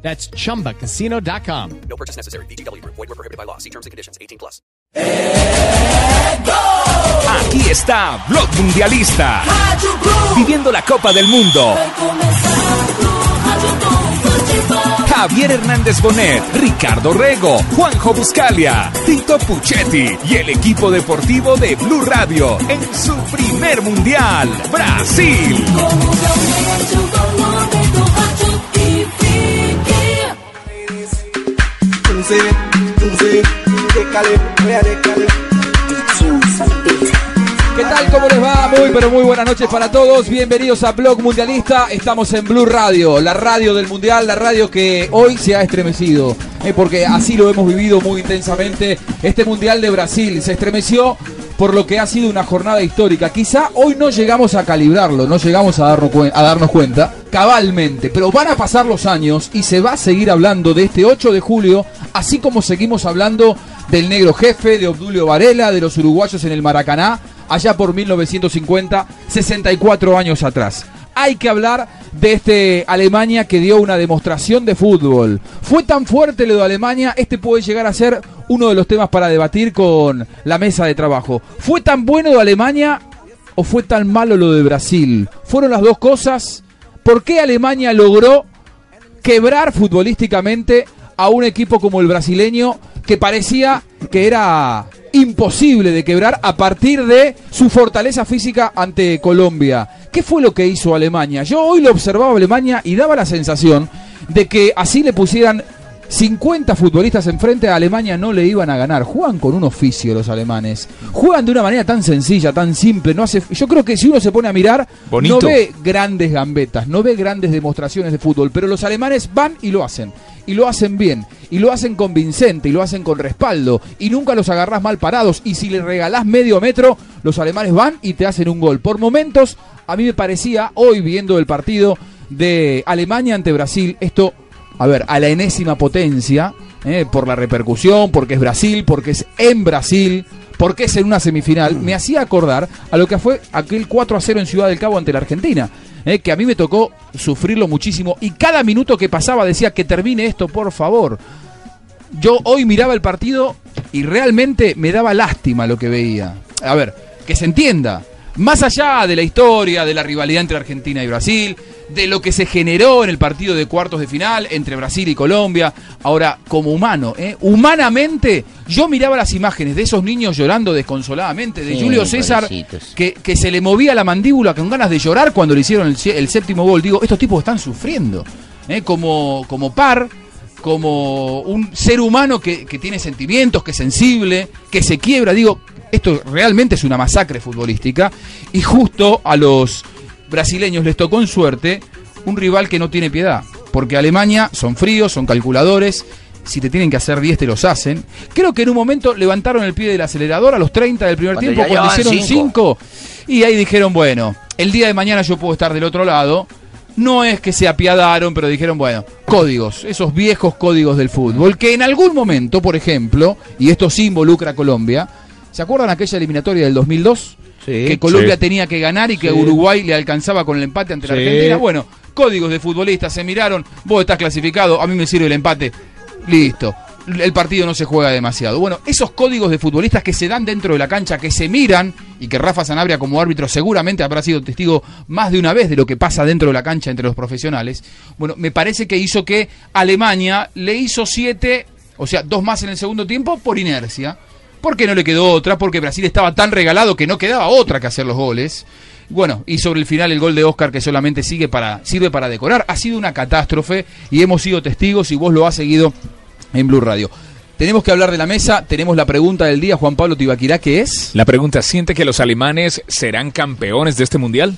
That's chumbacasino.com. No purchase necessary. BGW. Void were prohibited by law. See terms and conditions. 18 plus. Aquí está Blog Mundialista. Viviendo la Copa del Mundo. Javier Hernández Bonet, Ricardo Rego, Juanjo Buscalia, Tito Puchetti y el equipo deportivo de Blue Radio en su primer mundial, Brasil. ¿Qué tal? ¿Cómo les va? Muy, pero muy buenas noches para todos. Bienvenidos a Blog Mundialista. Estamos en Blue Radio, la radio del Mundial, la radio que hoy se ha estremecido. eh, porque así lo hemos vivido muy intensamente. Este Mundial de Brasil se estremeció por lo que ha sido una jornada histórica. Quizá hoy no llegamos a calibrarlo, no llegamos a a darnos cuenta cabalmente, pero van a pasar los años y se va a seguir hablando de este 8 de julio, así como seguimos hablando del negro jefe, de Obdulio Varela, de los uruguayos en el Maracaná, allá por 1950, 64 años atrás. Hay que hablar de este Alemania que dio una demostración de fútbol. Fue tan fuerte lo de Alemania, este puede llegar a ser uno de los temas para debatir con la mesa de trabajo. ¿Fue tan bueno de Alemania o fue tan malo lo de Brasil? ¿Fueron las dos cosas? ¿Por qué Alemania logró quebrar futbolísticamente a un equipo como el brasileño que parecía que era imposible de quebrar a partir de su fortaleza física ante Colombia. ¿Qué fue lo que hizo Alemania? Yo hoy lo observaba a Alemania y daba la sensación de que así le pusieran 50 futbolistas enfrente a Alemania no le iban a ganar. Juegan con un oficio los alemanes. Juegan de una manera tan sencilla, tan simple. No hace, yo creo que si uno se pone a mirar, Bonito. no ve grandes gambetas, no ve grandes demostraciones de fútbol, pero los alemanes van y lo hacen. Y lo hacen bien, y lo hacen convincente, y lo hacen con respaldo, y nunca los agarrás mal parados. Y si le regalás medio metro, los alemanes van y te hacen un gol. Por momentos, a mí me parecía, hoy viendo el partido de Alemania ante Brasil, esto, a ver, a la enésima potencia, eh, por la repercusión, porque es Brasil, porque es en Brasil, porque es en una semifinal, me hacía acordar a lo que fue aquel 4 a 0 en Ciudad del Cabo ante la Argentina. Eh, que a mí me tocó sufrirlo muchísimo y cada minuto que pasaba decía que termine esto, por favor. Yo hoy miraba el partido y realmente me daba lástima lo que veía. A ver, que se entienda. Más allá de la historia, de la rivalidad entre Argentina y Brasil, de lo que se generó en el partido de cuartos de final entre Brasil y Colombia, ahora como humano, ¿eh? humanamente, yo miraba las imágenes de esos niños llorando desconsoladamente, de Sí, Julio César, que, que se le movía la mandíbula con ganas de llorar cuando le hicieron el séptimo gol. Digo, estos tipos están sufriendo, ¿eh? como, como par, como un ser humano que, que tiene sentimientos, que es sensible, que se quiebra. Digo, esto realmente es una masacre futbolística. Y justo a los brasileños les tocó en suerte un rival que no tiene piedad. Porque Alemania son fríos, son calculadores. Si te tienen que hacer 10, te los hacen. Creo que en un momento levantaron el pie del acelerador a los 30 del primer Cuando tiempo, cuando hicieron cinco. 5. Y ahí dijeron, bueno, el día de mañana yo puedo estar del otro lado. No es que se apiadaron, pero dijeron, bueno, códigos, esos viejos códigos del fútbol, que en algún momento, por ejemplo, y esto sí involucra a Colombia, ¿se acuerdan aquella eliminatoria del 2002? que Colombia Sí. tenía que ganar y que Sí. Uruguay le alcanzaba con el empate ante la Sí. Argentina. Bueno, códigos de futbolistas se miraron, vos estás clasificado, a mí me sirve el empate, listo. El partido no se juega demasiado. Bueno, esos códigos de futbolistas que se dan dentro de la cancha, que se miran, y que Rafa Sanabria como árbitro seguramente habrá sido testigo más de una vez de lo que pasa dentro de la cancha entre los profesionales, bueno, me parece que hizo que Alemania le hizo siete, o sea, dos más en el segundo tiempo por inercia. Porque no le quedó otra, porque Brasil estaba tan regalado que no quedaba otra que hacer los goles. Bueno, y sobre el final el gol de Oscar que solamente sigue para, sirve para decorar. Ha sido una catástrofe y hemos sido testigos y vos lo has seguido en Blue Radio. Tenemos que hablar de la mesa, tenemos la pregunta del día, Juan Pablo Tibaquirá, que es... La pregunta, ¿siente que los alemanes serán campeones de este mundial?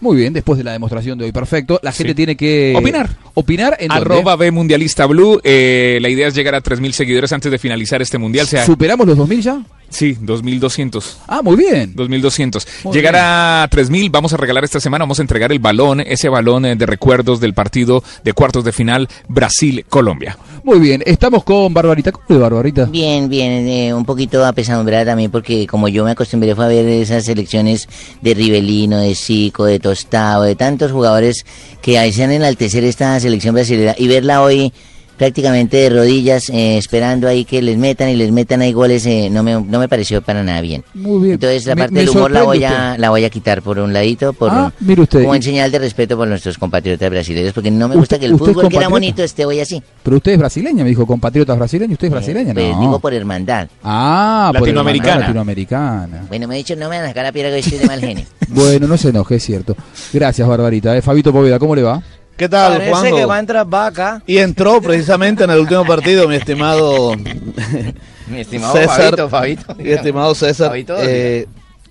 Muy bien, después de la demostración de hoy, perfecto. La gente Sí. tiene que Opinar. Opinar en? Arroba B Mundialista Blue. Eh, la idea es llegar a 3.000 seguidores antes de finalizar este mundial. Sea, ¿Superamos los 2000 ya? Sí, 2.200. Ah, muy bien. 2200. Muy Llegar bien. a 3000, vamos a regalar esta semana, vamos a entregar el balón, ese balón eh, de recuerdos del partido de cuartos de final Brasil-Colombia. Muy bien, estamos con Barbarita. ¿Cómo va, Barbarita? Bien, bien, eh, un poquito apesadumbrada también porque como yo me acostumbré fue a ver esas selecciones de Rivelino, de Zico, de Tostado, de tantos jugadores que hacían enaltecer esta selección brasileña y verla hoy prácticamente de rodillas eh, esperando ahí que les metan y les metan ahí goles eh, no me no me pareció para nada bien. Muy bien. Entonces la Me- parte me del humor la voy a la voy a quitar por un ladito por Ah, mire usted. como Y- en señal de respeto por nuestros compatriotas brasileños porque no me ¿Usted- gusta que el fútbol que era bonito esté hoy así. Pero usted es brasileña, me dijo, compatriotas brasileños. ¿Usted es brasileña? Pues no. digo por hermandad. Ah, por Latinoamericana. hermandad latinoamericana. Bueno, me he dicho no me van a sacar la piedra que estoy de mal genio. Bueno, no se enoje, es cierto. Gracias, Barbarita. Eh, Fabito Poveda, ¿cómo le va? ¿Qué tal, Parece Juanjo? que va a entrar vaca. Y entró precisamente en el último partido, mi estimado Mi estimado César. Fabito, Fabito. Mi estimado César. Fabito, eh,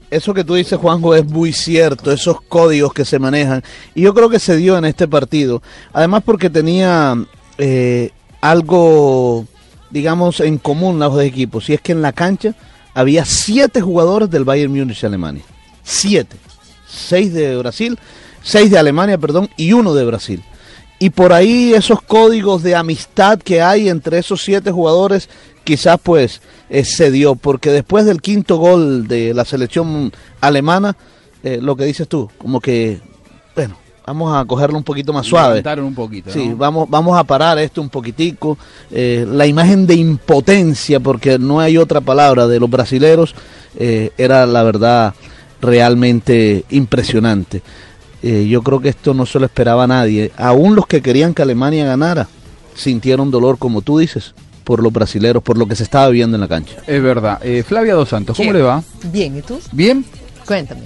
eso que tú dices, Juanjo, es muy cierto, esos códigos que se manejan. Y yo creo que se dio en este partido. Además porque tenía eh, algo, digamos, en común los dos equipos. Y es que en la cancha había siete jugadores del Bayern Múnich Alemania. Siete. Seis de Brasil, seis de Alemania, perdón, y uno de Brasil. Y por ahí esos códigos de amistad que hay entre esos siete jugadores, quizás pues eh, se dio, porque después del quinto gol de la selección alemana, eh, lo que dices tú, como que, bueno, vamos a cogerlo un poquito más suave. Un poquito. Sí, vamos, vamos a parar esto un poquitico. Eh, la imagen de impotencia, porque no hay otra palabra, de los brasileros, eh, era la verdad realmente impresionante. Eh, yo creo que esto no se lo esperaba nadie. Aún los que querían que Alemania ganara sintieron dolor, como tú dices, por los brasileros, por lo que se estaba viendo en la cancha. Es verdad. Eh, Flavia Dos Santos, ¿cómo le va? Bien, ¿y tú? ¿Bien? Cuéntame.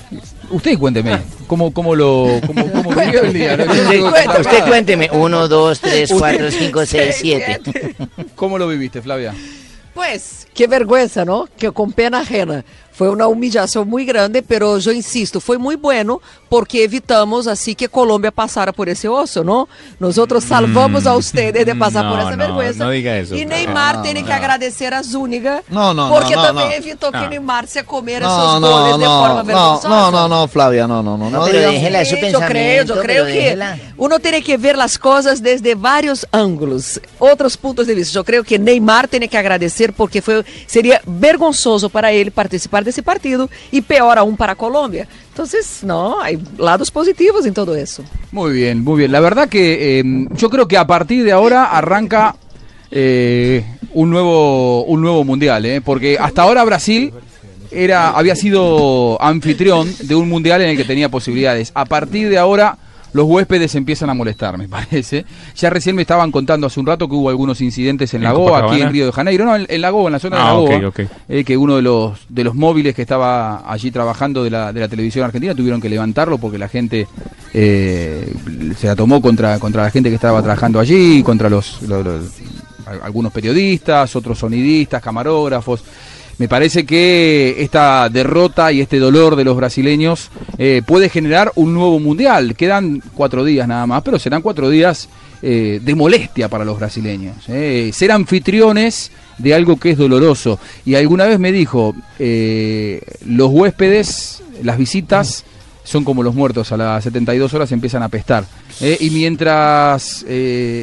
Usted cuénteme, ¿cómo, cómo lo cómo, cómo vivió el día? No, Usted, usted cuénteme. Uno, dos, tres, cuatro, cinco, seis, siete. ¿Cómo lo viviste, Flavia? Pues, que vergüenza, ¿no? Que con pena ajena. Foi uma humilhação muito grande, pero eu insisto, foi muito bueno porque evitamos assim que Colômbia passara por esse osso, não? Nós outros salvamos a ustedes de passar por no, essa no, vergüenza. no diga eso, E por Neymar tem No, que no. agradecer a Zúñiga, No, no, porque no, no, também no. evitou que No. Neymar se comera No, seus no, goles de forma no, no, vergonzosa. no, no, no, Flavia, no, no, no. No, no pero déjela Sí, yo creo, pensamiento, yo creo que déjela. uno tiene que ver las cosas desde varios ángulos, otros puntos de vista. Yo creo que Neymar tiene que agradecer porque fue, sería vergonzoso para él participar de ese partido y peor aún para Colombia. Entonces, no, hay lados positivos en todo eso. Muy bien, muy bien. La verdad que eh, yo creo que a partir de ahora arranca eh, un nuevo un nuevo mundial, ¿eh? porque hasta ahora Brasil era había sido anfitrión de un mundial en el que tenía posibilidades. A partir de ahora los huéspedes empiezan a molestar, me parece. Ya recién me estaban contando hace un rato que hubo algunos incidentes en ¿En Lagoa, aquí Copacabana? en Río de Janeiro, no, en, en Lagoa, en la zona de Ah, Lagoa, ok, ok. eh, que uno de los de los móviles que estaba allí trabajando de la, de la televisión argentina tuvieron que levantarlo porque la gente eh, se la tomó contra, contra la gente que estaba trabajando allí, contra los, los- algunos periodistas, otros sonidistas, camarógrafos. Me parece que esta derrota y este dolor de los brasileños eh, puede generar un nuevo mundial. Quedan cuatro días nada más, pero serán cuatro días eh, de molestia para los brasileños. eh. Ser anfitriones de algo que es doloroso. Y alguna vez me dijo, los huéspedes, las visitas, son como los muertos, a las 72 horas empiezan a pestar. y mientras,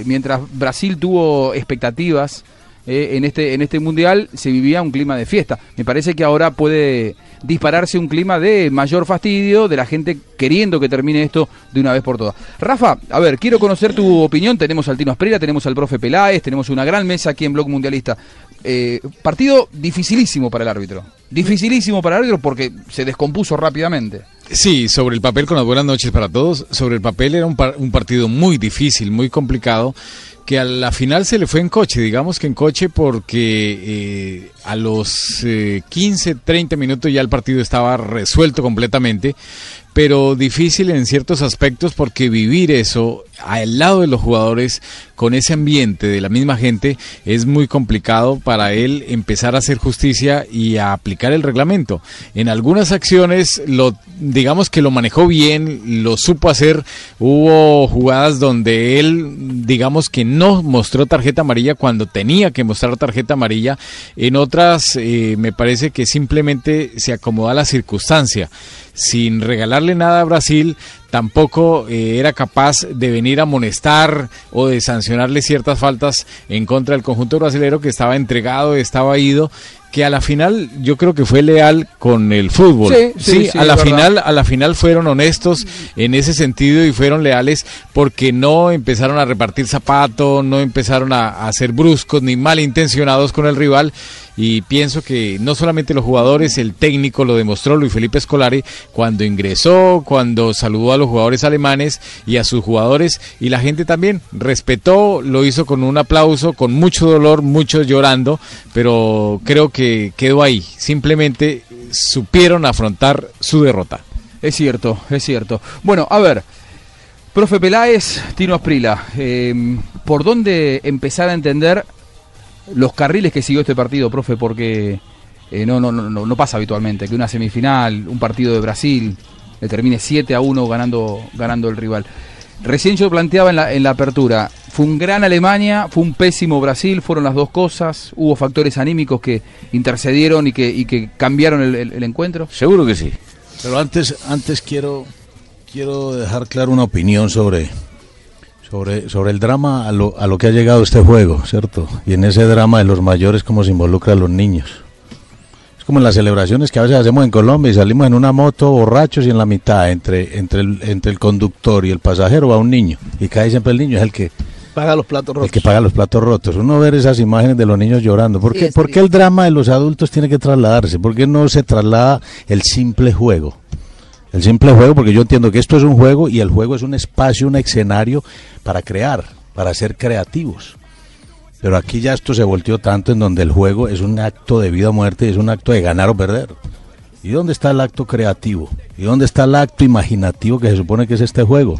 mientras Brasil tuvo expectativas eh, en, este, en este mundial, se vivía un clima de fiesta. Me parece que ahora puede dispararse un clima de mayor fastidio, de la gente queriendo que termine esto de una vez por todas. Rafa, a ver, quiero conocer tu opinión. Tenemos al Tino Asprilla, tenemos al profe Peláez, tenemos una gran mesa aquí en Blog Mundialista. Eh, partido dificilísimo para el árbitro. Dificilísimo para el árbitro porque se descompuso rápidamente. Sí, sobre el papel, con las buenas noches para todos, sobre el papel era un, par- un partido muy difícil, muy complicado, que a la final se le fue en coche, digamos que en coche porque eh, a los eh, 15, 30 minutos ya el partido estaba resuelto completamente, pero difícil en ciertos aspectos porque vivir eso al lado de los jugadores con ese ambiente de la misma gente es muy complicado para él empezar a hacer justicia y a aplicar el reglamento. En algunas acciones lo digamos que lo manejó bien, lo supo hacer. Hubo jugadas donde él digamos que no mostró tarjeta amarilla cuando tenía que mostrar tarjeta amarilla. En otras eh, me parece que simplemente se acomoda la circunstancia sin regalarle nada a Brasil, tampoco eh, era capaz de venir a amonestar o de sancionarle ciertas faltas en contra del conjunto brasilero que estaba entregado, estaba ido que a la final yo creo que fue leal con el fútbol. Sí, a la final a la final fueron honestos en ese sentido y fueron leales porque no empezaron a repartir zapatos, no empezaron a, a ser bruscos ni malintencionados con el rival y pienso que no solamente los jugadores, el técnico lo demostró Luis Felipe Scolari cuando ingresó, cuando saludó a los jugadores alemanes y a sus jugadores y la gente también respetó, lo hizo con un aplauso, con mucho dolor, muchos llorando, pero creo que quedó ahí, simplemente supieron afrontar su derrota. Es cierto, es cierto. Bueno, a ver, profe Peláez, Tino Asprila, eh, ¿por dónde empezar a entender los carriles que siguió este partido, profe, porque eh, no, no, no, no pasa habitualmente que una semifinal, un partido de Brasil, le termine 7 a 1 ganando, ganando el rival. Recién yo planteaba en la, en la apertura, fue un gran Alemania, fue un pésimo Brasil, fueron las dos cosas, hubo factores anímicos que intercedieron y que, y que cambiaron el, el, el encuentro. Seguro que sí. Pero antes, antes quiero, quiero dejar claro una opinión sobre, sobre, sobre el drama a lo, a lo que ha llegado este juego, ¿cierto? Y en ese drama de los mayores, cómo se involucra a los niños. Es como en las celebraciones que a veces hacemos en Colombia y salimos en una moto borrachos y en la mitad, entre, entre, el, entre el conductor y el pasajero va un niño. Y cae siempre el niño, es el que paga los platos rotos. El que paga los platos rotos. Uno ver esas imágenes de los niños llorando. ¿Por qué, ¿por qué el drama de los adultos tiene que trasladarse? ¿Por qué no se traslada el simple juego? El simple juego, porque yo entiendo que esto es un juego y el juego es un espacio, un escenario para crear, para ser creativos. Pero aquí ya esto se volteó tanto en donde el juego es un acto de vida o muerte, es un acto de ganar o perder. ¿Y dónde está el acto creativo? ¿Y dónde está el acto imaginativo que se supone que es este juego?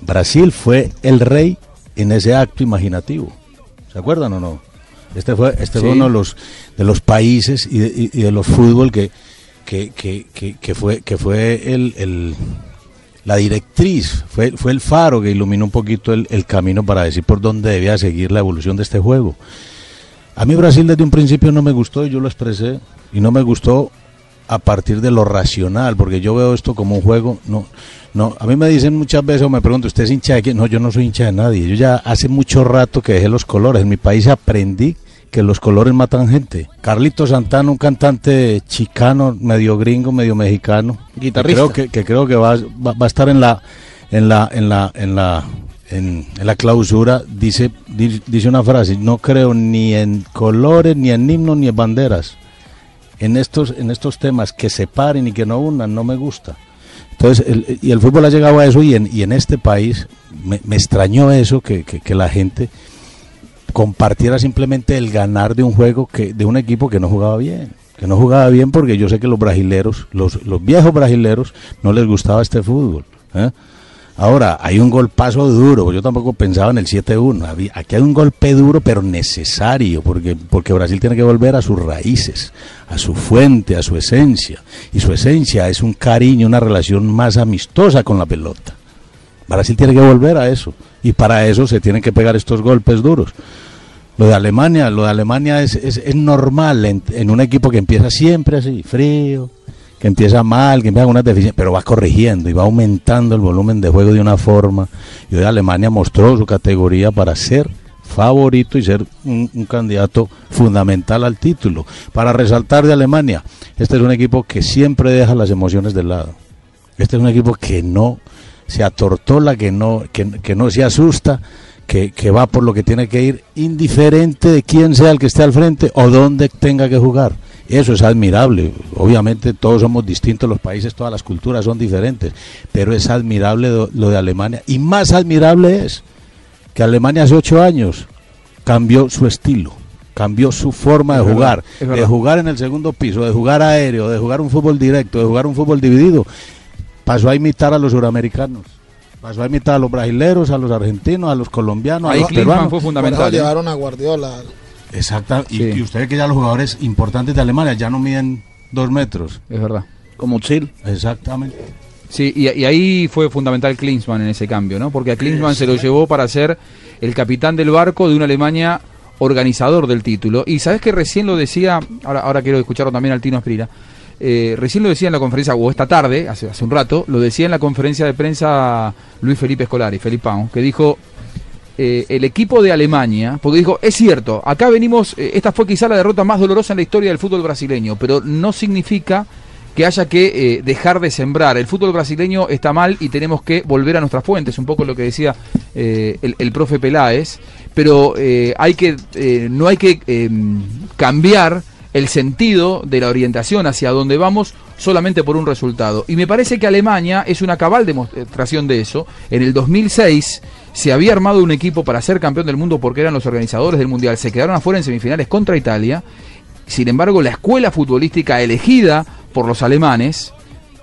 Brasil fue el rey en ese acto imaginativo. ¿Se acuerdan o no? Este fue, este sí. fue uno de los, de los países y de, y, y de los fútbol que, que, que, que, fue, que fue el, el, la directriz, fue, fue el faro que iluminó un poquito el, el, camino para decir por dónde debía seguir la evolución de este juego. A mí Brasil desde un principio no me gustó y yo lo expresé, y no me gustó a partir de lo racional, porque yo veo esto como un juego, no, no, a mí me dicen muchas veces o me preguntan, ¿usted es hincha de quién? No, yo no soy hincha de nadie, yo ya hace mucho rato que dejé los colores, en mi país aprendí que los colores matan gente. Carlito Santana, un cantante chicano, medio gringo, medio mexicano, guitarrista, creo que, que creo que va, va, va, a estar en la en la en la en la en, en la clausura dice dice una frase, no creo ni en colores, ni en himnos, ni en banderas. En estos en estos temas que separen y que no unan, no me gusta. Entonces, el, y el fútbol ha llegado a eso y en, y en este país me, me extrañó eso, que, que, que la gente compartiera simplemente el ganar de un juego que de un equipo que no jugaba bien que no jugaba bien porque yo sé que los brasileros los, los viejos brasileros no les gustaba este fútbol ¿eh? ahora hay un golpazo duro yo tampoco pensaba en el 7-1 aquí hay un golpe duro pero necesario porque, porque Brasil tiene que volver a sus raíces a su fuente, a su esencia y su esencia es un cariño, una relación más amistosa con la pelota Brasil tiene que volver a eso y para eso se tienen que pegar estos golpes duros. Lo de Alemania, lo de Alemania es, es, es normal en, un equipo que empieza siempre así, frío, que empieza mal, que empieza con una deficiencia, pero va corrigiendo y va aumentando el volumen de juego de una forma. Y hoy Alemania mostró su categoría para ser favorito y ser un, un, candidato fundamental al título. Para resaltar de Alemania, este es un equipo que siempre deja las emociones de lado. Este es un equipo que no se atortola, que no, que, que no se asusta, que, que, va por lo que tiene que ir, indiferente de quién sea el que esté al frente o dónde tenga que jugar. Eso es admirable. Obviamente todos somos distintos, los países, todas las culturas son diferentes, pero es admirable lo, lo de Alemania. Y más admirable es que Alemania hace ocho años cambió su estilo cambió su forma de jugar, de jugar en el segundo piso, de jugar aéreo, de jugar un fútbol directo, de jugar un fútbol dividido pasó a imitar a los suramericanos. Pasó a imitar a los brasileros, a los argentinos, a los colombianos, a Ahí los peruanos. fue Por eso fundamental. ¿eh? llevaron a Guardiola. Exacto. Y, Sí. y ustedes que ya los jugadores importantes de Alemania ya no miden dos metros. Es verdad. Como Chile. Exactamente. Sí, y, y ahí fue fundamental Klinsmann en ese cambio, ¿no? Porque a Klinsmann se lo llevó para ser el capitán del barco de una Alemania organizador del título. Y sabes que recién lo decía, ahora, ahora quiero escucharlo también al Tino Esprira, eh, recién lo decía en la conferencia, o esta tarde, hace, un rato, lo decía en la conferencia de prensa Luis Felipe Escolari, Felipe Pau, que dijo, eh, el equipo de Alemania, porque dijo, es cierto, acá venimos, eh, esta fue quizá la derrota más dolorosa en la historia del fútbol brasileño, pero no significa que haya que dejar de sembrar. El fútbol brasileño está mal y tenemos que volver a nuestras fuentes, un poco lo que decía el, profe Peláez, pero hay que, no hay que eh, cambiar el sentido de la orientación hacia donde vamos solamente por un resultado. Y me parece que Alemania es una cabal demostración de eso. En el 2006 se había armado un equipo para ser campeón del mundo porque eran los organizadores del Mundial. Se quedaron afuera en semifinales contra Italia. Sin embargo, la escuela futbolística elegida por los alemanes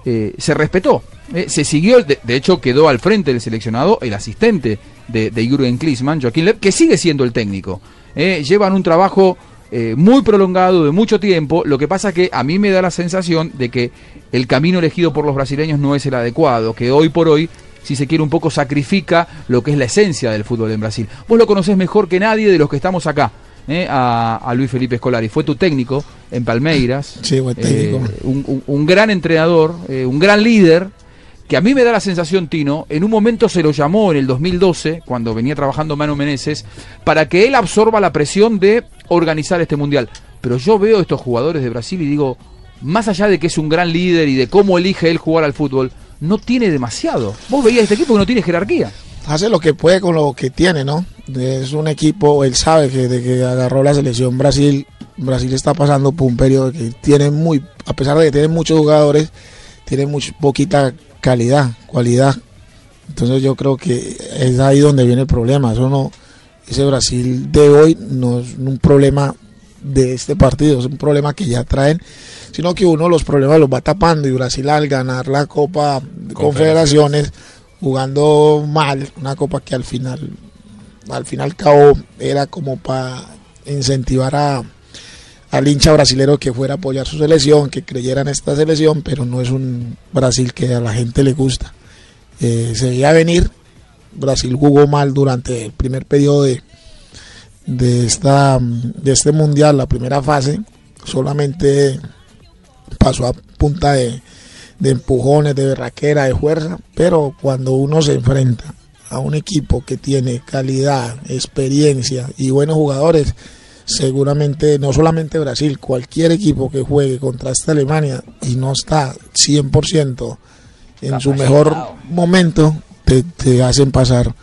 eh, se respetó. Eh, se siguió, de, hecho quedó al frente del seleccionado el asistente de, Jürgen Klinsmann, Joaquín Lev, que sigue siendo el técnico. Eh, llevan un trabajo eh, muy prolongado de mucho tiempo. Lo que pasa que a mí me da la sensación de que el camino elegido por los brasileños no es el adecuado, que hoy por hoy, si se quiere un poco, sacrifica lo que es la esencia del fútbol en Brasil. Vos lo conocés mejor que nadie de los que estamos acá. eh, a, a Luis Felipe Scolari. Fue tu técnico en Palmeiras. Sí, técnico. Eh, un, un- un gran entrenador, eh, un gran líder, que a mí me da la sensación, Tino, en un momento se lo llamó en el 2012, cuando venía trabajando Manu Meneses, para que él absorba la presión de organizar este mundial. Pero yo veo a estos jugadores de Brasil y digo, más allá de que es un gran líder y de cómo elige él jugar al fútbol, no tiene demasiado. Vos veías este equipo que no tiene jerarquía. hace lo que puede con lo que tiene, ¿no? Es un equipo, él sabe que de que agarró la selección Brasil, Brasil está pasando por un periodo que tiene muy, a pesar de que tiene muchos jugadores, tiene much, poquita calidad, cualidad. Entonces yo creo que es ahí donde viene el problema. Eso no, ese Brasil de hoy no es un problema de este partido, es un problema que ya traen, sino que uno los problemas los va tapando y Brasil al ganar la Copa de Confederaciones jugando mal, una copa que al final, al final cabo era como para incentivar a al hincha brasilero que fuera a apoyar su selección, que creyera en esta selección, pero no es un Brasil que a la gente le gusta. Eh, se veía venir, Brasil jugó mal durante el primer periodo de, de, esta, de este mundial, la primera fase, solamente pasó a punta de, de empujones, de berraquera, de fuerza, pero cuando uno se enfrenta a un equipo que tiene calidad, experiencia y buenos jugadores, seguramente no solamente Brasil, cualquier equipo que juegue contra esta Alemania y no está 100% en su mejor momento, te, te hacen pasar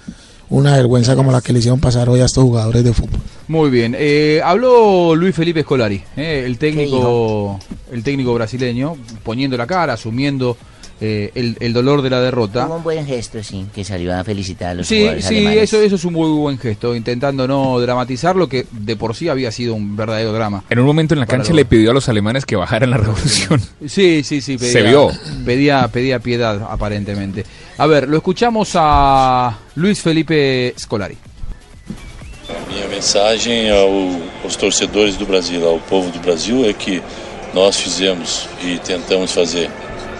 una vergüenza como la que le hicieron pasar hoy a estos jugadores de fútbol. Muy bien. Eh, habló Luis Felipe Scolari, eh, el técnico, el técnico brasileño, poniendo la cara, asumiendo eh, el, el dolor de la derrota. Como un buen gesto, sí, que salió a felicitar a los Sí, jugadores sí, alemanes. eso, eso es un muy buen gesto, intentando no dramatizar lo que de por sí había sido un verdadero drama. En un momento en la cancha los- le pidió a los alemanes que bajaran la revolución. Sí, sí, sí. Pedía, Se vio. Pedía, pedía piedad, aparentemente. A ver, lo escuchamos a Luis Felipe Scolari. Minha mensagem ao- aos torcedores do Brasil, ao povo do Brasil, é que nós fizemos e tentamos fazer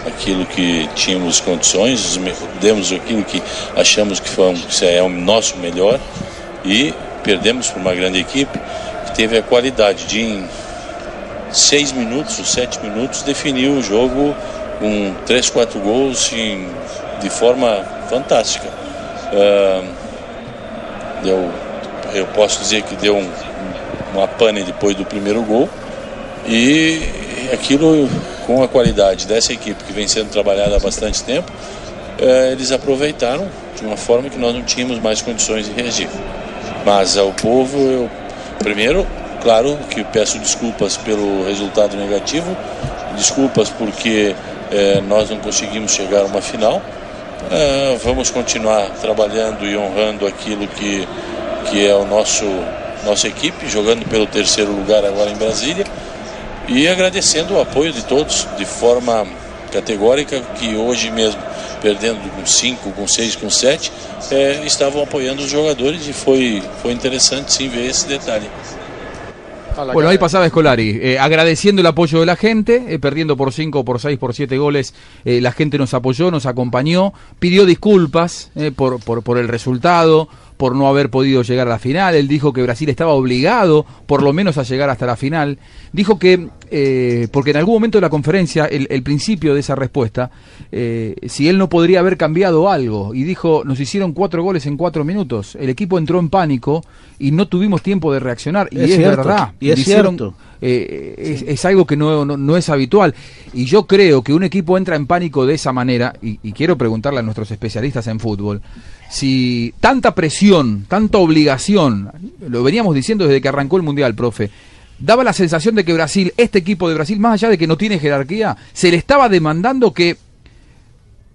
aquilo que tínhamos condições, demos aquilo que achamos que, foi que é o nosso melhor e perdemos para uma grande equipe que teve a qualidade de em seis minutos sete minutos definir o jogo com três, quatro gols em- de forma fantástica. Ah, deu, eu posso dizer que deu um, uma pane depois do primeiro gol e aquilo com a qualidade dessa equipe que vem sendo trabalhada há bastante tempo, eh, eles aproveitaram de uma forma que nós não tínhamos mais condições de reagir. Mas ao povo, eu primeiro, claro que peço desculpas pelo resultado negativo, desculpas porque eh, nós não conseguimos chegar a uma final. Eh, vamos continuar trabalhando e honrando aquilo que, que é o nosso nossa equipe, jogando pelo terceiro lugar agora em Brasília e agradecendo o apoio de todos de forma categórica que hoje mesmo perdendo com 5, com 6, com 7, é, estavam apoiando os jogadores e foi, foi interessante sim ver esse detalhe. Bueno, ahí pasaba Escolari, eh, agradeciendo el apoyo de la gente, eh, perdiendo por 5, por 6, por 7 goles, eh, la gente nos apoyó, nos acompañó, pidió disculpas eh, por, por, por el resultado, por no haber podido llegar a la final, él dijo que Brasil estaba obligado por lo menos a llegar hasta la final, dijo que, eh, porque en algún momento de la conferencia, el, el principio de esa respuesta, eh, si él no podría haber cambiado algo, y dijo, nos hicieron cuatro goles en cuatro minutos, el equipo entró en pánico y no tuvimos tiempo de reaccionar, y Es es, cierto, verdad, y es hicieron- cierto. Eh, es, es algo que no, no, no es habitual. Y yo creo que un equipo entra en pánico de esa manera, y, y quiero preguntarle a nuestros especialistas en fútbol, si tanta presión, tanta obligación, lo veníamos diciendo desde que arrancó el Mundial, profe, daba la sensación de que Brasil, este equipo de Brasil, más allá de que no tiene jerarquía, se le estaba demandando que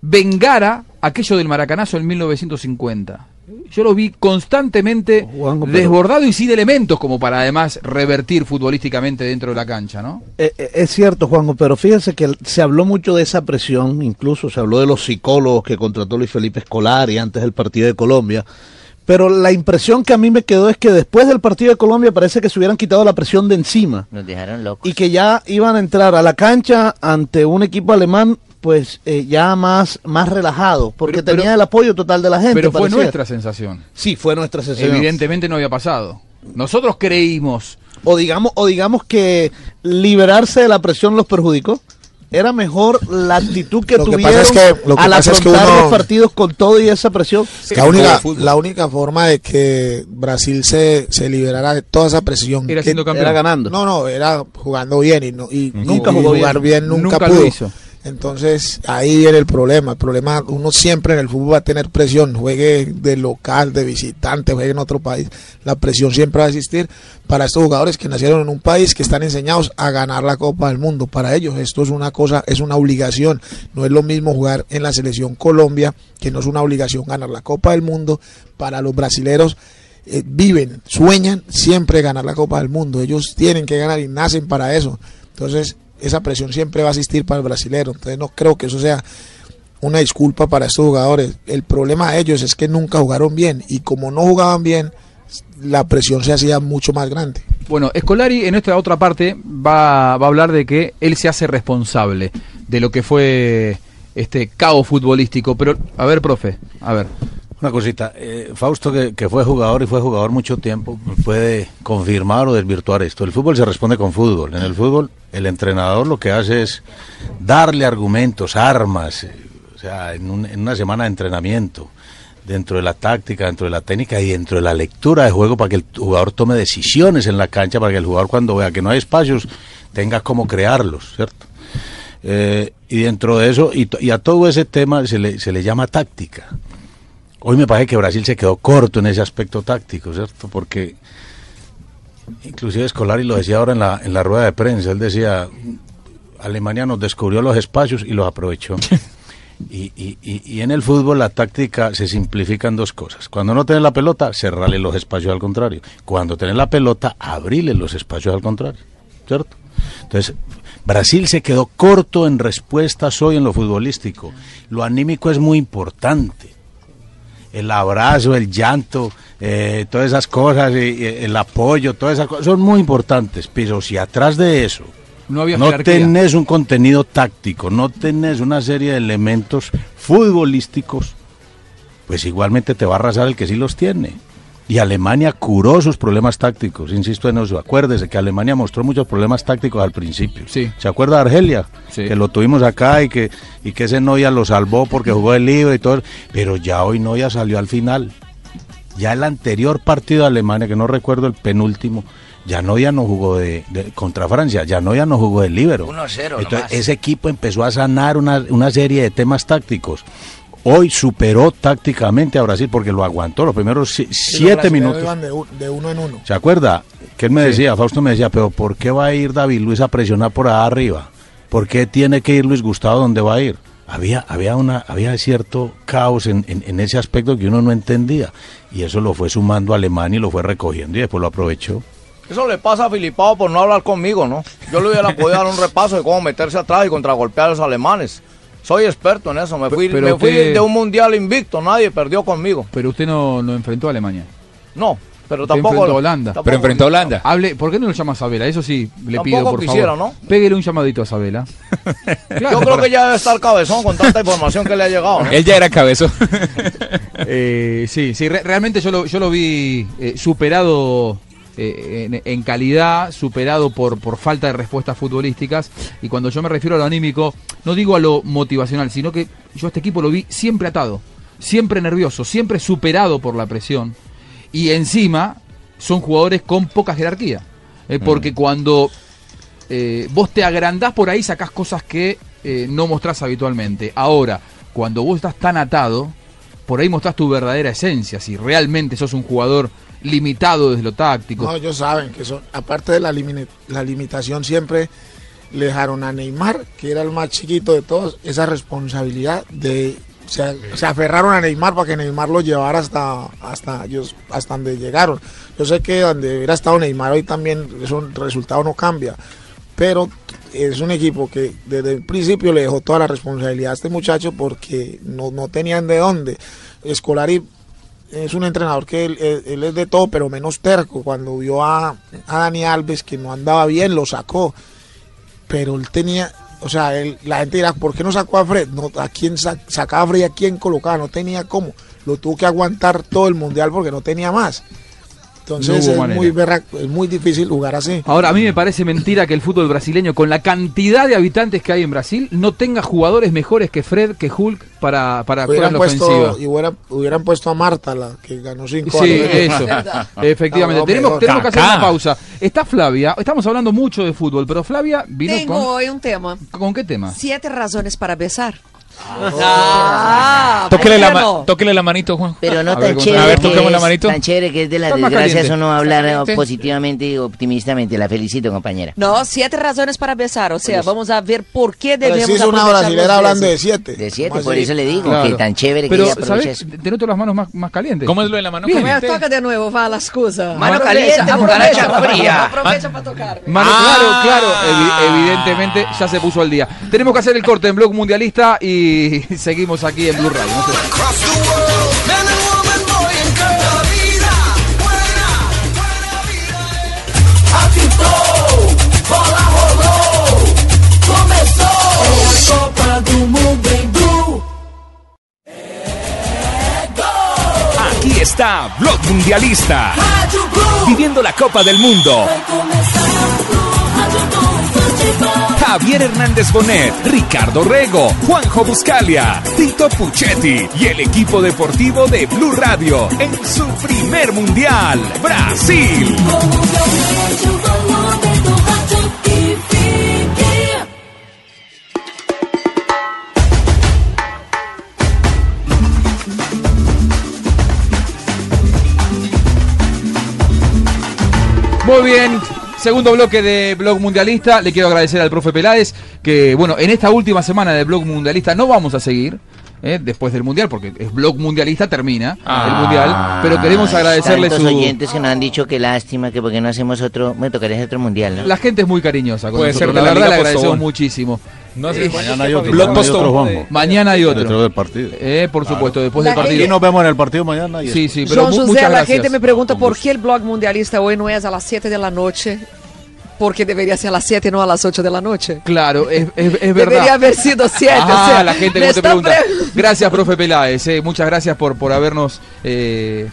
vengara aquello del maracanazo en 1950. Yo lo vi constantemente pero- desbordado y sin elementos como para además revertir futbolísticamente dentro de la cancha, ¿no? Eh, eh, es cierto, Juanjo, pero fíjese que se habló mucho de esa presión, incluso se habló de los psicólogos que contrató Luis Felipe Escolari antes del partido de Colombia. Pero la impresión que a mí me quedó es que después del partido de Colombia parece que se hubieran quitado la presión de encima Nos dejaron locos. y que ya iban a entrar a la cancha ante un equipo alemán pues eh, ya más, más relajado, porque Pero- pero- tenía el apoyo total de la gente. Pero fue parecía. nuestra sensación. Sí, fue nuestra sensación. Evidentemente no había pasado. Nosotros creímos. o digamos o digamos que liberarse de la presión los perjudicó era mejor la actitud que Lo que tuvieron pasa es que- lo que al pasa es que afrontar uno- los partidos con todo y esa presión La única, la única forma de que Brasil se, se liberara de toda esa presión Era que- siendo campeón. era ganando No, no, era jugando bien y, no, y, Nunca y jugó jugar bien, nunca, Nunca pudo. lo hizo. Entonces ahí viene el problema. El problema, uno siempre en el fútbol va a tener presión, juegue de local, de visitante, juegue en otro país. La presión siempre va a existir para estos jugadores que nacieron en un país que están enseñados a ganar la Copa del Mundo. Para ellos esto es una cosa, es una obligación. No es lo mismo jugar en la selección Colombia, que no es una obligación ganar la Copa del Mundo. Para los brasileros eh, viven, sueñan siempre ganar la Copa del Mundo. Ellos tienen que ganar y nacen para eso. Entonces, esa presión siempre va a existir para el brasilero. Entonces, no creo que eso sea una disculpa para estos jugadores. El problema de ellos es que nunca jugaron bien y como no jugaban bien, la presión se hacía mucho más grande. Bueno, Escolari en esta otra parte va, va a hablar de que él se hace responsable de lo que fue este caos futbolístico. Pero, a ver, profe, a ver. Una cosita, eh, Fausto que, fue jugador y fue jugador mucho tiempo, puede confirmar o desvirtuar esto. El fútbol se responde con fútbol. En el fútbol el entrenador lo que hace es darle argumentos, armas, eh, o sea, en, un- una semana de entrenamiento, dentro de la táctica, dentro de la técnica y dentro de la lectura de juego para que el jugador tome decisiones en la cancha, para que el jugador cuando vea que no hay espacios tenga cómo crearlos, ¿cierto? Eh, y dentro de eso, y, y a todo ese tema se le, se le llama táctica. Hoy me parece que Brasil se quedó corto en ese aspecto táctico, ¿cierto? Porque inclusive Escolari lo decía ahora en la, en la rueda de prensa, él decía, Alemania nos descubrió los espacios y los aprovechó. Y, y- y- y en el fútbol la táctica se simplifica en dos cosas. Cuando no tenés la pelota, cerrarle los espacios al contrario. Cuando tenés la pelota, abrirle los espacios al contrario. ¿Cierto? Entonces, Brasil se quedó corto en respuestas hoy en lo futbolístico. Lo anímico es muy importante el abrazo, el llanto, eh, todas esas cosas, el apoyo, todas esas cosas son muy importantes. Pero si atrás de eso No había no tenés un contenido táctico, no tenés una serie de elementos futbolísticos, pues igualmente te va a arrasar el que sí los tiene. Y Alemania curó sus problemas tácticos, insisto en eso. Acuérdese que Alemania mostró muchos problemas tácticos al principio. Sí. ¿Se acuerda de Argelia? Sí. Que lo tuvimos acá y que, y que ese Noya lo salvó porque jugó el libre y todo. Pero ya hoy Noya salió al final. Ya el anterior partido de Alemania, que no recuerdo el penúltimo, ya Noya no jugó de, de- contra Francia, ya Noya no jugó de libero. 1-0 Entonces, nomás. ese equipo empezó a sanar una, una serie de temas tácticos. Hoy superó tácticamente a Brasil porque lo aguantó los primeros si- Y los siete minutos. iban de, un- de uno en uno. ¿Se acuerda? Que él me decía, Fausto me decía, pero ¿por qué va a ir David Luis a presionar por allá arriba? ¿Por qué tiene que ir Luis Gustavo donde va a ir? Había, había, una, había cierto caos en, en- en ese aspecto que uno no entendía. Y eso lo fue sumando a Alemania y lo fue recogiendo y después lo aprovechó. Eso le pasa a Filipao por no hablar conmigo, ¿no? Yo le hubiera podido dar un repaso de cómo meterse atrás y contragolpear a los alemanes. Soy experto en eso. Me fui, pero me fui usted- de un mundial invicto. Nadie perdió conmigo. Pero usted no, no enfrentó a Alemania. No, pero Usted tampoco. enfrentó a Holanda. tampoco- Pero enfrentó a Holanda. Hable, ¿Por qué no lo llama a Sabela? Eso sí, le Tampoco pido, por quisiera, favor. ¿no? Pégale un llamadito a Sabela. Yo creo que ya debe estar cabezón con tanta información que le ha llegado. ¿no? Él ya era cabezón. Eh, sí, sí, re- realmente yo lo, yo lo vi eh, superado eh, en, en calidad, superado por, por falta de respuestas futbolísticas. Y cuando yo me refiero a lo anímico, no digo a lo motivacional, sino que yo a este equipo lo vi siempre atado, siempre nervioso, siempre superado por la presión. Y encima son jugadores con poca jerarquía. Eh, porque cuando eh, vos te agrandás por ahí, sacás cosas que eh, no mostrás habitualmente. Ahora, cuando vos estás tan atado, por ahí mostrás tu verdadera esencia, si realmente sos un jugador limitado desde lo táctico. No, ellos saben que son, aparte de la, la limitación, siempre le dejaron a Neymar, que era el más chiquito de todos, esa responsabilidad de. Se, se aferraron a Neymar para que Neymar lo llevara hasta, hasta ellos, hasta donde llegaron. Yo sé que donde hubiera estado Neymar hoy también eso, el resultado no cambia. Pero es un equipo que desde el principio le dejó toda la responsabilidad a este muchacho porque no, no tenían de dónde. Escolari es un entrenador que él, es de todo, pero menos terco. Cuando vio a, a Dani Alves que no andaba bien, lo sacó. Pero él tenía, o sea, él- la gente dirá, ¿por qué no sacó a Fred? No, ¿A quién sa- sacaba a Fred y a quién colocaba? No tenía cómo. Lo tuvo que aguantar todo el mundial porque no tenía más. Entonces No es, muy berra- es muy difícil jugar así. Ahora, a mí me parece mentira que el fútbol brasileño, con la cantidad de habitantes que hay en Brasil, no tenga jugadores mejores que Fred, que Hulk, para, para jugar Hubieran la puesto, ofensiva. y hubieran, hubieran puesto a Marta, la que ganó cinco Sí, años. eso. Efectivamente. No, tenemos, tenemos que hacer una pausa. Está Flavia, estamos hablando mucho de fútbol, pero Flavia vino Tengo con... hoy un tema. ¿Con qué tema? Siete razones para besar. Ah, Tóquele la, ma- tóquele la manito, Juan. Pero no A ver, tan ¿cómo- chévere, A ver, que toquemos la es, manito. tan chévere que es de las desgracias caliente. uno hablar eh, Caliente. positivamente y optimistamente. La felicito, compañera. No, siete razones para besar. O sea, vamos a ver por qué Pero debemos si es una brasilera hablando de siete. De siete, ¿Cómo por así? eso le digo Claro. que tan chévere que Pero, ella aprovecha ¿sabes? Te noto las manos más, más calientes. ¿Cómo es lo de la mano Bien. Caliente? toca de nuevo, va la excusa. Mano caliente, aprovecha, cucaracha fría. Aprovecha para tocarme. Mano, Ah. claro, claro, evi- evidentemente ya se puso al día. Tenemos que hacer el corte en Blog Mundialista y seguimos aquí en Blue Radio. No se- Aquí está Blog Mundialista. Viviendo la Copa del Mundo. Javier Hernández Bonet, Ricardo Rego, Juanjo Buscalia, Tito Puchetti y el equipo deportivo de Blue Radio en su primer mundial, Brasil. Segundo bloque de Blog Mundialista. Le quiero agradecer al profe Peláez que, bueno, en esta última semana de Blog Mundialista no vamos a seguir. eh, después del mundial, porque es blog mundialista, termina el mundial, pero queremos agradecerle Tantos su. oyentes que nos han dicho que lástima, que porque no hacemos otro, me tocaría hacer otro mundial, ¿no? La gente es muy cariñosa con Puede nosotros, ser la la verdad le agradecemos muchísimo. No sé, Eh, Mañana hay otro. Blog mañana hay otro. Juanjo. Mañana hay otro. Dentro del partido. Eh, por supuesto, después La del Y partido. nos vemos en el partido mañana. Y Sí, sí, pero João mu- José, muchas la gracias. gente me pregunta por qué el blog mundialista hoy no es a las 7 de la noche. Porque debería ser a las 7 y no a las 8 de la noche. Claro, es, es, es verdad. Debería haber sido 7. Ah, o sea, la gente como te pregunta. pre- Gracias, profe Peláez. eh, muchas gracias por, por habernos eh,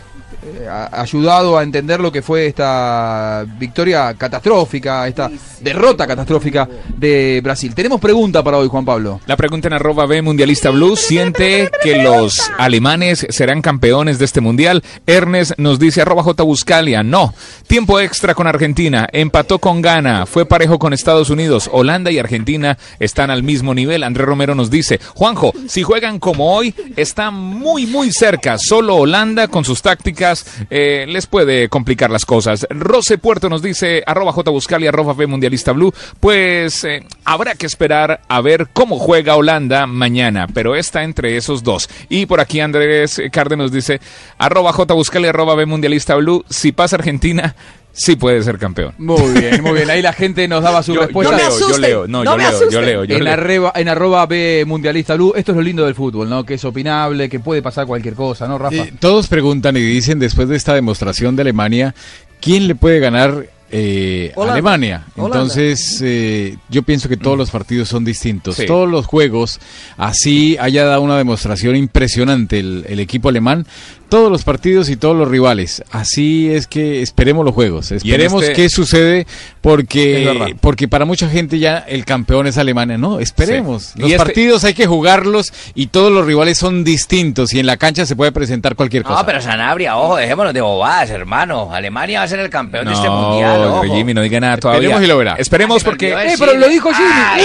eh, ayudado a entender lo que fue esta victoria catastrófica, esta derrota catastrófica de Brasil. Tenemos pregunta para hoy, Juan Pablo. La pregunta en arroba B Mundialista Blue. ¿Siente que los alemanes serán campeones de este mundial? Ernest nos dice arroba J Buscalia. No. Tiempo extra con Argentina. Empató con Ghana. Fue parejo con Estados Unidos. Holanda y Argentina están al mismo nivel. Andrés Romero nos dice, Juanjo, si juegan como hoy, está muy, muy cerca. Solo Holanda con sus tácticas eh, les puede complicar las cosas. Rose Puerto nos dice arroba J Buscalia, arroba B Mundialista Blue. Pues eh, habrá que esperar a ver cómo juega Holanda mañana, pero está entre esos dos. Y por aquí Andrés Cárdenas dice arroba J Buscalia, arroba B Mundialista Blue. Si pasa Argentina, sí puede ser campeón. Muy bien, muy bien. Ahí la gente nos daba su Yo- respuesta. yo leo, yo leo, no, No yo me leo, yo leo, yo en, leo. arroba, en arroba B Mundialista Blue. Esto es lo lindo del fútbol, ¿no? Que es opinable, que puede pasar cualquier cosa, ¿no, Rafa? Eh, todos preguntan y dicen después de esta demostración de Alemania, ¿quién le puede ganar eh. Alemania? Holanda. Entonces, eh, yo pienso que todos los partidos son distintos. Sí. Todos los juegos, así haya dado una demostración impresionante el, el equipo alemán, todos los partidos y todos los rivales. Así es que esperemos los juegos, esperemos este- qué sucede, porque, porque para mucha gente ya el campeón es Alemania. No, esperemos. Sí. Los este- partidos hay que jugarlos y todos los rivales son distintos y en la cancha se puede presentar cualquier cosa. No, pero Sanabria, ojo, dejémonos de bobadas, hermano. Alemania va a ser el campeón de este mundial, ojo. Jimmy, no diga nada todavía. Esperemos y lo verá. Esperemos porque... Eh, pero lo dijo Jimmy. Ay,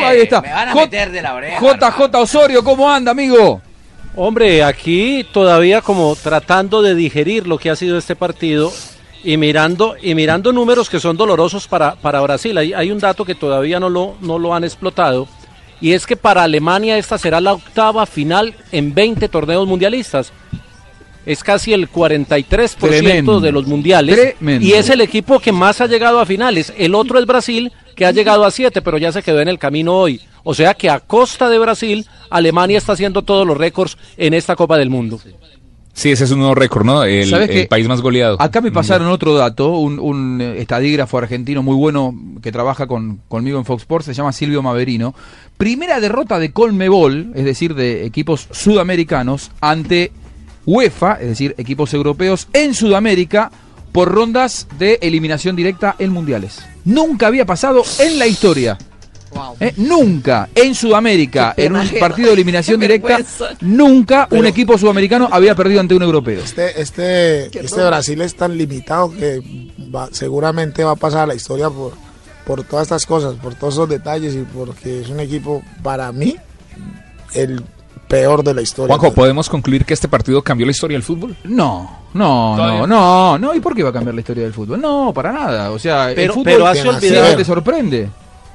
Uh, ahí está. Me van a J- meter de la oreja. JJ Osorio, ¿cómo anda, amigo? Hombre, aquí todavía como tratando de digerir lo que ha sido este partido y mirando y mirando números que son dolorosos para, para Brasil. Hay, hay un dato que todavía no lo, no lo han explotado y es que para Alemania esta será la octava final en 20 torneos mundialistas. Es casi el 43% Tremendo. de los mundiales Tremendo. y es el equipo que más ha llegado a finales. El otro es Brasil, que ha llegado a 7, pero ya se quedó en el camino hoy. O sea que a costa de Brasil, Alemania está haciendo todos los récords en esta Copa del Mundo. Sí, ese es un nuevo récord, ¿no? El, ¿Sabes el qué? país más goleado. Acá me pasaron otro dato, un, un eh, estadígrafo argentino muy bueno que trabaja con, conmigo en Fox Sports, se llama Silvio Maverino. Primera derrota de Colmebol, es decir, de equipos sudamericanos, ante UEFA, es decir, equipos europeos en Sudamérica, por rondas de eliminación directa en mundiales. Nunca había pasado en la historia. Wow. ¿eh? Nunca en Sudamérica, en un partido de eliminación directa, nunca un equipo sudamericano había perdido ante un europeo. Este, este, este. Brasil es tan limitado que va- seguramente va a pasar a la historia por, por todas estas cosas, por todos esos detalles y porque es un equipo, para mí, el peor de la historia. Juanjo, ¿podemos concluir que este partido cambió la historia del fútbol? No, no, Todavía no, no, no. ¿Y por qué va a cambiar la historia del fútbol? No, para nada. O sea, el fútbol pero hace olvidar- te sorprende.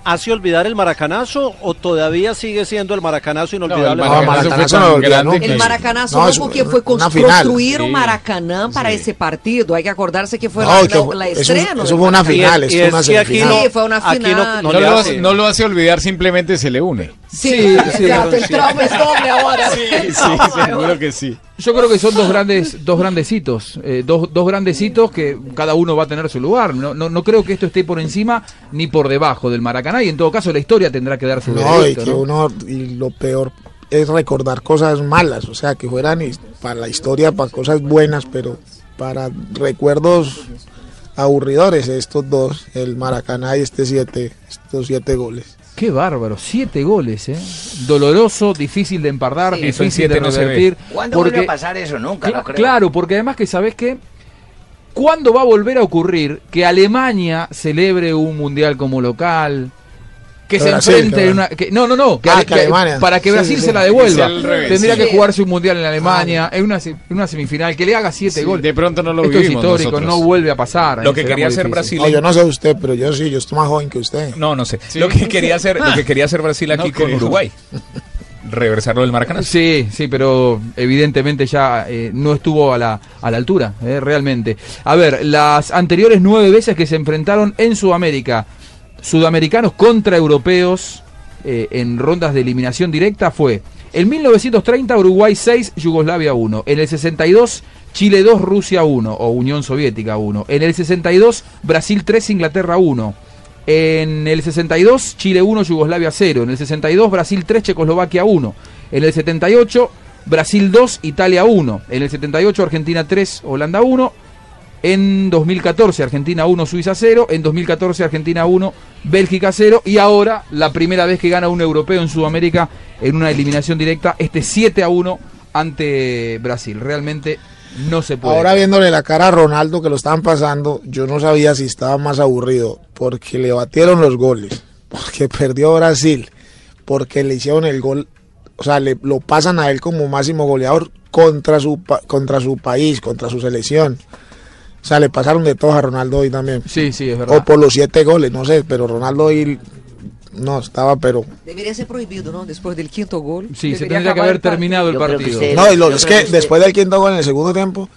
¿Hace olvidar el maracanazo o todavía sigue siendo el maracanazo inolvidable? el No, Maracanazo Maracanazo fue no que- El Maracanazo No, no, es porque fue una cons- final. construir un Sí. Maracanã para Sí. ese partido. Hay que acordarse que fue No, la, que la- fue- la eso- estreno. eso del fue una Maracaná. final, Y es- y una es que aquí semifinal. Sí, fue una aquí no- final. no No lo, hace- hace, no lo hace olvidar, simplemente se le une. Sí, Sí, sí, el es doble ahora. seguro que sí. Yo creo que son dos grandes, dos grandecitos, eh, dos, dos grandecitos que cada uno va a tener su lugar. No, no, no creo que esto esté por encima ni por debajo del Maracaná y en todo caso la historia tendrá que dar su No, y veredicto, que ¿no? uno, y lo peor es recordar cosas malas, o sea, que fueran para la historia, para cosas buenas, pero para recuerdos aburridores, estos dos, el Maracaná y este siete, estos siete goles. Qué bárbaro, siete goles, ¿eh? Doloroso, difícil de empardar, Sí. Difícil de no revertir. ¿Cuándo vuelve a pasar eso? Nunca, no creo. Claro, porque además que sabes que ¿cuándo va a volver a ocurrir que Alemania celebre un mundial como local? Que se Brasil, enfrente que una. que- no, no, no. que- Ah, que- que Alemania. para que Brasil sí, se la devuelva. Revés, Tendría sí. que jugarse un mundial en Alemania, en una, se- en una semifinal, que le haga siete Sí, goles. de pronto no lo Esto es vivimos histórico, nosotros. no vuelve a pasar. Lo que quería hacer. Brasil No, yo no sé usted, pero yo sí, yo estoy más joven que usted. No, no sé. Lo que quería hacer, lo que quería hacer Brasil aquí No con creo. Uruguay. Reversarlo del Maracaná. Sí, sí, pero evidentemente ya eh, no estuvo a la, a la altura, eh, realmente. A ver, las anteriores nueve veces que se enfrentaron en Sudamérica, sudamericanos contra europeos eh, en rondas de eliminación directa fue en 1930 Uruguay 6, Yugoslavia 1. En el 62 Chile 2, Rusia 1 o Unión Soviética 1. En el 62 Brasil 3, Inglaterra 1. En el 62, Chile 1, Yugoslavia 0. En el 62, Brasil 3, Checoslovaquia 1. En el 78, Brasil 2, Italia 1. En el 78, Argentina 3, Holanda 1. En 2014, Argentina 1, Suiza 0. En 2014, Argentina 1, Bélgica 0. Y ahora, la primera vez que gana un europeo en Sudamérica en una eliminación directa, este 7 a 1 ante Brasil. Realmente no se puede. Ahora viéndole la cara a Ronaldo que lo estaban pasando, yo no sabía si estaba más aburrido porque le batieron los goles, porque perdió Brasil, porque le hicieron el gol, o sea, le, lo pasan a él como máximo goleador contra su contra su país, contra su selección. O sea, le pasaron de todos a Ronaldo hoy también. Sí, sí, es verdad. O por los siete goles, no sé, pero Ronaldo hoy no estaba, pero Debería ser prohibido, ¿no? Después del quinto gol. Sí, se tendría que haber terminado el que partido. usted- no, y lo- es que usted- después del quinto gol en el segundo tiempo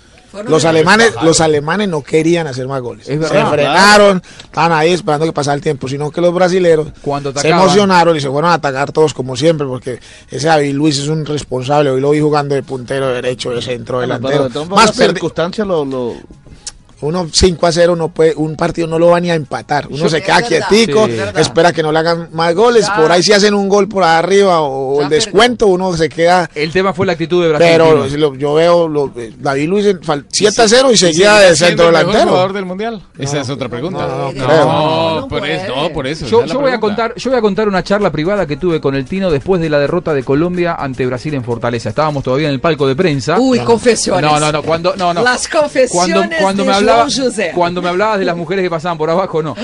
Los alemanes, los alemanes no querían hacer más goles. Es se verdad. frenaron, estaban ahí esperando que pasara el tiempo, sino que los brasileros Cuando se emocionaron y se fueron a atacar todos como siempre, porque ese David Luis es un responsable. Hoy lo vi jugando de puntero derecho, de centro, Bueno, delantero. pero Más circunstancias lo, lo- uno 5 a 0 no puede, un partido no lo va ni a empatar. Uno se queda quietico, sí. Espera que no le hagan más goles. Por ahí si hacen un gol por arriba o, el descuento, uno se queda. El tema fue la actitud de Brasil. Pero lo- yo veo lo- David Luis en fal- 7 a 0 y ¿Y seguía de centro el delantero. jugador del mundial? Esa es otra pregunta. no, no No, creo. por eso, no, por eso. Yo, voy a contar, yo voy a contar una charla privada que tuve con el Tino después de la derrota de Colombia ante Brasil en Fortaleza. Estábamos todavía en el palco de prensa. Uy, confesiones. No, no, no, cuando no, no. Las confesiones cuando, cuando de me hablaba, cuando me hablabas de las mujeres que pasaban por abajo, no.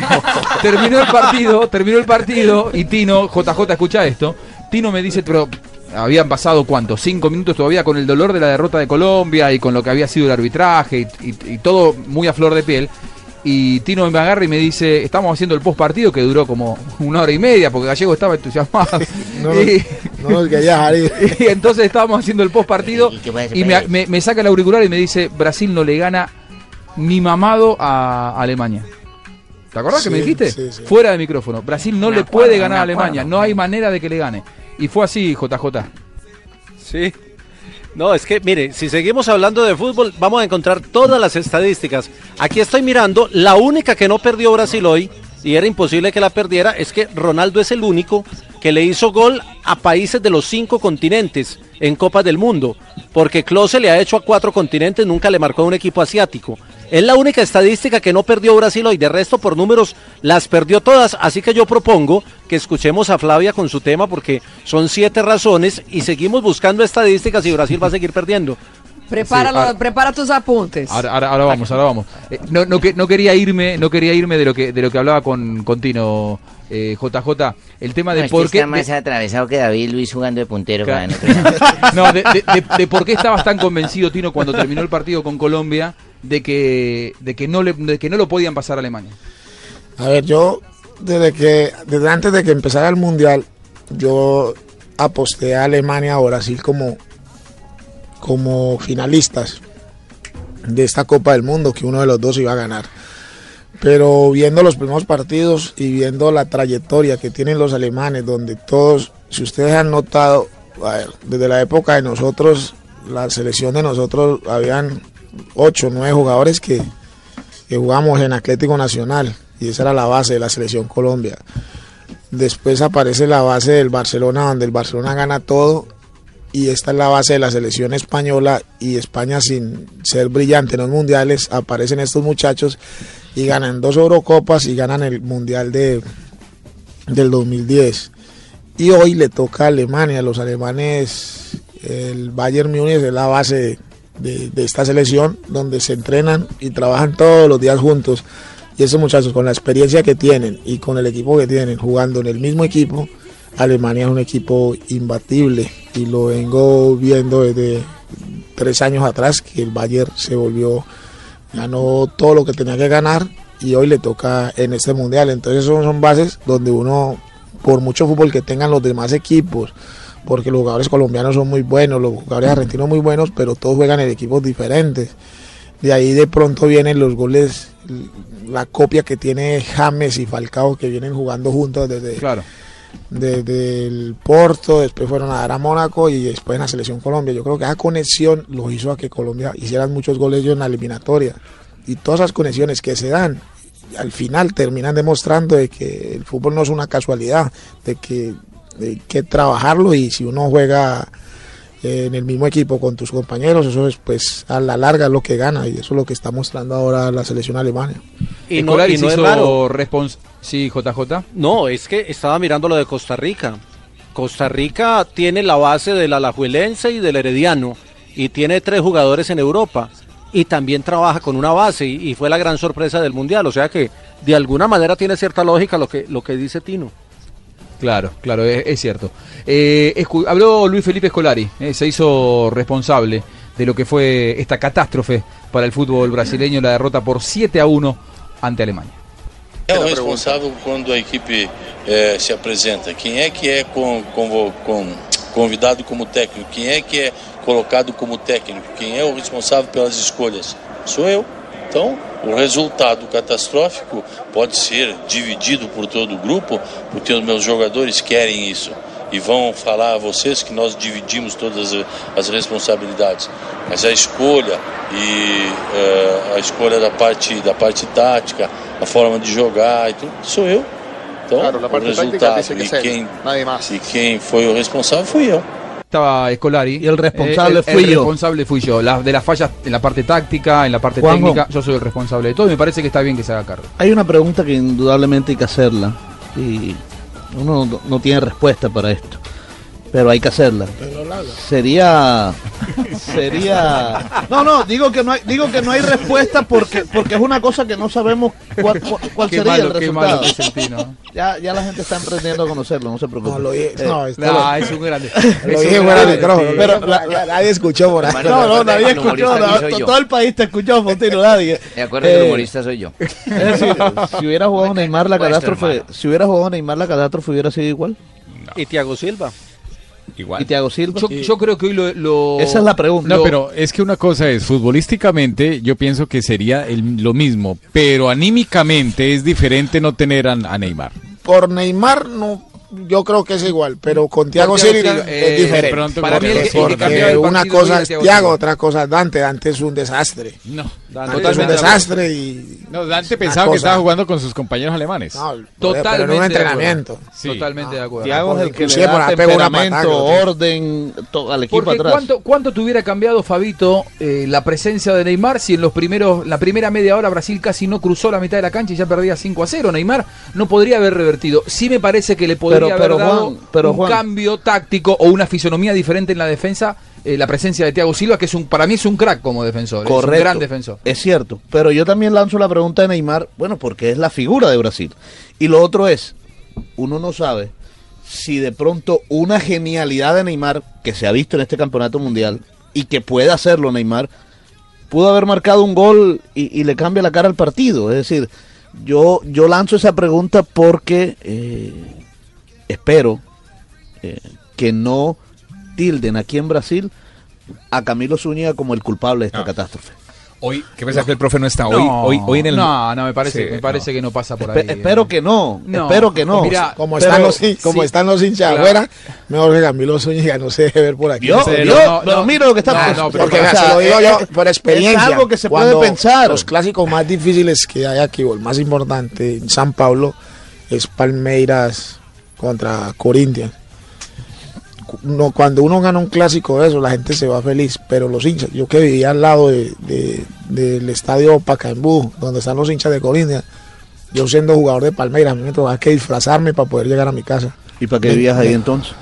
terminó el partido, terminó el partido y Tino, JJ, escucha esto. Tino me dice, pero habían pasado cuánto, cinco minutos todavía con el dolor de la derrota de Colombia y con lo que había sido el arbitraje y, y- y todo muy a flor de piel. Y Tino me agarra y me dice, estamos haciendo el post partido que duró como una hora y media porque Gallego estaba entusiasmado. No, y, no y entonces estábamos haciendo el post partido y me saca el auricular y me dice, Brasil no le gana ni mamado a Alemania. ¿Te acordás que me dijiste? sí, sí. Fuera de micrófono. Brasil no Me le acuerdo, puede ganar a. Alemania. No hay manera de que le gane. Y fue así, JJ. Sí. No, es que, mire, si seguimos hablando de fútbol, vamos a encontrar todas las estadísticas. Aquí estoy mirando, la única que no perdió Brasil hoy, y era imposible que la perdiera, es que Ronaldo es el único que le hizo gol a países de los cinco continentes en Copas del Mundo, porque Klose le ha hecho a cuatro continentes, nunca le marcó a un equipo asiático. Es la única estadística que no perdió Brasil hoy, de resto por números las perdió todas, así que yo propongo que escuchemos a Flavia con su tema porque son siete razones y seguimos buscando estadísticas y Brasil va a seguir perdiendo. Prepara, Sí, ahora- prepara tus apuntes. Ahora, ahora, ahora vamos, ahora vamos. Eh, no, no, que- no quería irme, no quería irme de lo que de lo que hablaba con, con Tino eh, JJ. El tema de No, es que por qué está más de- atravesado que David Luis jugando de puntero. Claro. para no No, de, de- de- de por qué estabas tan convencido, Tino, cuando terminó el partido con Colombia, de que, de que no le, de que no lo podían pasar a Alemania. A ver, yo desde que desde antes de que empezara el mundial, yo aposté a Alemania o Brasil como como finalistas de esta Copa del Mundo, que uno de los dos iba a ganar. Pero viendo los primeros partidos y viendo la trayectoria que tienen los alemanes, donde todos, si ustedes han notado, a ver, desde la época de nosotros, la selección de nosotros, habían ocho, nueve jugadores que, que jugamos en Atlético Nacional y esa era la base de la selección Colombia. Después aparece la base del Barcelona, donde el Barcelona gana todo y esta es la base de la selección española y España sin ser brillante en los mundiales, aparecen estos muchachos y ganan dos Eurocopas y ganan el Mundial de, del 2010. Y hoy le toca a Alemania, los alemanes, el Bayern Múnich es la base de, de esta selección donde se entrenan y trabajan todos los días juntos. Y esos muchachos con la experiencia que tienen y con el equipo que tienen jugando en el mismo equipo, Alemania es un equipo imbatible y lo vengo viendo desde tres años atrás que el Bayern se volvió, ganó todo lo que tenía que ganar y hoy le toca en este mundial. Entonces son, son bases donde uno, por mucho fútbol que tengan los demás equipos, porque los jugadores colombianos son muy buenos, los jugadores argentinos muy buenos, pero todos juegan en equipos diferentes. De ahí de pronto vienen los goles, la copia que tiene James y Falcao que vienen jugando juntos desde, Claro. Desde el Porto, después fueron a dar a Mónaco y después en la selección Colombia. Yo creo que esa conexión lo hizo a que Colombia hicieran muchos goles yo en la eliminatoria. Y todas esas conexiones que se dan, al final terminan demostrando de que el fútbol no es una casualidad, de que hay que trabajarlo y si uno juega en el mismo equipo con tus compañeros, eso es pues a la larga lo que gana y eso es lo que está mostrando ahora la selección alemana. Y no, y no es raro. Sí, JJ. No, es que estaba mirando lo de Costa Rica. Costa Rica tiene la base del Alajuelense y del Herediano y tiene tres jugadores en Europa y también trabaja con una base y, y fue la gran sorpresa del mundial. O sea que de alguna manera tiene cierta lógica lo que lo que dice Tino. Claro, claro, es, es cierto. Eh, escu- habló Luis Felipe Scolari, eh, se hizo responsable de lo que fue esta catástrofe para el fútbol brasileño, la derrota por 7 a 1 ante Alemania. É o responsável quando a equipe eh, se apresenta? Quem é que é com, convo- com- convidado como técnico? Quem é que é colocado como técnico. Quem é o responsável pelas escolhas? Sou eu. Então, o resultado catastrófico pode ser dividido por todo o grupo, porque os meus jogadores querem isso e vão falar a vocês que nós dividimos todas as responsabilidades. Mas a escolha e eh, a escolha da parte da parte tática, a forma de jogar e tudo, sou eu. Então, Claro, la o resultado que e quem e quem foi o responsável fui eu. Estaba Escolari. Y el responsable fui el yo. responsable fui yo. La- de las fallas en la parte táctica, en la parte Juanjo. técnica, yo soy el responsable de todo y me parece que está bien que se haga cargo. Hay una pregunta que indudablemente hay que hacerla y uno no- no tiene respuesta para esto, pero hay que hacerla. Sería sería No, no, digo que no hay digo que no hay respuesta porque porque es una cosa que no sabemos cuál, cuál- sería malo, el qué malo resultado. Ya ya la gente está aprendiendo a conocerlo, no se preocupe. No, lo dije- Eh, no, No, es un grande. Lo Es dije un fuera del grande, micrófono, sí. pero la- la- nadie escuchó por ahí. No, no, nadie escuchó, todo el país te escuchó, Fontino, nadie. Me acuerdo que el Eh, humorista soy yo. Es decir, si hubiera jugado Neymar la catástrofe, si hubiera jugado Neymar la catástrofe hubiera sido igual. Y Thiago Silva. Igual. Y Thiago Silva. Yo, yo creo que hoy lo, lo- Esa es la pregunta. No, lo- pero es que una cosa es, futbolísticamente yo pienso que sería el- lo mismo, pero anímicamente es diferente no tener a, a Neymar. Por Neymar no, yo creo que es igual, pero con Thiago Silva es eh, diferente. pronto para mí el que- el que Porque una cosa es Silva. otra cosa es Dante. Dante es un desastre. No, Dante es un desastre y no Dante pensaba que estaba jugando con sus compañeros alemanes. No, Totalmente pero en un de acuerdo. entrenamiento. Sí. Totalmente de acuerdo. Thiago es el que le da temperamento, orden to- al equipo Porque atrás. ¿cuánto, ¿cuánto te hubiera cambiado, Fabito, eh, la presencia de Neymar si en los primeros, la primera media hora Brasil casi no cruzó la mitad de la cancha y ya perdía 5 a 0? Neymar no podría haber revertido. Sí me parece que le podría Pero- haber pero, dado Juan, pero, un Juan. cambio táctico o una fisonomía diferente en la defensa eh, la presencia de Thiago Silva, que es un para mí es un crack como defensor, es un Correcto. gran defensor. Es cierto, pero yo también lanzo la pregunta de Neymar, bueno, porque es la figura de Brasil. Y lo otro es, uno no sabe si de pronto una genialidad de Neymar que se ha visto en este campeonato mundial y que puede hacerlo Neymar, pudo haber marcado un gol y, y le cambia la cara al partido. Es decir, yo, yo lanzo esa pregunta porque eh, espero eh, que no tilden aquí en Brasil a Camilo Zúñiga como el culpable de esta catástrofe. Hoy, ¿qué pasa que el profe no está? Hoy, No, hoy, hoy en el. no, no, me parece, Sí, me parece no. que no pasa por Espe- ahí. espero que no, No, espero que no. mira, Como, Pero- están, los, como sí. están los hinchas Claro. afuera, mejor que Camilo Zúñiga no se deje ver por aquí. ¿Vio? no, pero no. mira lo que está No, pasando. no, Porque O sea, se lo digo es- yo por experiencia. Es algo que se puede pensar. Los clásicos más difíciles que hay aquí, o el más importante en San Pablo, es Palmeiras contra Corinthians. No, cuando uno gana un clásico de eso, la gente se va feliz, pero los hinchas, yo que vivía al lado de, de- del estadio Pacaembu, donde están los hinchas de Corinthians, yo siendo jugador de Palmeiras, a mí me tocaba que disfrazarme para poder llegar a mi casa. ¿Y para qué vivías ahí entonces?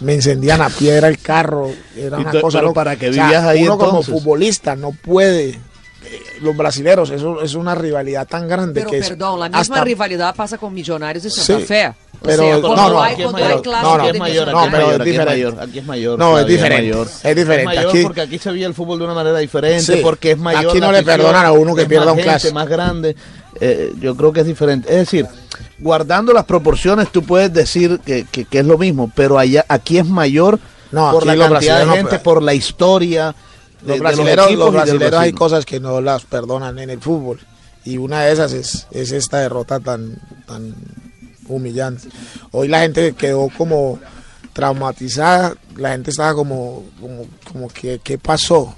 me encendían a piedra el carro, era una cosa pero. ¿para qué O sea, vivías ahí uno como futbolista no puede, eh, los brasileros, eso es una rivalidad tan grande Pero que es perdón, la misma hasta- rivalidad pasa con Millonarios de Santa Sí, Fe. O pero sea, no, cuando no, hay, No, no, de aquí es mayor, Millonarios. no, pero es aquí es diferente. mayor, aquí es mayor. No, es diferente, mayor. es diferente, mayor aquí- porque aquí se veía el fútbol de una manera diferente, Sí, porque es mayor. aquí no le perdonan a uno que pierda un gente, clásico. más grande. Eh, yo creo que es diferente. Es decir, guardando las proporciones, tú puedes decir que, que- que es lo mismo, pero allá aquí es mayor No, por aquí la cantidad de gente, por la historia. de- Los de brasileros, equipos los brasileros hay cosas que no las perdonan en el fútbol. Y una de esas es, es esta derrota tan, tan humillante. Hoy la gente quedó como traumatizada, la gente estaba como, como, como que, ¿qué pasó?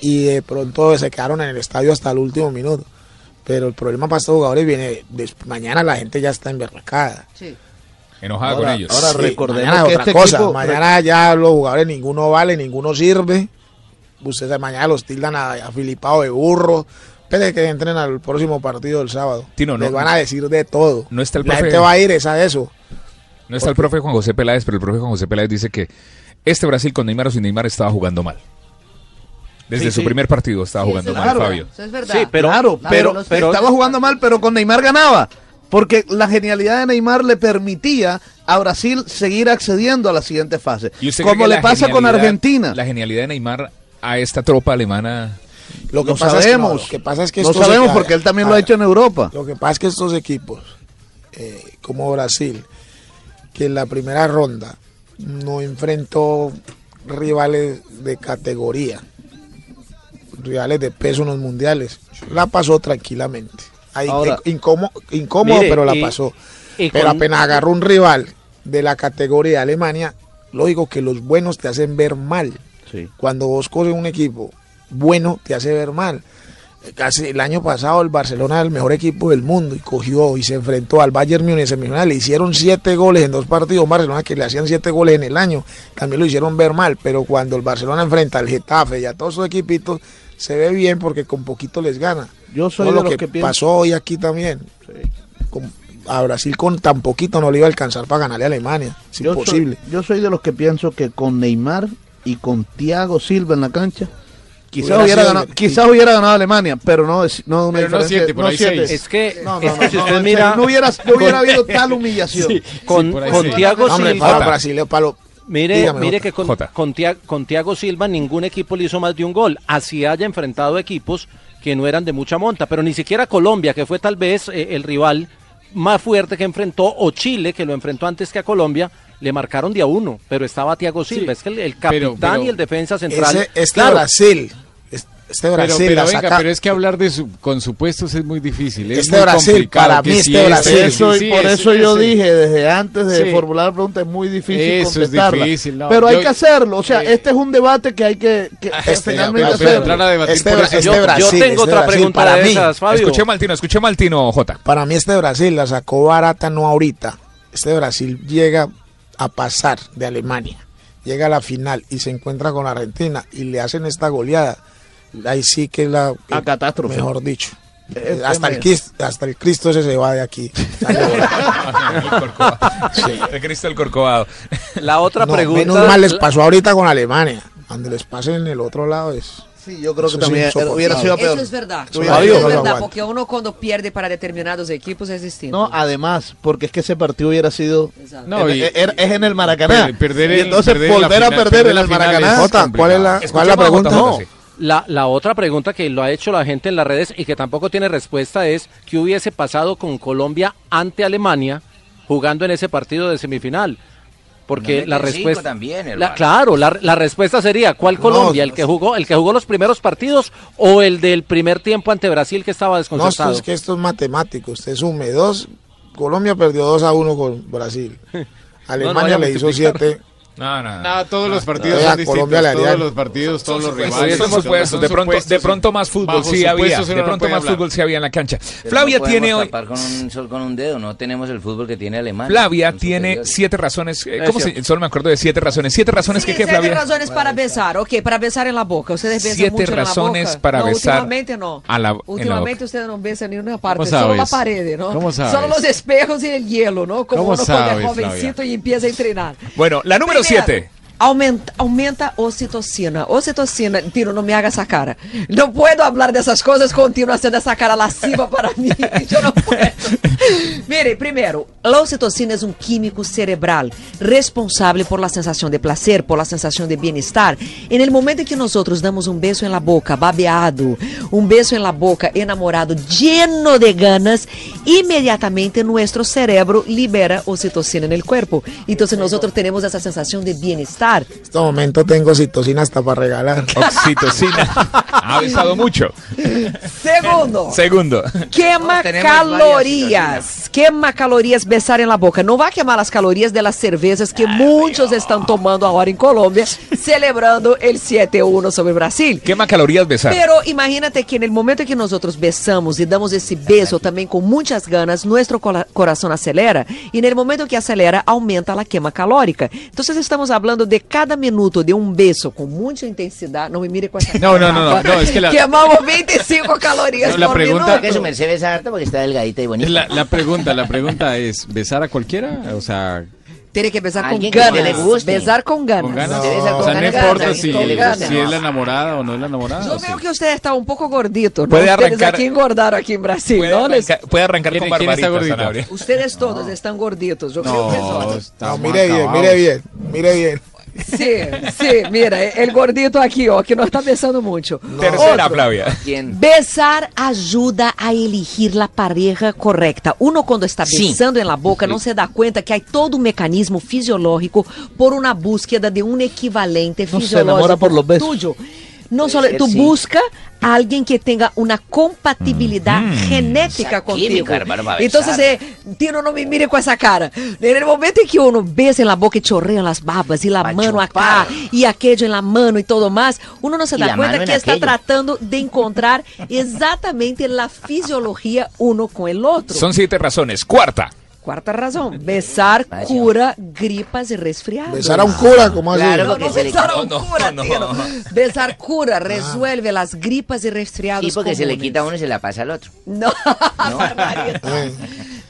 Y de pronto se quedaron en el estadio hasta el último minuto. Pero el problema para estos jugadores viene, mañana la gente ya está emberracada. Enojada Ahora- con ellos. ahora Sí, recordemos mañana que otra este cosa. equipo- mañana ya los jugadores ninguno vale, ninguno sirve. Ustedes mañana los tildan a, a Filipao de burro. Espere que entren al próximo partido del sábado. Tino, no- Les van a decir de todo. No está el La profe- gente va a ir es a eso. No está el profe Juan José Peláez, pero el profe Juan José Peláez dice que este Brasil con Neymar o sin Neymar estaba jugando mal. Desde Sí, su sí. primer partido estaba Sí, jugando mal, verdad. Fabio. Eso es verdad. Sí, pero, claro, pero, pero- estaba jugando mal, pero con Neymar ganaba. Porque la genialidad de Neymar le permitía a Brasil seguir accediendo a la siguiente fase. ¿Y usted cree Como que le la pasa con Argentina. La genialidad de Neymar a esta tropa alemana. Lo que No pasa es que no, sabemos. lo que pasa es que no estos sabemos porque él también lo ha hecho en Europa. Lo que pasa es que estos equipos, eh, como Brasil, que en la primera ronda no enfrentó rivales de categoría, rivales de peso en los mundiales. La pasó tranquilamente. Ahí, Ahora- incómodo, incómodo Mire, pero la y- pasó. y pero con- apenas agarró un rival de la categoría de Alemania, lógico que los buenos te hacen ver mal. Sí. Cuando vos coges un equipo bueno, te hace ver mal. Casi el año pasado el Barcelona era el mejor equipo del mundo y cogió y se enfrentó al Bayern Múnich en semifinal. Le hicieron siete goles en dos partidos. Barcelona que le hacían siete goles en el año. También lo hicieron ver mal. Pero cuando el Barcelona enfrenta al Getafe y a todos esos equipitos, se ve bien porque con poquito les gana. Yo soy de lo los que, que pienso- pasó hoy aquí también. Con- a Brasil con tan poquito no le iba a alcanzar para ganarle a Alemania. Es Yo soy- imposible. yo soy de los que pienso que con Neymar y con Thiago Silva en la cancha, quizás Hubiera ganado, quizás hubiera ganado Alemania, pero no, no una Pero no siete, por ahí siete. seis. Es que, No, no, es no, que si no, usted en mira serio, no hubiera, no hubiera habido tal humillación. Sí, con, por ahí con sí. Thiago Hombre, Silva, para Brasil, para lo- Mire, Dígame, mire que con, Jota. con, Tia- con Thiago Silva ningún equipo le hizo más de un gol. Así haya enfrentado equipos que no eran de mucha monta, pero ni siquiera Colombia, que fue tal vez eh, el rival más fuerte que enfrentó, o Chile, que lo enfrentó antes que a Colombia, le marcaron de a uno, pero estaba Thiago Silva. Es que el, el capitán pero- y el defensa central. Ese- este claro, Brasil, este Brasil pero la venga, saca- pero es que hablar de su- con supuestos es muy difícil. Es Este muy Brasil, para mí este Brasil- Eso, sí, sí, por eso yo dije desde antes de Sí. formular la pregunta es muy difícil Eso es difícil, no, pero hay que hacerlo. O sea, eh, este es un debate que hay que, que- que Este, finalmente pero- pero hacerlo. entrar a debatir Este por Bra- eso- este yo, tengo este otra Brasil, pregunta para de mí, esas, Fabio. Escuché Maltino, escuché Maltino, J. Para mí este Brasil la sacó barata no ahorita. Este Brasil llega a pasar de Alemania, llega a la final y se encuentra con Argentina y le hacen esta goleada. Ahí sí que es la A catástrofe. mejor dicho. Es- hasta, es- el Cristo, hasta el Cristo ese se va de aquí. Volando. el Corcovado. El Cristo del Corcovado. La otra No, pregunta. menos mal les pasó ahorita con Alemania. Donde les pase en el otro lado es. Sí, yo creo Eso que sí, también insoportable. hubiera sido peor. Eso es verdad. Eso es verdad, porque uno cuando pierde para determinados equipos es distinto. No, además, porque es que ese partido hubiera sido. Exacto. No, y- es, es- es en el Maracaná. Per- perder y el- entonces perder en la volver a perder en la el Maracaná. Jota, ¿cuál es la, cuál la Jota, pregunta? Jota, No. sí. La, la otra pregunta que lo ha hecho la gente en las redes y que tampoco tiene respuesta es qué hubiese pasado con Colombia ante Alemania jugando en ese partido de semifinal. Porque No la respuesta también, la- claro, la, la respuesta sería ¿cuál Colombia? ¿El que jugó el que jugó los primeros partidos o el del primer tiempo ante Brasil que estaba No, esto desconcertado? es que esto es matemático. Usted sume dos. Colombia perdió 2 a 1 con Brasil. Alemania le hizo multiplicar. 7. No, no, no. No, todos los partidos son distintos. Todos los partidos, todos los rivales. Son supuestos, son de pronto, supuestos, de pronto más fútbol sí había, de pronto más hablar. fútbol sí había en la cancha. Pero Flavia no podemos tiene hoy, tapar con un sol con un dedo, no tenemos el fútbol que tiene Alemania. Flavia tiene siete razones, eh, ¿cómo se, solo me acuerdo de siete razones, siete razones Sí, que qué siete Flavia, razones para besar, ok, para besar en la boca. Ustedes besan Siete mucho razones en la boca. para besar Últimamente no. a la- últimamente boca. ustedes no besan ni una parte, ¿Cómo solo la pared, ¿no? ¿Cómo sabes? Solo los espejos y el hielo, ¿no? Como ¿Cómo uno cuando es jovencito y empieza a entrenar. Bueno, la número Primero, siete. Aumenta, aumenta ocitocina. Ocitocina, Tiro, no me haga esa cara. No puedo hablar de esas cosas continuo haciendo esa cara lasciva para mí. Yo no puedo. Mire, primero, la ocitocina es un químico cerebral responsable por la sensación de placer, por la sensación de bienestar. En el momento en que nosotros damos un beso en la boca, babeado, un beso en la boca, enamorado, lleno de ganas, inmediatamente nuestro cerebro libera ocitocina en el cuerpo. Entonces nosotros tenemos esa sensación de bienestar. En este momento tengo citocina hasta para regalar. Oxitocina. ha besado mucho. Segundo. Segundo. Quema calorías. Quema calorías besar en la boca. No va a quemar las calorías de las cervezas que muchos están tomando ahora en Colombia, celebrando el 7-1 sobre Brasil. Quema calorías besar. Pero imagínate que en el momento en que nosotros besamos y damos ese beso también con muchas ganas, nuestro corazón acelera y en el momento que acelera aumenta la quema calórica. Entonces estamos hablando de cada minuto de un beso con mucha intensidad. No me mire con esa No, no, no, no, no, es que la- Quemamos 25 calorías No, la por pregunta- minuto. Que su merced besa harto porque está delgadita y bonita. La, la pregunta, la pregunta es, ¿besar a cualquiera? O sea, Tiene que besar con que ganas. le guste. Besar con ganas. ¿con ganas? Debe ser o con sea, no ganas, importa ganas, si, con si es la enamorada o no es la enamorada. Yo o sí. veo que usted está un poco gordito, ¿no? Puede Ustedes arrancar- aquí engordaron aquí en Brasil, Puede ¿no? Arrancar, puede arrancar ¿Quién- con barbarita. Ustedes todos están gorditos. Yo creo que No, son. No, mire bien, mire bien, mire bien. Sí, sí, mira, el gordito aquí, ó, que no está pensando mucho. Tercera, Otro. Flavia. Besar ajuda a elegir la pareja correcta. Uno cuando está Sí. besando en la boca no se da cuenta que hay todo un mecanismo fisiológico por una búsqueda de un equivalente No, se fisiológico enamora por los besos. tuyo. No Puede solo, tú sí. busca a alguien que tenga una compatibilidad genética Esa contigo. química, Entonces, eh, Tino, no me mire con esa cara. En el momento en que uno besa en la boca y chorrea las babas y la mano chupar. acá y aquello en la mano y todo más, uno no se da cuenta que está aquello. tratando de encontrar exactamente la fisiología uno con el otro. Son siete razones. Cuarta. Cuarta razón, besar Vaya. cura gripas y resfriados. Besar a un cura, como así? Claro, No, porque no se le besar a un no, cura, no. Besar cura resuelve las gripas y resfriados Sí, porque se le quita a uno y se la pasa al otro. No, Eh,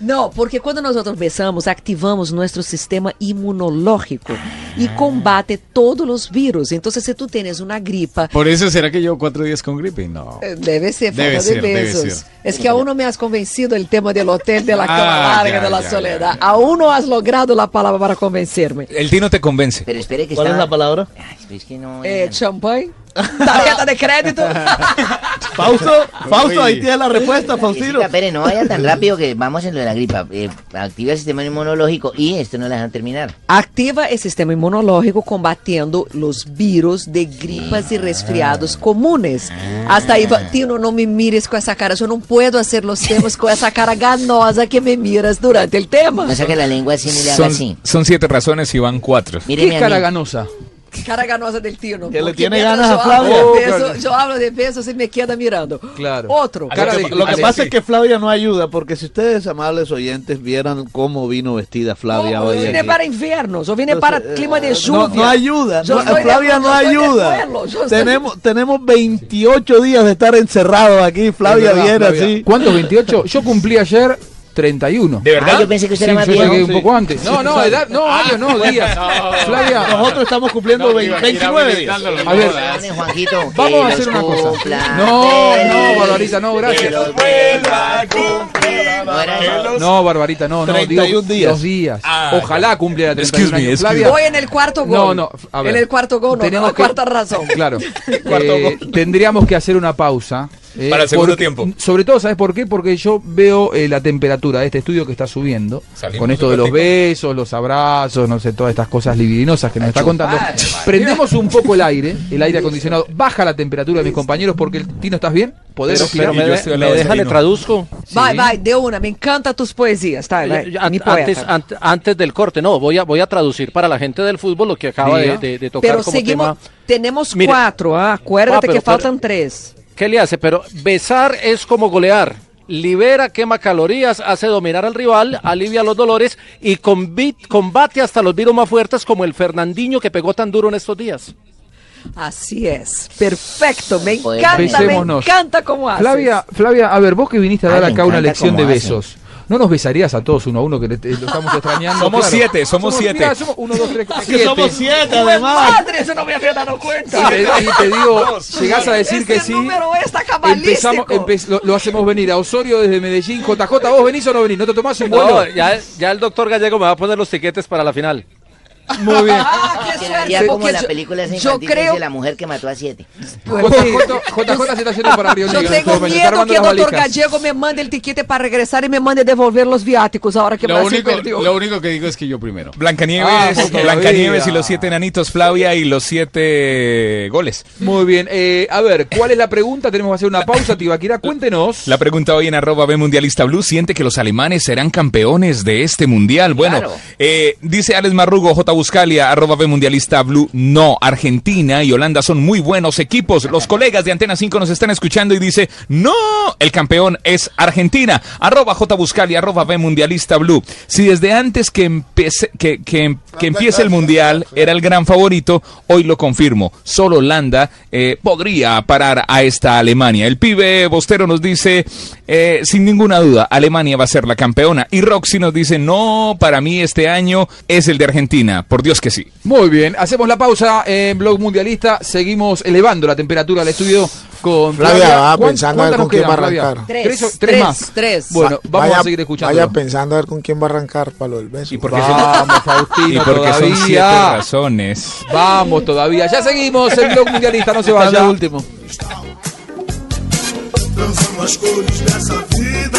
no, porque cuando nosotros besamos, activamos nuestro sistema inmunológico y combate todos los virus. Entonces, si tú tienes una gripa, Por eso será que llevo cuatro días con gripe. No. eh, debe ser falta Debe de ser, besos. Es que aún no me has convencido el tema del hotel, de la cama Ah, larga, ya, de la ya, soledad. ya, ya. Aún no has logrado la palabra para convencerme. El Tino te convence. Pero espere que ¿Cuál es está- la palabra? Ay, es que no. Eh, champagne, tarjeta de crédito. Fausto, Fausto, ahí tienes la respuesta, Faustino. Pérez, no vaya tan rápido que vamos en lo de la gripa. Eh, activa el sistema inmunológico y esto no la dejan terminar. Activa el sistema inmunológico combatiendo los virus de gripas y resfriados comunes. Hasta ahí, va- Tino, no me mires con esa cara. Yo no puedo hacer los temas con esa cara ganosa que me miras durante el tema. No saque la lengua así ni le haga Son, así. son siete razones y van cuatro. Míreme ¿Qué cara mí. ganosa? Cara ganosa del Tino. Que le tiene ganas a yo hablo Flavia. de Oh. Yo hablo de besos y me queda mirando. Claro. Otro. Cara Lo de- que, lo que Ale, pasa sí. es que Flavia no ayuda, porque si ustedes, amables oyentes, vieran cómo vino vestida Flavia No, hoy. yo vine aquí. para invierno, yo vine Entonces, para clima de eh, lluvia. No, no ayuda, no, de- Flavia no ayuda. pueblo, yo soy- tenemos, tenemos 28 días de estar encerrados aquí. Flavia viene así. ¿Cuántos? ¿28? Yo cumplí ayer 31. ¿De verdad? Ah, yo pensé que usted Sí, era más viejo. un poco antes. No, no, edad, no, años, no, días. Flavia, Nosotros estamos cumpliendo 20 29 días. a ver, que vamos a hacer una cosa. No, no, Barbarita, no, gracias. que los vuelva a cumplir. No. No, Barbarita, no, no, 31 digo días. dos días. Ah, Ojalá cumpliera 31 Excuse me, años. Flavia, Voy en el cuarto gol. No, no, a ver. En el cuarto gol, no, Tenemos la que- cuarta razón. Claro. Cuarto Eh, gol. tendríamos que hacer una pausa. Eh, Para el segundo porque- tiempo. Sobre todo, ¿sabes por qué? Porque yo veo eh, la temperatura de este estudio que está subiendo. Salimos con esto de los besos, los abrazos, no sé, todas estas cosas libidinosas que nos está contando. Prendemos un poco el aire, el aire acondicionado. Baja la temperatura de mis compañeros porque el Tino, ¿estás bien? ¿Podés Pero, pero respirar? me, yo deja, le traduzco. Vai, Sí. vai, de una. Me encantan tus poesías. Tá, Ya- mi an- antes, poeta. ant- antes del corte, no, voy a, voy a traducir para la gente del fútbol lo que acaba de, de- de tocar Pero como seguimos, tema. tenemos cuatro, ah, acuérdate Ah, pero- que pero- faltan tres. ¿Qué le hace? Pero besar es como golear. Libera, quema calorías, hace dominar al rival, alivia los dolores y combate hasta los virus más fuertes como el Fernandinho que pegó tan duro en estos días. Así es. Perfecto. Me encanta, me encanta cómo haces. Flavia, Flavia, a ver, vos que viniste a dar acá una lección de hacen. ¿No nos besarías a todos uno a uno que le- te- lo estamos extrañando? Somos siete, somos siete. somos uno, dos, tres, Que somos siete, además. Madre, eso no me había dado cuenta. Y te, y te digo, llegás a decir que sí. número está Empezamos, empe- lo, lo hacemos venir a Osorio desde Medellín. JJ, ¿vos venís o no venís? ¿No te tomás un vuelo? No, ya, ya el doctor Gallego me va a poner los tiquetes para la final. Muy bien. Ah, qué Quedaría suerte. como la yo- película yo infantil creo dice la mujer que mató a siete. JJ, yendo para Río Yo tengo miedo que el doctor. Gallego me mande el tiquete para regresar y me mande devolver los viáticos ahora que Lo Brasil único, perdió. lo único que digo es que yo primero. Blancanieves, Ah. Blancanieves y los siete enanitos, Flavia y los siete goles. Muy bien. Eh, a ver, ¿cuál es la pregunta? Tenemos que hacer una pausa, Tibaquira. Cuéntenos. La pregunta hoy en arroba B Mundialista Blue, ¿siente que los alemanes serán campeones de este mundial? Bueno, Claro. eh, dice Alex Marrugo, J. Buscalia, arroba B Mundialista Blue, no, Argentina y Holanda son muy buenos equipos. Los colegas de Antena 5 nos están escuchando y dice, no, el campeón es Argentina. Arroba J. Buscalia, arroba B Mundialista Blue. Si desde antes que, empece- que, que, que empiece el mundial era el gran favorito, hoy lo confirmo. Solo Holanda eh, podría parar a esta Alemania. El pibe Bostero nos dice, eh, sin ninguna duda, Alemania va a ser la campeona. Y Roxy nos dice, no, para mí este este año es el de Argentina, por Dios que sí. Muy bien, hacemos la pausa en Blog Mundialista, seguimos elevando la temperatura del estudio con Flavia, va ¿Cuán- pensando a ver con quién va a Flavia? arrancar. Tres, ¿Tres, tres más? tres. Bueno, vamos vaya, a seguir escuchando. Vaya pensando a ver con quién va a arrancar para lo del beso. Y porque Vamos, Faustino, Y porque son todavía. siete razones. Vamos todavía, ya seguimos en Blog Mundialista, no se vaya. último. Dançando as cores dessa vida,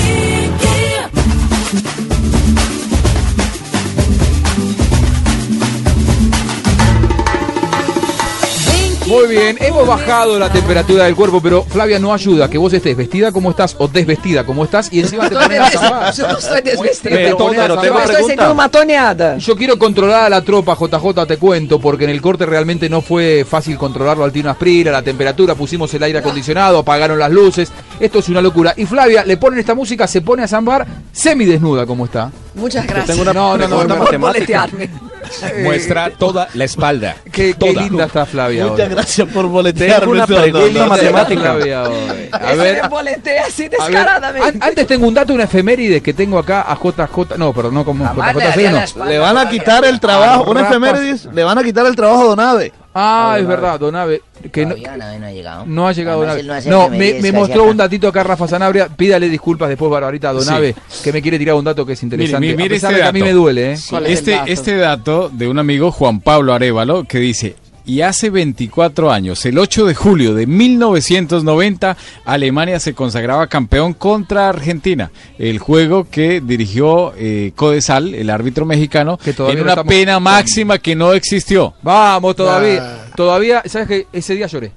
Muy bien, hemos bajado la temperatura del cuerpo, pero Flavia no ayuda que vos estés vestida como estás o desvestida como estás y encima te pones a. Yo no estoy desvestida. Te pones a pero Estoy pregunta. haciendo una toneada. Yo quiero controlar a la tropa, JJ, te cuento, porque en el corte realmente no fue fácil controlarlo al Tino Asprira, la temperatura, pusimos el aire acondicionado, apagaron las luces, esto es una locura. Y Flavia, le ponen esta música, se pone a zambar semidesnuda como está. Muchas gracias. tengo una No, no, no, no, por boletearme. Muestra toda la espalda. Qué, qué Toda. linda está Flavia Muchas hoy. gracias por boletearme. Una pregunta matemática. Flavia hoy. A Ese ver, me boletea así ver, descaradamente. an- antes tengo un dato, una efeméride que tengo acá a JJ, no, perdón, no como Jamás le JJ, daría no. espalda. Le van a quitar el trabajo, una Rafa. efemérides, le van a quitar el trabajo a Donave. Ah, es verdad, Donave, que no, Todavía Donave no ha llegado. No ha llegado Además, no me, mostró un datito acá Rafa Sanabria. Pídale disculpas después, Barbarita, a Donave, que me quiere tirar un dato que es interesante. Mire, mire a pesar este de que a mí dato. me duele, ¿eh? ¿Cuál es el Este, dato? este dato de un amigo, Juan Pablo Arevalo, que dice, y hace 24 años, el 8 de julio de 1990, Alemania se consagraba campeón contra Argentina. El juego que dirigió eh, Codesal, el árbitro mexicano, Que todavía en una pena máxima que no existió. Vamos, todavía. Todavía, ¿sabes qué? Ese día lloré.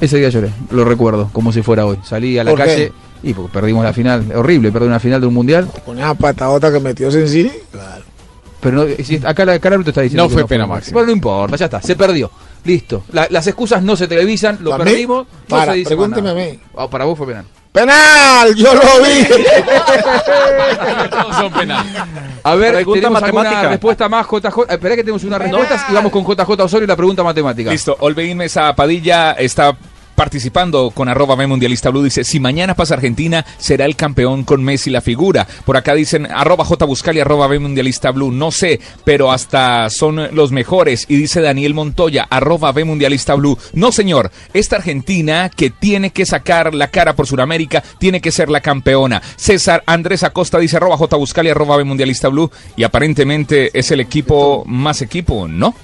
Ese día lloré, lo recuerdo, como si fuera hoy. Salí a la ¿Por qué? calle y porque perdimos la final. Horrible, perder una final de un mundial. Con esa patadota que metió Sensini. Claro. Pero no, si- acá, la- acá el árbitro está diciendo No que fue pena máxima. Bueno, no importa, ya está, se perdió. Listo. La- las excusas no se televisan, lo ¿Para mí? perdimos. No Para, se dice pregúnteme nada. a mí. Ah, para vos fue penal. ¡Penal! ¡Yo lo vi! Todos son penales. A ver, Pregunta tenemos alguna matemática. respuesta más, JJ. Eh, Esperá que tenemos unas respuestas y vamos con JJ Osorio y la pregunta matemática. Listo, Olvein Mesa Padilla está participando con arroba Mundialista Blue. Dice, si mañana pasa Argentina, será el campeón con Messi la figura. Por acá dicen arroba J Buscali, arroba Mundialista Blue. No sé, pero hasta son los mejores. Y dice Daniel Montoya, arroba Mundialista Blue. No señor, esta Argentina que tiene que sacar la cara por Sudamérica, tiene que ser la campeona. César Andrés Acosta dice arroba J Buscali, arroba Mundialista Blue. Y aparentemente es el equipo más equipo, ¿no?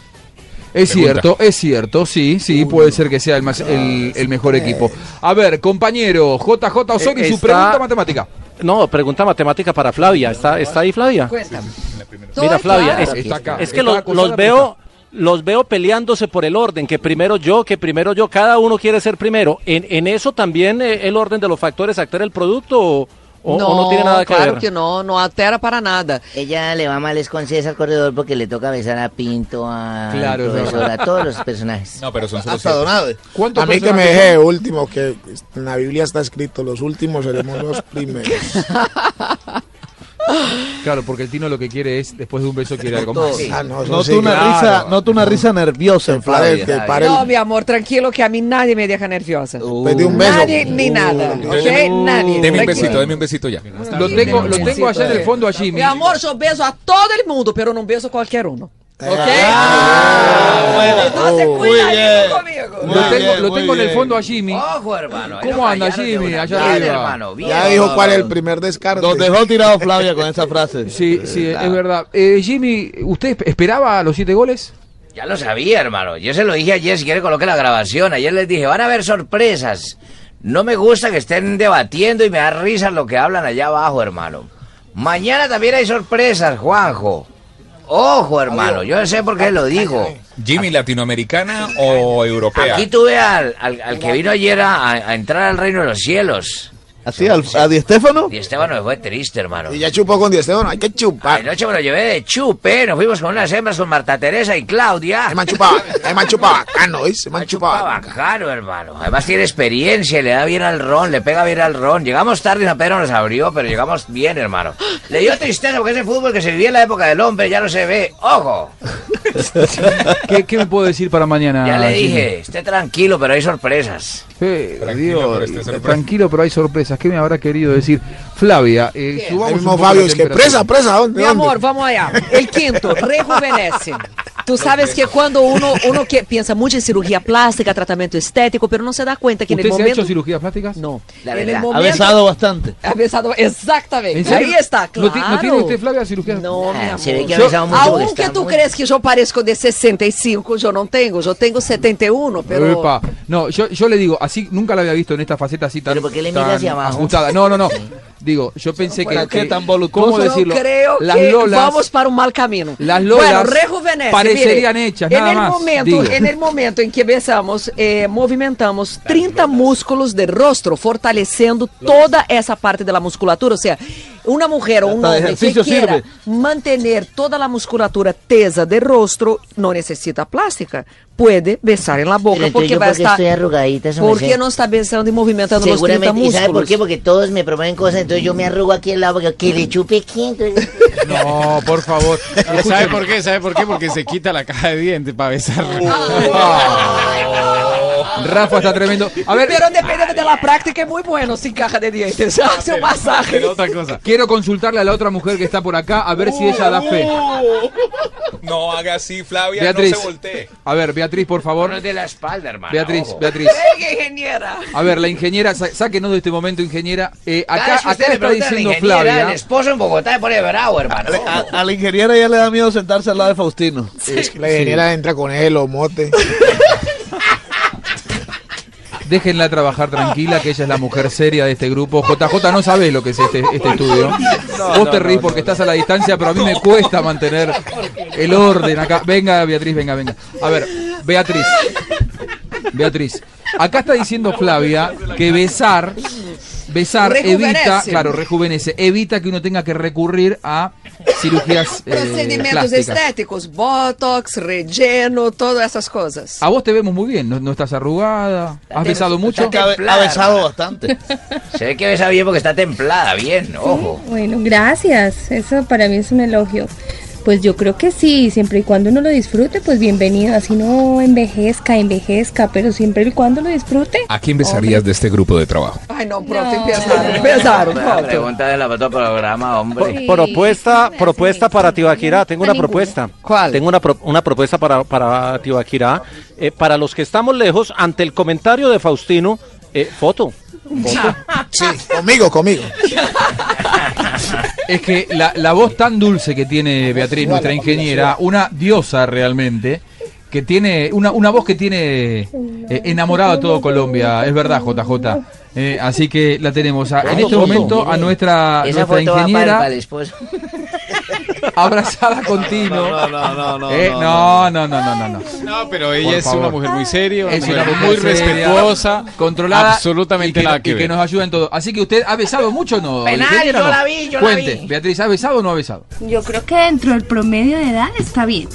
Es Pregunta. cierto, es cierto, sí, sí, puede ser que sea el, más- el, el mejor equipo. A ver, compañero, JJ Osorio y su pregunta matemática. No, pregunta matemática para Flavia. ¿Está, está ahí Flavia? Cuéntame. Mira, Flavia, es, Está acá. es que Está los, veo los veo peleándose por el orden, que primero yo, que primero yo, cada uno quiere ser primero. ¿En, en eso también eh, el orden de los factores altera el producto o, o- o no, tiene nada que claro ver? que no, no altera para nada. Ella le va mal es con César Corredor porque le toca besar a Pinto, a Claro, es profesor, a todos los personajes. No, pero son solo Hasta siete. Donave. ¿Cuántos A mí que me personajes deje de son? último, que en la Biblia está escrito, los últimos seremos los primeros. Claro, porque el Tino lo que quiere es, después de un beso, quiere algo más. Ah, no, Noto sí, una claro. risa, noto una risa nerviosa en Flavia. No, mi amor, tranquilo que a mí nadie me deja nerviosa. Pedí un beso. Nadie ni nada, ¿ok? Nadie. Deme un besito, deme un besito ya. Lo tengo, lo tengo allá en el fondo a Jimmy. Mi amor, yo beso a todo el mundo, pero no beso a cualquier uno. ¿Ok? Ah, cuidadito bien. conmigo. Lo tengo, bien, lo tengo en el fondo a Jimmy. Ojo, hermano. ¿Cómo anda Jimmy? Allá Bien, arriba. hermano, bien. Ya dijo cuál es el primer descarte. Nos dejó tirado Flavia con esa frase. Sí, sí, es verdad. Eh, Jimmy, ¿usted esp- esperaba los siete goles? Ya lo sabía, hermano. Yo se lo dije ayer, si quiere coloque la grabación. Ayer les dije, van a haber sorpresas. No me gusta que estén debatiendo y me da risa lo que hablan allá abajo, hermano. Mañana también hay sorpresas, Juanjo. Ojo, hermano, yo sé por qué lo digo. Jimmy, ¿latinoamericana o europea? Aquí tuve al, al, al que vino ayer a, a entrar al reino de los cielos. ¿Así? ¿Al- ¿A Di Esteban me fue triste, hermano. Y ya chupó con Di Esteban, hay que chupar. Anoche me lo llevé de chupe, nos fuimos con unas hembras con Marta Teresa y Claudia. Es manchupa, es manchupa bacano, ¿oíste? Es manchupa bacano, hermano. Además tiene experiencia, le da bien al ron, le pega bien al ron. Llegamos tarde y San Pedro nos abrió, pero llegamos bien, hermano. Le dio tristeza porque ese fútbol que se vivía en la época del hombre ya no se ve. ¡Ojo! ¿Qué, qué me puedo decir para mañana? Ya le Jimmy? dije, esté tranquilo, pero hay sorpresas. Eh, Tranquilo, Dios, pero esté sorpresa. tranquilo, pero hay sorpresas. ¿Qué me habrá querido decir? Flavia, eh, subamos mismo un poco Fabio, es que presa, presa, ¿dónde? Mi dónde? amor, vamos allá. El quinto, rejuvenece. Tú sabes que cuando uno, uno que piensa mucho en cirugía plástica, tratamiento estético, pero no se da cuenta que en el ¿Usted se ha momento... hecho cirugías plásticas? No. La en el verdad. Ha momento... besado bastante. Ha besado, exactamente. Ahí está, claro. ¿No, no tiene usted, Flavia, cirugía? No, mi Ah, amor. se ve que ha besado mucho Aunque tú muy- crees que yo parezco de 65, yo no tengo. Yo tengo 71, pero... Epa. No, yo, yo le digo, así nunca la había visto en esta faceta así tan, ¿Pero por qué le mira tan hacia abajo? ajustada. No, no, no. Digo, yo pensé que. ¿Cómo Yo decirlo? creo Las que lolas vamos para un mal camino. Las lolas bueno, parecerían mire, hechas, en nada el más, Momento, digo. en el momento en que besamos, eh, movimentamos 30 músculos del rostro, fortalecendo toda esa parte de la musculatura. O sea, una mujer o un hombre que quiera sirve. mantener toda la musculatura tesa del rostro, no necesita plástica. Puede besar en la boca Pero porque yo va a por qué estar... estoy arrugadita, su ¿Por merced? qué no está besando y movimentando los 30 Seguramente, ¿y músculos? sabe por qué? Porque todos me proponen cosas, entonces yo me arrugo aquí al lado, porque que le chupe quién. No, por favor. ¿Sabe por qué? ¿Sabe por qué? Porque se quita la caja de dientes para besar. Rafa está tremendo. A ver, Pero depende de la práctica, es muy bueno sin caja de dientes. Hace un masaje. Pero otra cosa. quiero consultarle a la otra mujer que está por acá a ver si ella da fe. No haga así, Flavia, Beatriz. no se voltee. A ver, Beatriz, por favor. No es de la espalda, hermano. Beatriz, ojo. Beatriz. Venga, ingeniera. A ver, la ingeniera, sáquenos de este momento, ingeniera. Eh, acá acá le está pregunta a la diciendo El Flavia. esposo en Bogotá se pone bravo, hermano. A, a la ingeniera ya le da miedo sentarse al lado de Faustino. Es que la ingeniera entra con él o mote. Déjenla trabajar tranquila, que ella es la mujer seria de este grupo. JJ, no sabes lo que es este, este estudio. Vos te reís porque estás a la distancia, pero a mí me cuesta mantener el orden acá. Venga, Beatriz, venga, venga. A ver, Beatriz. Beatriz. Acá está diciendo Flavia que besar, besar evita, claro, rejuvenece, evita que uno tenga que recurrir a cirugías eh, Procedimientos plásticas. estéticos, botox, relleno, todas esas cosas. A vos te vemos muy bien, no, no estás arrugada, has besado mucho. Que ha, ha besado bastante. Se ve que besa bien porque está templada, bien, ojo. Bueno, gracias. Eso para mí es un elogio. Pues yo creo que sí, siempre y cuando uno lo disfrute, pues bienvenido. Así no envejezca, envejezca, pero siempre y cuando lo disfrute. ¿A quién besarías de este grupo de trabajo? Ay, no, pronto empezaron, empezaron, La pregunta del otro programa, hombre. Sí. Propuesta, Sí, propuesta sí. para Tibaquirá. Tengo una propuesta. ¿Cuál? Tengo una, pro- una propuesta para, para Tibaquirá. Eh, para los que estamos lejos, ante el comentario de Faustino, eh, foto. Sí, conmigo, conmigo. Es que la, la voz tan dulce que tiene Beatriz, nuestra ingeniera, una diosa realmente, que tiene una, una voz que tiene eh, enamorado a todo Colombia, es verdad, JJ. Eh, así que la tenemos a- en este momento a nuestra, Esa nuestra para, ingeniera para abrazada continuo. No, no, no, no, Eh, no, no, no, no, no, no. No, pero ella Por es favor. una mujer muy seria, una Es mujer una mujer muy seria, respetuosa, controlada, absolutamente y que, nada y que que ver. nos ayuda en todo. Así que usted ha besado mucho o no? Penal, yo no? la vi, yo la Cuente, vi. Beatriz, ¿ha besado o no ha besado? Yo creo que dentro del promedio de edad está bien.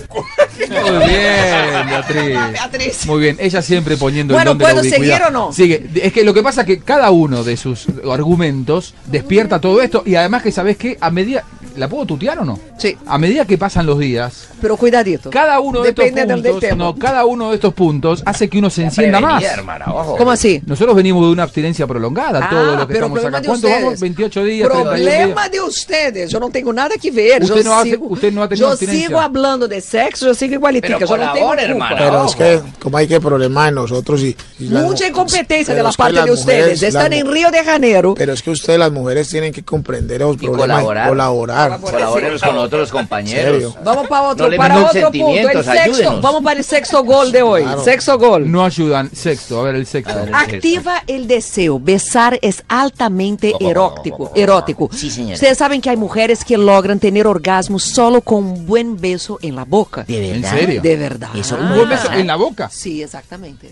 Muy bien, Beatriz. Beatriz. Muy bien, ella siempre poniendo Bueno, el don de la ¿puedo seguir o no? Sigue. Es que lo que pasa es que cada uno de sus argumentos despierta todo esto y además que sabes que a medida ¿la puedo tutear o no? Sí, A medida que pasan los días, pero cuidadito. cada uno de Depende estos del, del puntos, tema. no, cada uno de estos puntos hace que uno se encienda más. Hermana, ojo. ¿Cómo así? Nosotros venimos de una abstinencia prolongada, Ah, todo lo que pero estamos problema acá. ¿Cuánto ustedes. vamos? 28 días, 31 días. Problema de ustedes, yo no tengo nada que ver. Usted yo no hace- sigo, usted no ha tenido yo abstinencia. sigo hablando de sexo, yo sigo igualitica, Pero yo no tengo hermana. Pero es que, como hay que problema en nosotros y. y Mucha mu- incompetencia de la parte de ustedes. mujeres- Están las en Río de Janeiro. Pero es que ustedes, las mujeres, tienen que comprender los Y problemas colaborar. y colaborar. Colaborar. Colaboremos con otros compañeros. Vamos para otro, No para otro punto. El sexto, vamos para el sexto gol de hoy. Sexto gol. No ayudan. Sexto, a ver, el sexto. Activa el deseo. Besar es altamente erótico. erótico. Sí, señora. Ustedes saben que hay mujeres que logran tener orgasmo solo con un buen beso en la boca. ¿De ¿En verdad? serio? De verdad. Eso, ¿Un buen beso en la boca? Sí, exactamente.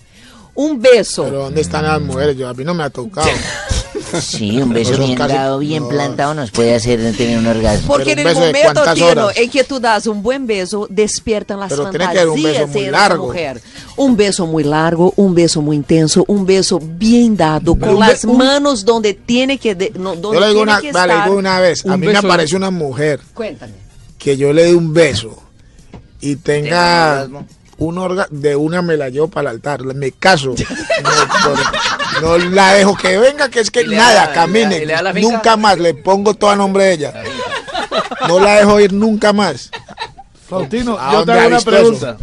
Un beso. Pero ¿dónde están las mujeres? Yo, a mí no me ha tocado. Sí, un beso Eso bien casi- dado, bien no. plantado nos puede hacer tener un orgasmo. Porque en el de momento Tino, en que tú das un buen beso, despiertan las Pero tiene que haber un beso fantasías en la mujer. Un beso muy largo, un beso muy intenso, un beso bien dado, Pero con las un- manos donde tiene que, de- no, donde Yo le digo tiene una, que vale, estar. digo una vez. A mí me aparece una mujer Cuéntame. que yo le dé un beso y ¿Tenga un de una me la llevo para el altar, me caso. No, no la dejo que venga, que es que ¿Y le nada, da- camine. y le da- y le da la finca? nunca más, le pongo todo a nombre de ella. No la dejo ir nunca más. Faustino, ¿A yo te hago una pregunta.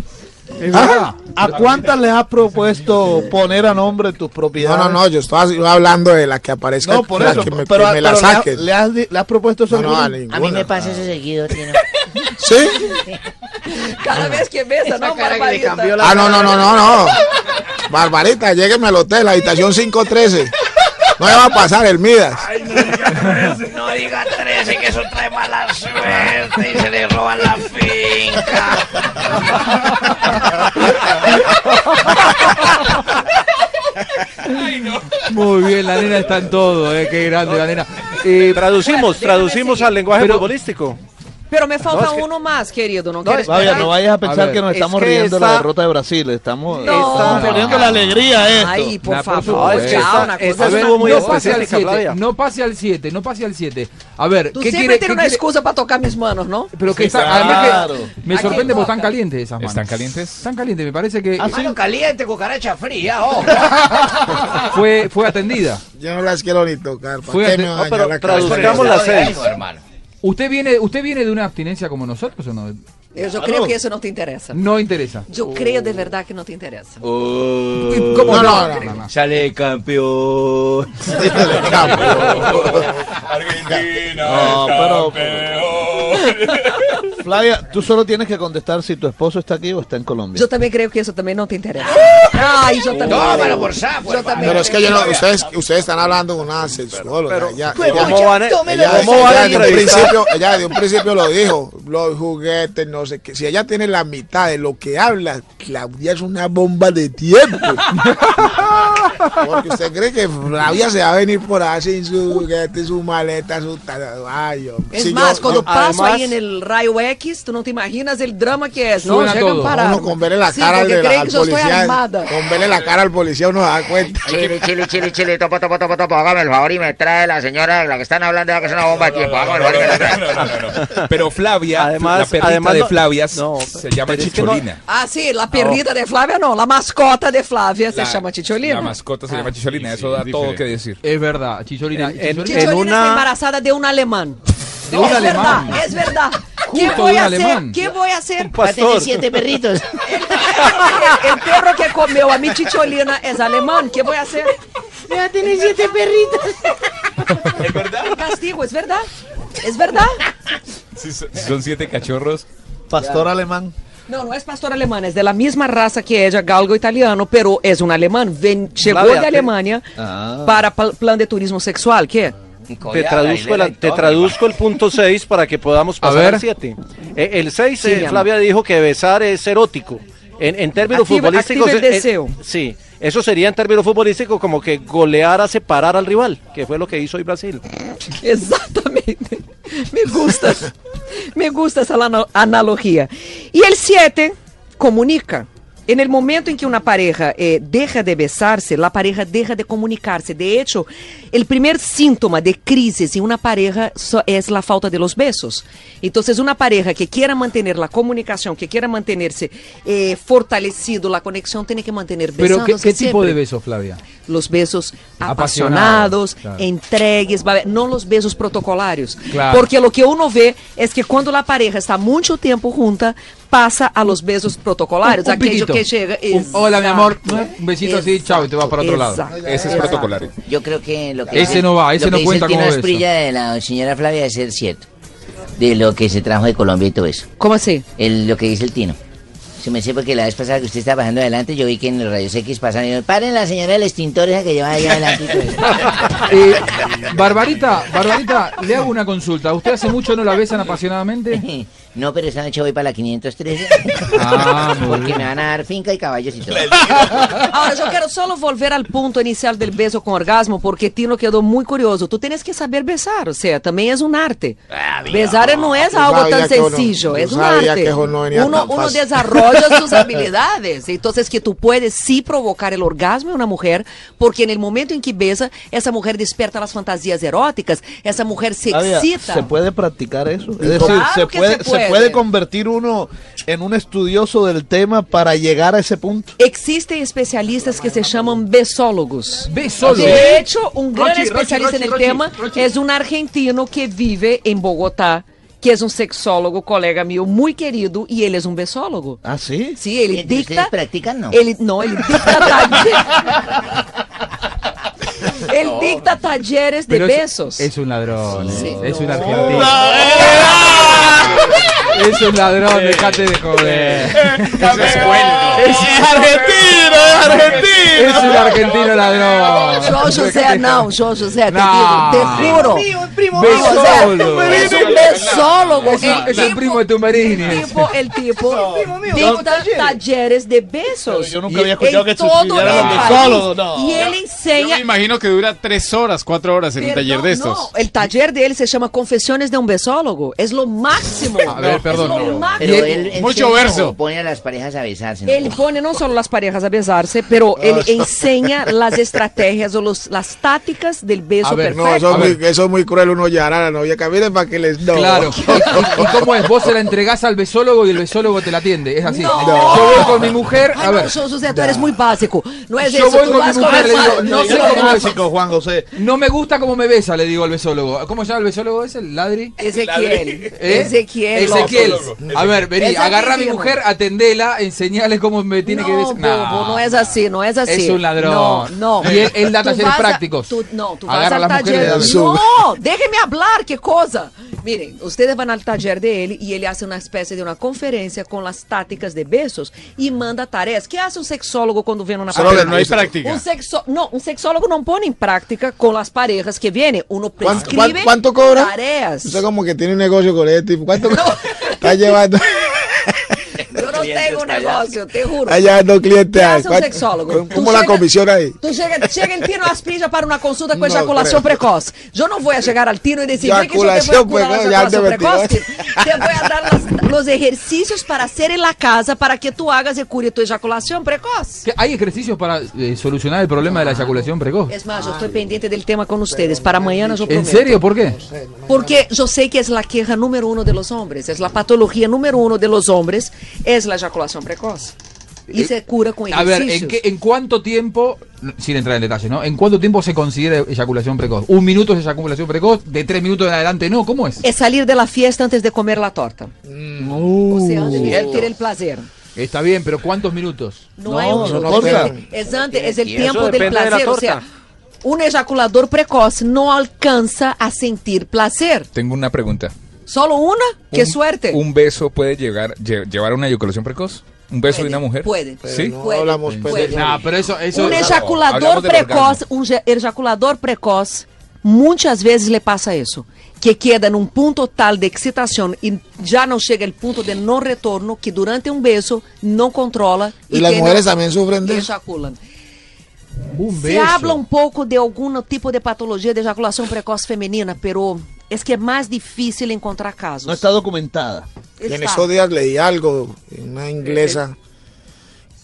¿Ah? ¿A cuántas les has propuesto poner a nombre tus No, propiedades? no, no, yo estoy hablando de la que aparezca, No, por la eso. que me, pero que me la pero le has- saquen. le, has, di- le has propuesto eso No, no, a A mí me pasa eso seguido, Tino. ¿Sí? Cada vez que besa, ¿no, le Barbarita? cambió la Ah, no, no, no, no, no. Barbarita, llégueme al hotel, habitación 513. No me va a pasar el Midas. No diga 13 que eso trae mala suerte y se le roban la finca. Muy bien, la nena está en todo, eh, qué grande la nena. Eh, Traducimos, traducimos al lenguaje Pero- futbolístico. Pero me falta No, es que- uno más, querido. ¿No, quieres no vayas a pensar A ver, que nos es estamos que riendo de la derrota de Brasil. Estamos, No. estamos poniendo la alegría a esto. Ay, por Nah, favor. es que una cosa muy no pase al específica, 7, Flavia. no pase al 7, no pase al 7. A ver, Tú ¿qué siempre quiere? tienes qué una quiere? excusa para tocar mis manos, ¿no? Pero que Sí, está, claro. que me ¿A sorprende porque están calientes esas manos. ¿Están calientes? Están calientes, me parece que Mano caliente, cucaracha fría, ojo. fue, fue atendida. Yo no las quiero ni tocar. ¿Para Fue qué ante- me va a No, dañar pero la cabeza? traduzcamos las seis. Ánimo, hermano. ¿Usted viene, ¿Usted viene de una abstinencia como nosotros o no? Eu já creio que isso não te interessa. No interesa. Eu creio de verdade que não te interessa. ¿Cómo No, no? no, no, no. Sale campeón. No, pero, Flavia, tú solo tienes que contestar si tu esposo está aquí o está en Colombia. Eu também creio que isso também não te interessa. Ai, eu também. Tómalo por sapo, também. Pero es que yo no, ustedes, ustedes están hablando con una sexuóloga. ella, ella, ¿Cómo van a, ella, cómo ella van a desde un entrevistar? principio, ella desde un principio lo dijo, los juguetes, no sé qué. Si ella tiene la mitad de lo que habla, Claudia es una bomba de tiempo. Porque usted cree que Flavia se va a venir por ahí sin su juguete, su maleta, su... Ay. Es Si más, yo- quando yo- passo además- aí no raio X, tu não te imaginas o drama que Suena chegam todo. parar. uno con verle la Sí, cara al, de la- al policía, con verle la cara al policía uno se da cuenta. Chile, chile, chile, chile, topo, topo, topo, topo, hágame el favor y me trae la señora, la que están hablando, que es una bomba de tiempo. Hágame el favor y me trae. Pero Flavia, Además- la perrita además de no- Flavia no, se llama es no- Chicholina. Ah, sim, la perrita de Flávia não, la mascota de Flávia se La- chama Chicholina. La mascota se llama Chicholina, eso da todo que decir. Es verdad, Chicholina. En- en- Chicholina- en una- está embarazada de un alemán. De un es alemán. verdad, es verdad. ¿Qué Justo voy a hacer? ¿Qué voy a hacer? Un pastor. siete perritos. El perro que comió a mi Chicholina es alemán. ¿Qué voy a hacer? Ya tiene siete perritos. ¿Es verdad? Castigo, es verdad. Es verdad. Si son, si son siete cachorros. Pastor alemán. No, no es pastor alemán, es de la misma raza que ella, galgo italiano, pero es un alemán. Ven, llegó Flavia, de te- Alemania Ah. para plan de turismo sexual. ¿Qué? Te traduzco, el, te traduzco el punto 6 para que podamos pasar ver. al 7. el 6, Sí, amor. Flavia dijo que besar es erótico. En, en términos Activa- futbolísticos. activa el eh, deseo. sí, eso sería en términos futbolísticos como que golear a separar al rival, que fue lo que hizo hoy Brasil. Exactamente. Me gusta. Me gusta esa ana- analogía. Y el 7 comunica. En el momento en que una pareja eh, deja de besarse, la pareja deja de comunicarse. De hecho, el primer síntoma de crisis en una pareja es la falta de los besos. Entonces, una pareja que quiera mantener la comunicación, que quiera mantenerse eh, fortalecido la conexión, tiene que mantener Pero, ¿qué, tipo de beso, Flavia? los besos Apasionados, apasionados, claro. entregues, no los besos protocolarios. Claro. Porque lo que uno ve es que cuando la pareja está mucho tiempo junta, pasa a los besos protocolarios. Un- un aquello piquito. que llega. Un- hola, mi amor. Un besito así, chao, y te vas para otro lado. Ese es Exacto. protocolario. Yo creo que lo que Ese dice- no va, ese lo no cuenta dice como beso. De la señora Flavia es el 7. de lo que se trajo de Colombia y todo eso. ¿Cómo así? El, lo que dice el Tino. Se me sé porque la vez pasada que usted estaba bajando adelante, yo vi que en los rayos X pasan y yo, paren la señora del extintor esa que lleva ahí adelante. y todo eso". Eh, Barbarita, Barbarita, le hago una consulta. ¿Usted hace mucho no la besan apasionadamente? No, pero esta noche voy para la 513. Ah, porque me van a dar finca y caballos y todo. Ahora, yo quiero solo volver al punto inicial del beso con orgasmo, porque Tino quedó muy curioso. Tú tienes que saber besar, o sea, también es un arte. Besar no es algo sabía tan sencillo, es un arte. no Uno, uno desarrolla sus habilidades. Entonces, que tú puedes sí provocar el orgasmo en una mujer, porque en el momento en que besa, esa mujer despierta las fantasías eróticas, esa mujer se excita. ¿Se puede practicar eso? Es Claro decir, se que puede, se se puede. Puede convertir uno en un estudioso del tema para llegar a ese punto. Existen especialistas que se llaman besólogos. Besólogos. De hecho, un gran Rochi, Rochi, especialista Rochi, en el Rochi, tema Rochi. es un argentino que vive en Bogotá, que es un sexólogo, colega mío muy querido, y él es un besólogo. ¿Ah, sí? Sí, él ¿Ustedes dicta. practican, no? Él, no, él dicta talleres. él dicta talleres de Pero es- besos. Es, un ladrón, eh. Sí. es un argentino. Es un ladrón, dejate de joder. Es argentino, es argentino. Es un argentino ladrón. Yo, José, no, yo, José, te No. te juro. Besólogo. Es un besólogo. Es, El es el primo de Tumberini. El tipo, el tipo dicta talleres de besos. Yo nunca había escuchado que estudiaran besólogos, no. Y él Yo enseña. me imagino que dura tres horas, cuatro horas en un taller de estos. no, el taller de él se llama Confesiones de un besólogo. Es lo máximo. A ver, perdón, Es lo no. máximo. Pero él Mucho verso. o pone a las parejas a besarse. ¿no? Él pone no solo las parejas a besarse, pero él enseña las estrategias o los, las tácticas del beso A ver, No, perfecto. eso es, muy, eso es muy cruel uno llevar a la novia. Para que les no. Claro. ¿Y, y- y cómo es? Vos se la entregás al besólogo y el besólogo te la atiende. Es así. No. Yo voy con mi mujer. A ver. no, yo, José, tú eres muy básico. No es Yo eso. voy con mi mujer, el- le digo, no sé cómo es. Básico, Juan José. No me gusta cómo me besa, le digo al besólogo. ¿Cómo se llama el besólogo ese? ¿El ladri? Ezequiel. ¿Eh? Ezequiel. Ezequiel. Loco. A ver, vení, agarra a mi mujer, atendela, enseñale cómo me tiene que besar. bobo, no es así, no es así. Es un ladrón. No, no. Y él- él da talleres a- prácticos. tú- no, tú Agarra vas a al las. No, déjeme hablar, qué cosa. Miren, ustedes van al taller de él y él hace una especie de una conferencia con las tácticas de besos y manda tareas. ¿Qué hace un sexólogo cuando viene una Solo pareja? no hay práctica. Un sexo, no, un sexólogo no pone en práctica con las parejas que vienen. Uno ¿Cuánto, prescribe cuán- cuánto cobra? tareas. Usted como que tiene un negocio con este tipo. ¿Cuánto está llevando? No tengo negocio, te juro. Está llevando clientes ¿Qué ahí. hace un ¿Cuánto- sexólogo? ¿Cómo, la chega- comisión ahí? Tú chega, chega el Tino Aspilla para una consulta con No eyaculación creo. precoz. Yo no voy a llegar al Tino y decir, "Ve que yo te voy a te precoz. metió. Te voy a dar las- los ejercicios para hacer en la casa para que tú hagas y cure tu eyaculación precoz. ¿Qué- ¿Hay ejercicios para eh, solucionar el problema de la eyaculación precoz? Es más, yo estoy pendiente del tema con ustedes. Para mañana yo ¿En serio? ¿Por qué? Porque yo sé que es la queja número uno de los hombres, es la patología número uno de los hombres, es la eyaculación precoz. Y se cura con Eh, A ver, ejercicios. ¿en, qué, ¿en cuánto tiempo, sin entrar en detalles, ¿no? ¿En cuánto tiempo se considera eyaculación precoz? ¿Un minuto es eyaculación precoz? ¿De tres minutos en adelante no? ¿Cómo es? Es salir de la fiesta antes de comer la torta. Uh, O sea, antes de sentir el placer. Está bien, pero ¿cuántos minutos? No, hay un no es, es antes, es el tiempo del depende de la placer. O sea, un eyaculador precoz no alcanza a sentir placer. Tengo una pregunta. ¿Solo una? ¡Qué Un- suerte! ¿Un beso puede llegar, lle- llevar a una eyaculación precoz? ¿Un beso Puede, de una mujer? puede. ¿Sí? No Puede, hablamos puede. de- No, pero eso, eso un ejaculador precoz, un ejaculador precoz, muchas veces le pasa eso, que queda en un punto tal de excitación y ya no llega el punto de no retorno que durante un beso no controla Y las tiene- mujeres también sufren de eso. ejaculan. un Se habla un poco de algún tipo de patología de eyaculación precoz femenina, pero es que es más difícil encontrar casos. No está documentada. Y en Está. estos días leí algo, una inglesa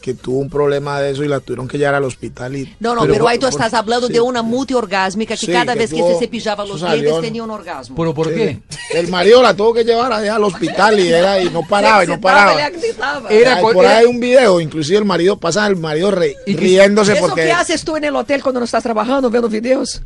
que tuvo un problema de eso y la tuvieron que llevar al hospital. Y, No, no, pero, ahí tú estás hablando sí. de una multiorgásmica que Sí, cada que vez que tuvo- se cepillaba los dientes ¿no? tenía un orgasmo. ¿Pero por Sí. qué? El marido la tuvo que llevar allá al hospital y, era, y no paraba, y no paraba. Era por ahí hay un video, inclusive el marido pasa el marido re- ¿Y qué- riéndose ¿Eso porque qué haces tú en el hotel cuando no estás trabajando, viendo videos?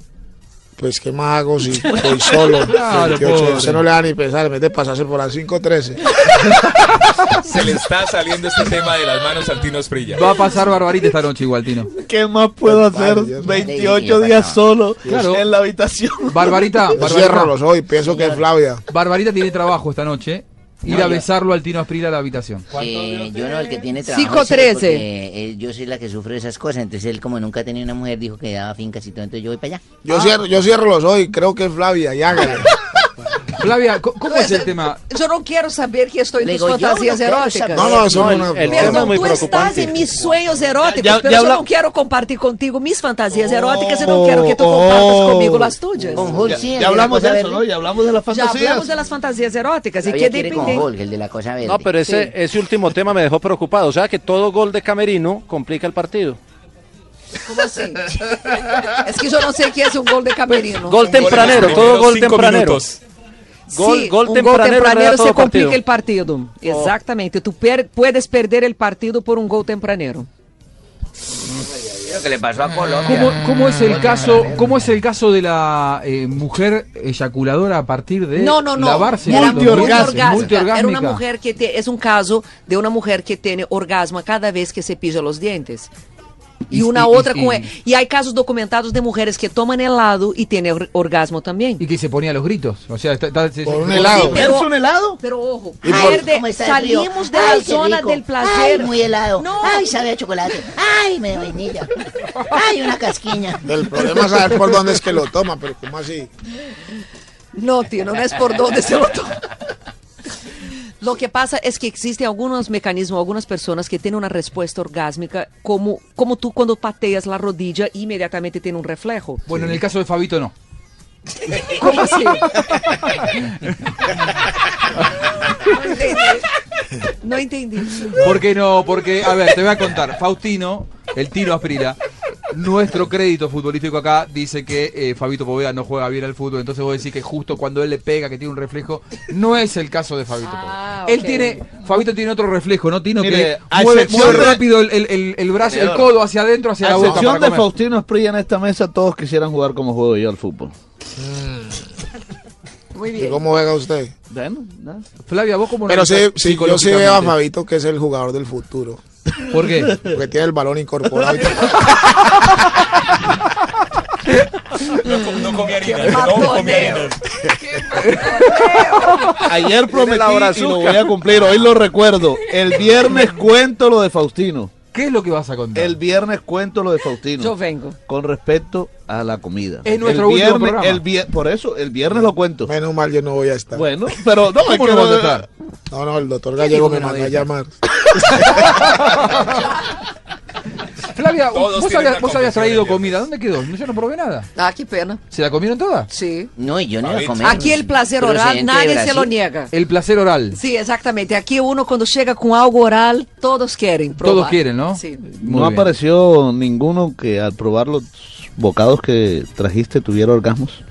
Pues qué más hago si estoy solo. Claro, 28, pobre. usted no le da ni pensar, en vez de pasarse por las 5.13. Se le está saliendo este tema de las manos al Tino Esprilla. Va a pasar Barbarita esta noche igual, Tino. ¿Qué más puedo hacer? 28 días solo Claro. en la habitación. Barbarita, Yo Barbarita. cierro los ojos y pienso que es Flavia. Barbarita tiene trabajo esta noche. Ir a besarlo al Tino Asprila a la habitación. Eh, yo no, el que tiene trabajo. trece. porque, eh, yo soy la que sufro de esas cosas. Entonces él, como nunca tenía una mujer, dijo que daba fincas y todo. Entonces yo voy para allá. Yo, cierro, yo cierro los ojos y creo que es Flavia, y hágale. Flavia, ¿cómo es el tema? Yo no quiero saber que estoy en tus fantasías no eróticas. No, no, eso no, el- no. el tema Perdón, es muy tú estás en mis sueños eróticos, Ya- ya pero habla- yo no quiero compartir contigo mis fantasías eróticas y no quiero que tú compartas oh. conmigo las tuyas. Con Hulk, Ya, sí, ya hablamos de eso. ¿no? Ya hablamos de las Ya fantasías. hablamos de las fantasías eróticas y con depende. Hulk, el de la cosa verde. No, pero ese, ese último tema me dejó preocupado. O sea que todo gol de Camerino complica el partido. ¿Cómo así? es que yo no sé qué es un gol de camerino. Gol tempranero, todo gol tempranero. minutos. Gol, Sí, gol gol tempranero se complica partido. el partido. Exactamente. Tú per- puedes perder el partido por un gol tempranero. Lo que le pasó a Colombia. ¿Cómo, cómo es el caso, cómo es el caso de la eh, mujer eyaculadora a partir de No, no, no. lavarse multiorgásmica. Multiorgásmica. Era una mujer que te- es un caso de una mujer que tiene orgasmo cada vez que se pilla los dientes. Y, y- otra y- con y hay casos documentados de mujeres que toman helado y tienen or- orgasmo también. Y que se ponía los gritos. O sea, está- está- Por un helado. pero- ¿Es un helado? Pero ojo, por- pierde- ¿Cómo está el frío? salimos de la Ay, zona rico. del placer. Ay, muy helado. No. Ay, sabe a chocolate. Ay, me vainilla. Ay, una casquiña. El problema es saber por dónde es que lo toma, pero ¿cómo así? No, tío, no es por dónde se lo toma. Lo que pasa es que existen algunos mecanismos, algunas personas que tienen una respuesta orgásmica, como, como tú cuando pateas la rodilla, inmediatamente tiene un reflejo. Bueno, en el caso de Fabito no. ¿Cómo así? No entendí. No entendí. ¿Por qué no? Porque, a ver, te voy a contar. Faustino, el Tino Asprila, nuestro crédito futbolístico acá dice que eh, Fabito Poveda no juega bien al fútbol. Entonces vos decís que justo cuando él le pega, que tiene un reflejo, no es el caso de Fabito Ah, Poveda. Él tiene, Fabito tiene otro reflejo, ¿no? Tino Mire, que a mueve, excepción mueve de- rápido el, el- el- el brazo, el codo hacia adentro, hacia A la boca. excepción para de comer. Faustino Esprilla en esta mesa, todos quisieran jugar como juego yo al fútbol. Muy ¿Y cómo juega usted? Bueno, nada. Flavia, vos como Pero sí, sí, yo sí veo a Fabito que es el jugador del futuro. ¿Por qué? Porque tiene el balón incorporado. No, no comía harina. No comía harina. Ayer prometí y lo voy a cumplir, hoy lo recuerdo. El viernes cuento lo de Faustino. ¿Qué es lo que vas a contar? El viernes cuento lo de Faustino. Yo vengo. Con respecto a la comida. Es nuestro el viernes, programa. el vier- por eso, el viernes lo cuento. Menos mal yo no voy a estar. Bueno, pero no, es ¿Cómo que no no- estar? No, no, el doctor Gallego me mandó a llamar. Todos vos, vos habías traído comida. ¿Dónde quedó? Yo no probé nada. Ah, qué pena. ¿Se la comieron toda? Sí. No, y yo no iba a Fabito. comer. Aquí el placer oral, nadie se lo niega. El placer oral. Sí, exactamente. Aquí uno cuando llega con algo oral, todos quieren probar. Todos quieren, ¿no? Sí. Muy no bien. apareció ninguno que al probar los bocados que trajiste tuviera orgasmos.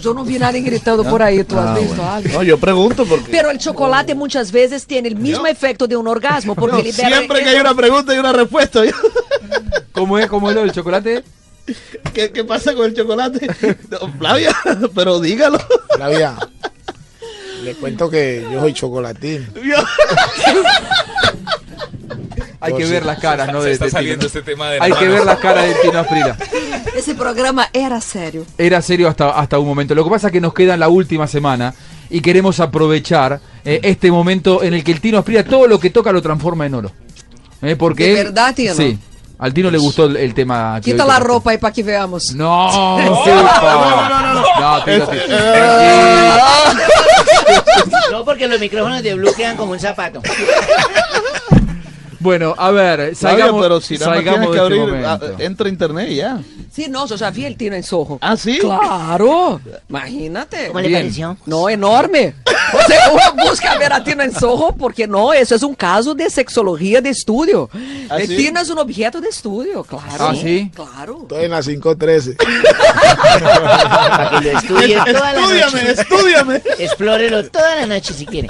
Yo no vi nadie gritando por ahí, ¿tú has Ah, visto bueno. algo? No, yo pregunto porque Pero el chocolate muchas veces tiene el mismo efecto de un orgasmo porque No, libera siempre que hay una pregunta hay una respuesta. ¿Cómo es? ¿Cómo es lo del chocolate? ¿Qué, qué pasa con el chocolate? No, Flavia, pero dígalo. Flavia, le cuento que yo soy chocolatín. Hay que ver las caras, ¿no? Se está saliendo este tema de Hay que ver las caras de Tino Asprila. Ese programa era serio. Era serio hasta, hasta un momento. Lo que pasa es que nos queda la última semana y queremos aprovechar eh, este momento en el que el Tino Asprila todo lo que toca lo transforma en oro. Eh, porque ¿De él- verdad, Tino? Sí. Al Tino le gustó el, el tema. que Quita la ropa ahí para que veamos. No, No, no, no, no, No, Tino, Tino. No, porque los micrófonos de Blue quedan como un zapato. Bueno, a ver, salgamos, pero si más salgamos tienes que este abrir, ah, entra a internet y ya. Sí, no, yo ya vi el Tino en Soho. ¿Ah, sí? Claro. Imagínate. ¿Cómo le Bien. pareció? No, enorme. O sea, uno busca ver a Tino en Soho porque no, eso es un caso de sexología de estudio. ¿Ah, el sí? Tino es un objeto de estudio, claro. Ah, ¿sí? Claro. Estoy en la 513. Para que lo estudie toda la Estúdiame, noche. estúdiame. Explórelo toda la noche si quiere.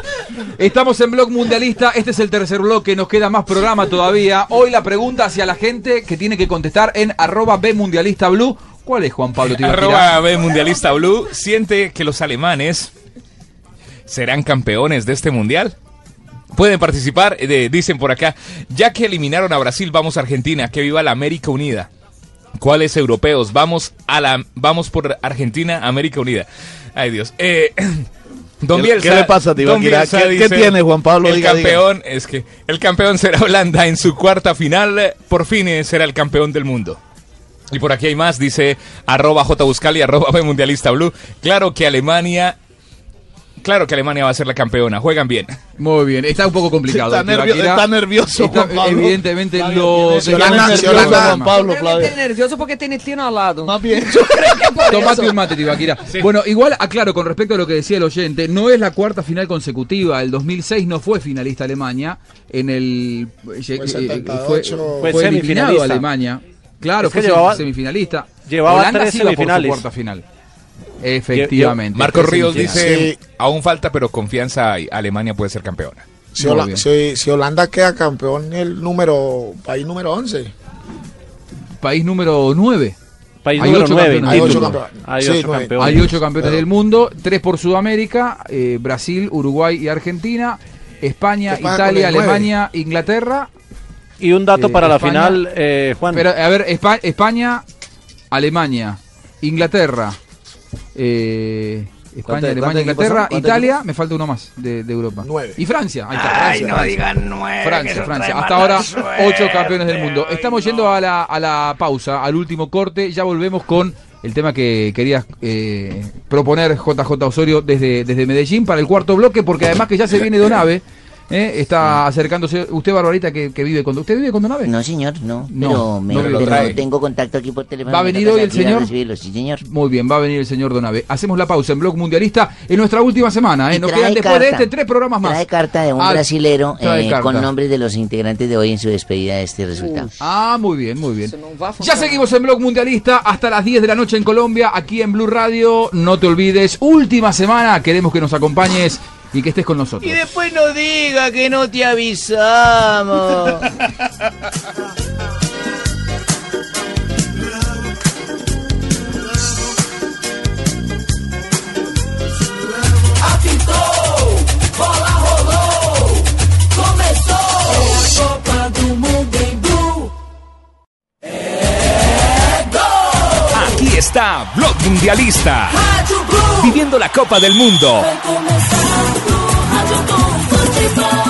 Estamos en Blog Mundialista, este es el tercer bloque, nos queda más programa todavía. Hoy la pregunta hacia la gente que tiene que contestar en arroba B Mundialista Blue ¿Cuál es Juan Pablo Tibaquirá? Arroba B Mundialista Blue siente que los alemanes serán campeones de este mundial. Pueden participar, eh, dicen por acá, ya que eliminaron a Brasil, vamos a Argentina, que viva la América Unida. ¿Cuáles europeos? Vamos a la, vamos por Argentina, América Unida. Ay Dios. Eh, Don ¿Qué- Bielsa, qué le pasa? Bielsa ¿Qué- tiene, Juan Pablo? El Diga, diga. campeón es que el campeón será Holanda en su cuarta final. Por fin eh, será el campeón del mundo. Y por aquí hay más, dice arroba J Buscali, arroba B Mundialista Blue. Claro que Alemania, claro que Alemania va a ser la campeona, juegan bien. Muy bien, está un poco complicado. Está nervio- está nervioso, Está- Juan Pablo. Evidentemente Yolanda- nervioso Yolanda- Juan Pablo, Creo que está nervioso porque tiene Tino al lado. Más bien. Tomate un mate, Tibaquira. Bueno, igual aclaro con respecto a lo que decía el oyente, no es la cuarta final consecutiva. El 2006 no fue finalista Alemania. En el eh, Fue eh, 78. fue, Fue eliminado semifinalista. Alemania. Claro, Es que fue llevaba- semifinalista. llevaba Holanda tres sí iba por su semifinales. cuarta final. Efectivamente. Marcos Ríos semifinales. dice, aún falta, pero confianza hay, Alemania puede ser campeona. Si, Hola- si- si Holanda queda campeón, el número, país número 11. País número 9. País Hay número ocho nueve, campeones Hay del ocho mundo. campeones. Hay Sí, ocho nueve. campeones. Hay ocho campeones Pero- del mundo, tres por Sudamérica, eh, Brasil, Uruguay y Argentina, España, España Italia. Alemania, Inglaterra. Y un dato Eh, para la final, eh, Juan. Pero, a ver, Espa- España, Alemania, Inglaterra, eh, España, ¿Cuántos- Alemania, Inglaterra, Italia, me falta uno más de, de Europa. Nueve. Y Francia. Ahí está, Ay, no Francia. digan nueve. Francia, Francia. Hasta ahora, suerte. ocho campeones del mundo. Estamos yendo a la, a la pausa, al último corte. Ya volvemos con el tema que quería eh, proponer JJ Osorio desde, desde Medellín para el cuarto bloque, porque además que ya se viene Donave. Eh, está acercándose. Usted, Barbarita, que, que vive con. ¿Usted vive con Donave? No, señor, no. No, pero me- no lo pero trae. tengo contacto aquí por teléfono. ¿Va a venir hoy el señor? sí, señor. Muy bien, va a venir el señor Donave. Hacemos la pausa en Blog Mundialista en nuestra última semana. ¿eh? Nos quedan después de este tres programas más. Trae carta de un Ah, brasilero eh, con nombres de los integrantes de hoy en su despedida de este resultado. Ah, muy bien, muy bien. Ya seguimos en Blog Mundialista hasta las 10 de la noche en Colombia, aquí en Blue Radio. No te olvides, última semana, queremos que nos acompañes y que estés con nosotros. después no diga que no te avisamos. Aquí está Blog Mundialista. Viviendo la Copa del Mundo.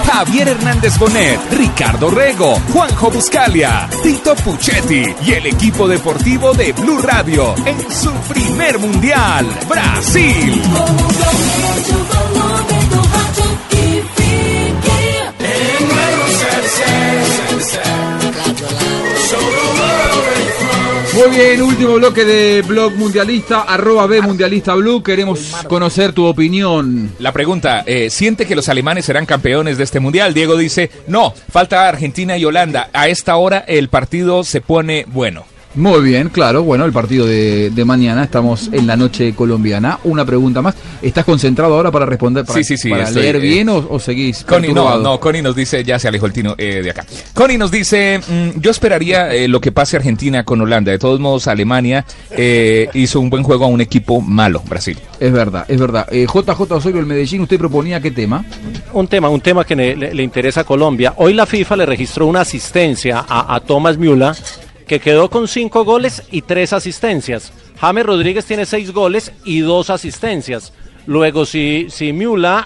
Javier Hernández Bonet, Ricardo Rego, Juanjo Buscalia, Tito Puchetti y el equipo deportivo de Blue Radio en su primer mundial, Brasil. Muy bien, último bloque de Blog Mundialista, arroba B Mundialista Blue. Queremos conocer tu opinión. La pregunta, eh, ¿siente que los alemanes serán campeones de este mundial? Diego dice, no, falta Argentina y Holanda. A esta hora el partido se pone bueno. Muy bien, claro. Bueno, el partido de, de mañana, estamos en la noche colombiana. Una pregunta más. ¿Estás concentrado ahora para responder, para, Sí, sí, sí, para estoy, leer eh, bien o, o seguís Connie, no, no, Connie nos dice, ya se alejó el tino eh, de acá. Connie nos dice, mm, yo esperaría eh, lo que pase Argentina con Holanda. De todos modos, Alemania eh, hizo un buen juego a un equipo malo, Brasil. Es verdad, es verdad. Eh, JJ Osorio, el Medellín, ¿usted proponía qué tema? Un tema, un tema que le, le- le interesa a Colombia. Hoy la FIFA le registró una asistencia a, a Thomas Müller, que quedó con cinco goles y tres asistencias. James Rodríguez tiene seis goles y dos asistencias. Luego, si, si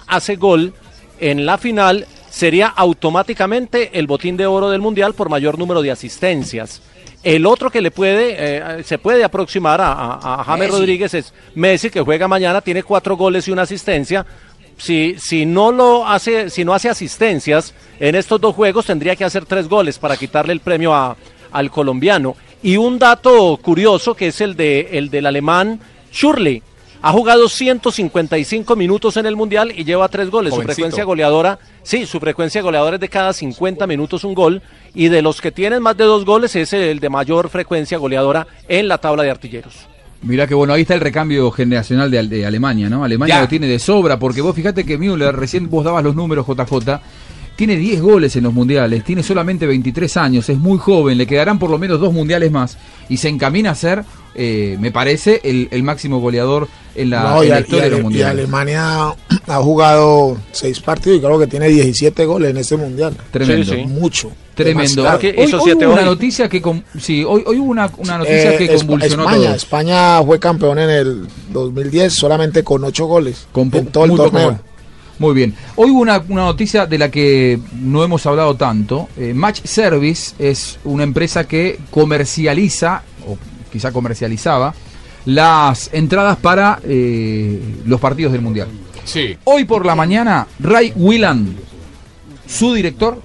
hace gol en la final, sería automáticamente el botín de oro del Mundial por mayor número de asistencias. El otro que le puede, eh, se puede aproximar a, a- a James Messi. Rodríguez es Messi, que juega mañana, tiene cuatro goles y una asistencia. Si, si no lo hace, si no hace asistencias en estos dos juegos, tendría que hacer tres goles para quitarle el premio a- al colombiano. Y un dato curioso que es el de el del alemán Schürrle. Ha jugado 155 minutos en el Mundial y lleva tres goles. Jovencito. Su frecuencia goleadora, sí, su frecuencia goleadora es de cada 50 minutos un gol. Y de los que tienen más de dos goles es el de mayor frecuencia goleadora en la tabla de artilleros. Mirá que bueno, ahí está el recambio generacional de, de Alemania, ¿no? Alemania Ya. lo tiene de sobra, porque vos fíjate que Müller, recién vos dabas los números, JJ, tiene 10 goles en los mundiales, tiene solamente 23 años, es muy joven, le quedarán por lo menos dos mundiales más y se encamina a ser, eh, me parece, el, el máximo goleador en la, No, en la historia y de los Ale- y mundiales. Alemania ha jugado seis partidos y creo que tiene 17 goles en este mundial. Tremendo. Mucho. Tremendo. Hoy, hoy hubo una noticia que con- sí, hoy, hoy hubo una, una noticia Eh, que convulsionó a España, todos. España fue campeón en el 2010 solamente con 8 goles Con en todo el poco torneo. Muy bien. Hoy hubo una, una noticia de la que no hemos hablado tanto. Eh, Match Service es una empresa que comercializa, o quizá comercializaba, las entradas para eh, los partidos del Mundial. Sí. Hoy por la mañana, Ray Whelan, su director,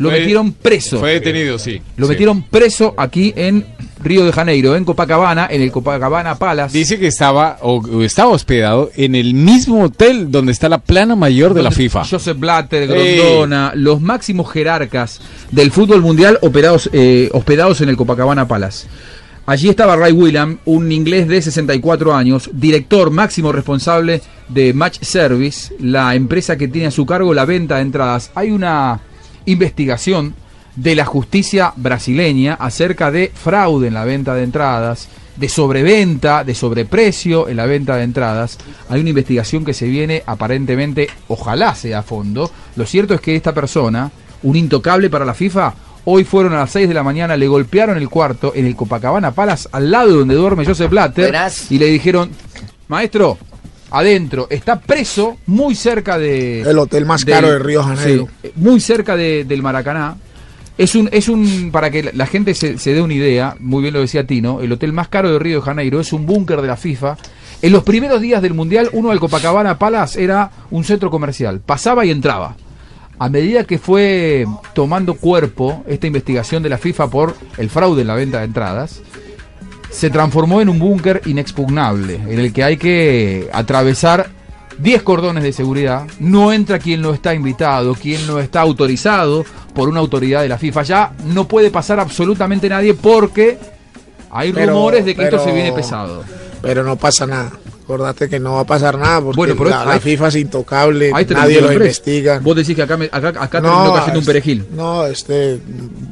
lo Fue- metieron preso. Fue detenido, sí. Lo Sí. metieron preso aquí en Río de Janeiro, en Copacabana, en el Copacabana Palace. Dice que estaba o, estaba hospedado en el mismo hotel donde está la plana mayor de la FIFA. Joseph Blatter. Grondona, los máximos jerarcas del fútbol mundial operados, eh, hospedados en el Copacabana Palace. Allí estaba Ray William, un inglés de 64 años, director máximo responsable de Match Service, la empresa que tiene a su cargo la venta de entradas. Hay una investigación de la justicia brasileña acerca de fraude en la venta de entradas, de sobreventa, de sobreprecio en la venta de entradas. Hay una investigación que se viene aparentemente, ojalá sea a fondo. Lo cierto es que esta persona, un intocable para la FIFA, hoy fueron a las 6 de la mañana, le golpearon el cuarto en el Copacabana Palace, al lado donde duerme Joseph Blatter, y le dijeron, maestro, adentro, está preso muy cerca de... El hotel más del- caro de Río Janeiro. sí, muy cerca de- del Maracaná. Es un, es un, para que la- gente se, se dé una idea, muy bien lo decía Tino, el hotel más caro de Río de Janeiro es un búnker de la FIFA. En los primeros días del Mundial, uno del Copacabana Palace era un centro comercial. Pasaba y entraba. A medida que fue tomando cuerpo esta investigación de la FIFA por el fraude en la venta de entradas, se transformó en un búnker inexpugnable, en el que hay que atravesar 10 cordones de seguridad. No entra quien no está invitado, quien no está autorizado por una autoridad de la FIFA. Ya no puede pasar absolutamente nadie porque hay Pero- rumores de que esto se viene pesado. Pero no pasa nada. Acordate que no va a pasar nada porque Bueno, pero la, la FIFA es intocable, nadie lo investiga. Vos decís que acá, me- acá, acá terminó cayendo un perejil. No, este,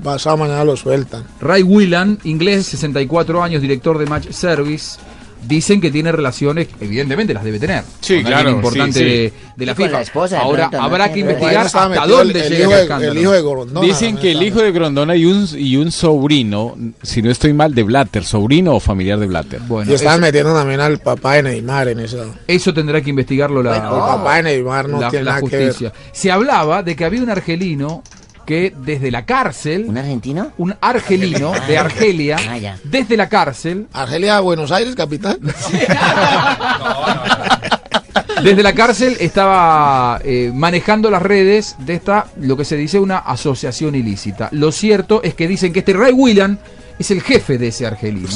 pasado mañana lo sueltan. Ray Whelan, inglés, 64 años, director de Match Service. Dicen que tiene relaciones, evidentemente las debe tener. Sí, claro, importante sí, sí. de, de la FIFA. la esposa, de Ahora pronto, ¿no? habrá que investigar hasta dónde el- el llega hijo el de- el hijo de Grondona Dicen que el hijo de Grondona y un, y un sobrino, si no estoy mal, de Blatter, sobrino o familiar de Blatter. Bueno, y estaban eso, metiendo también al papá de Neymar en eso. eso tendrá que investigarlo la, el papá de Neymar no la- tiene la nada que ver. justicia. Se hablaba de que había un argelino que desde la cárcel, ¿Un argentino? un argelino de Argelia, Ah, ya. desde la cárcel, Argelia, Buenos Aires, capitán. Desde la cárcel estaba eh, manejando las redes de esta, lo que se dice, una asociación ilícita. Lo cierto es que dicen que este Ray William es el jefe de ese argelino.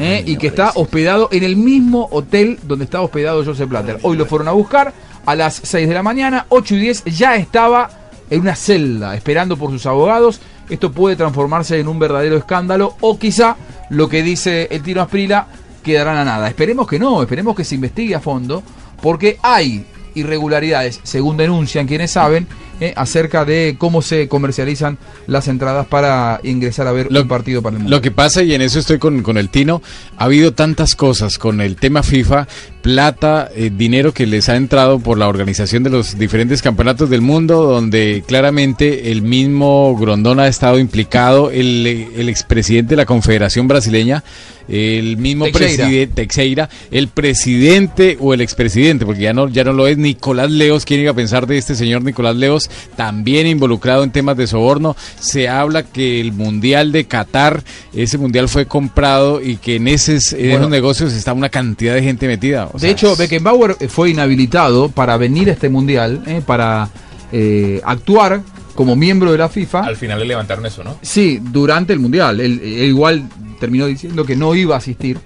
¿eh? y que está hospedado en el mismo hotel donde estaba hospedado Joseph Blatter. Hoy lo fueron a buscar a las 6 de la mañana, 8 y 10 ya estaba en una celda esperando por sus abogados. Esto puede transformarse en un verdadero escándalo o quizá lo que dice el Tino Asprila quedarán a nada. Esperemos que no, esperemos que se investigue a fondo porque hay irregularidades, según denuncian quienes saben, eh, acerca de cómo se comercializan las entradas para ingresar a ver un partido para el mundo. Lo que pasa, y en eso estoy con, con el Tino, ha habido tantas cosas con el tema FIFA, plata, eh, dinero que les ha entrado por la organización de los diferentes campeonatos del mundo, donde claramente el mismo Grondona ha estado implicado, el, el expresidente de la Confederación Brasileña, el mismo presidente Teixeira, el presidente o el expresidente, porque ya no, ya no lo es Nicolás Leos, ¿quién iba a pensar de este señor Nicolás Leos? También involucrado en temas de soborno. Se habla que el Mundial de Qatar, ese Mundial fue comprado y que en, esos, en Bueno. esos negocios está una cantidad de gente metida. O de sea, hecho, Beckenbauer fue inhabilitado para venir a este mundial, eh, para eh, actuar como miembro de la FIFA. Al final le levantaron eso, ¿no? Sí, durante el mundial. Él, él igual terminó diciendo que no iba a asistir,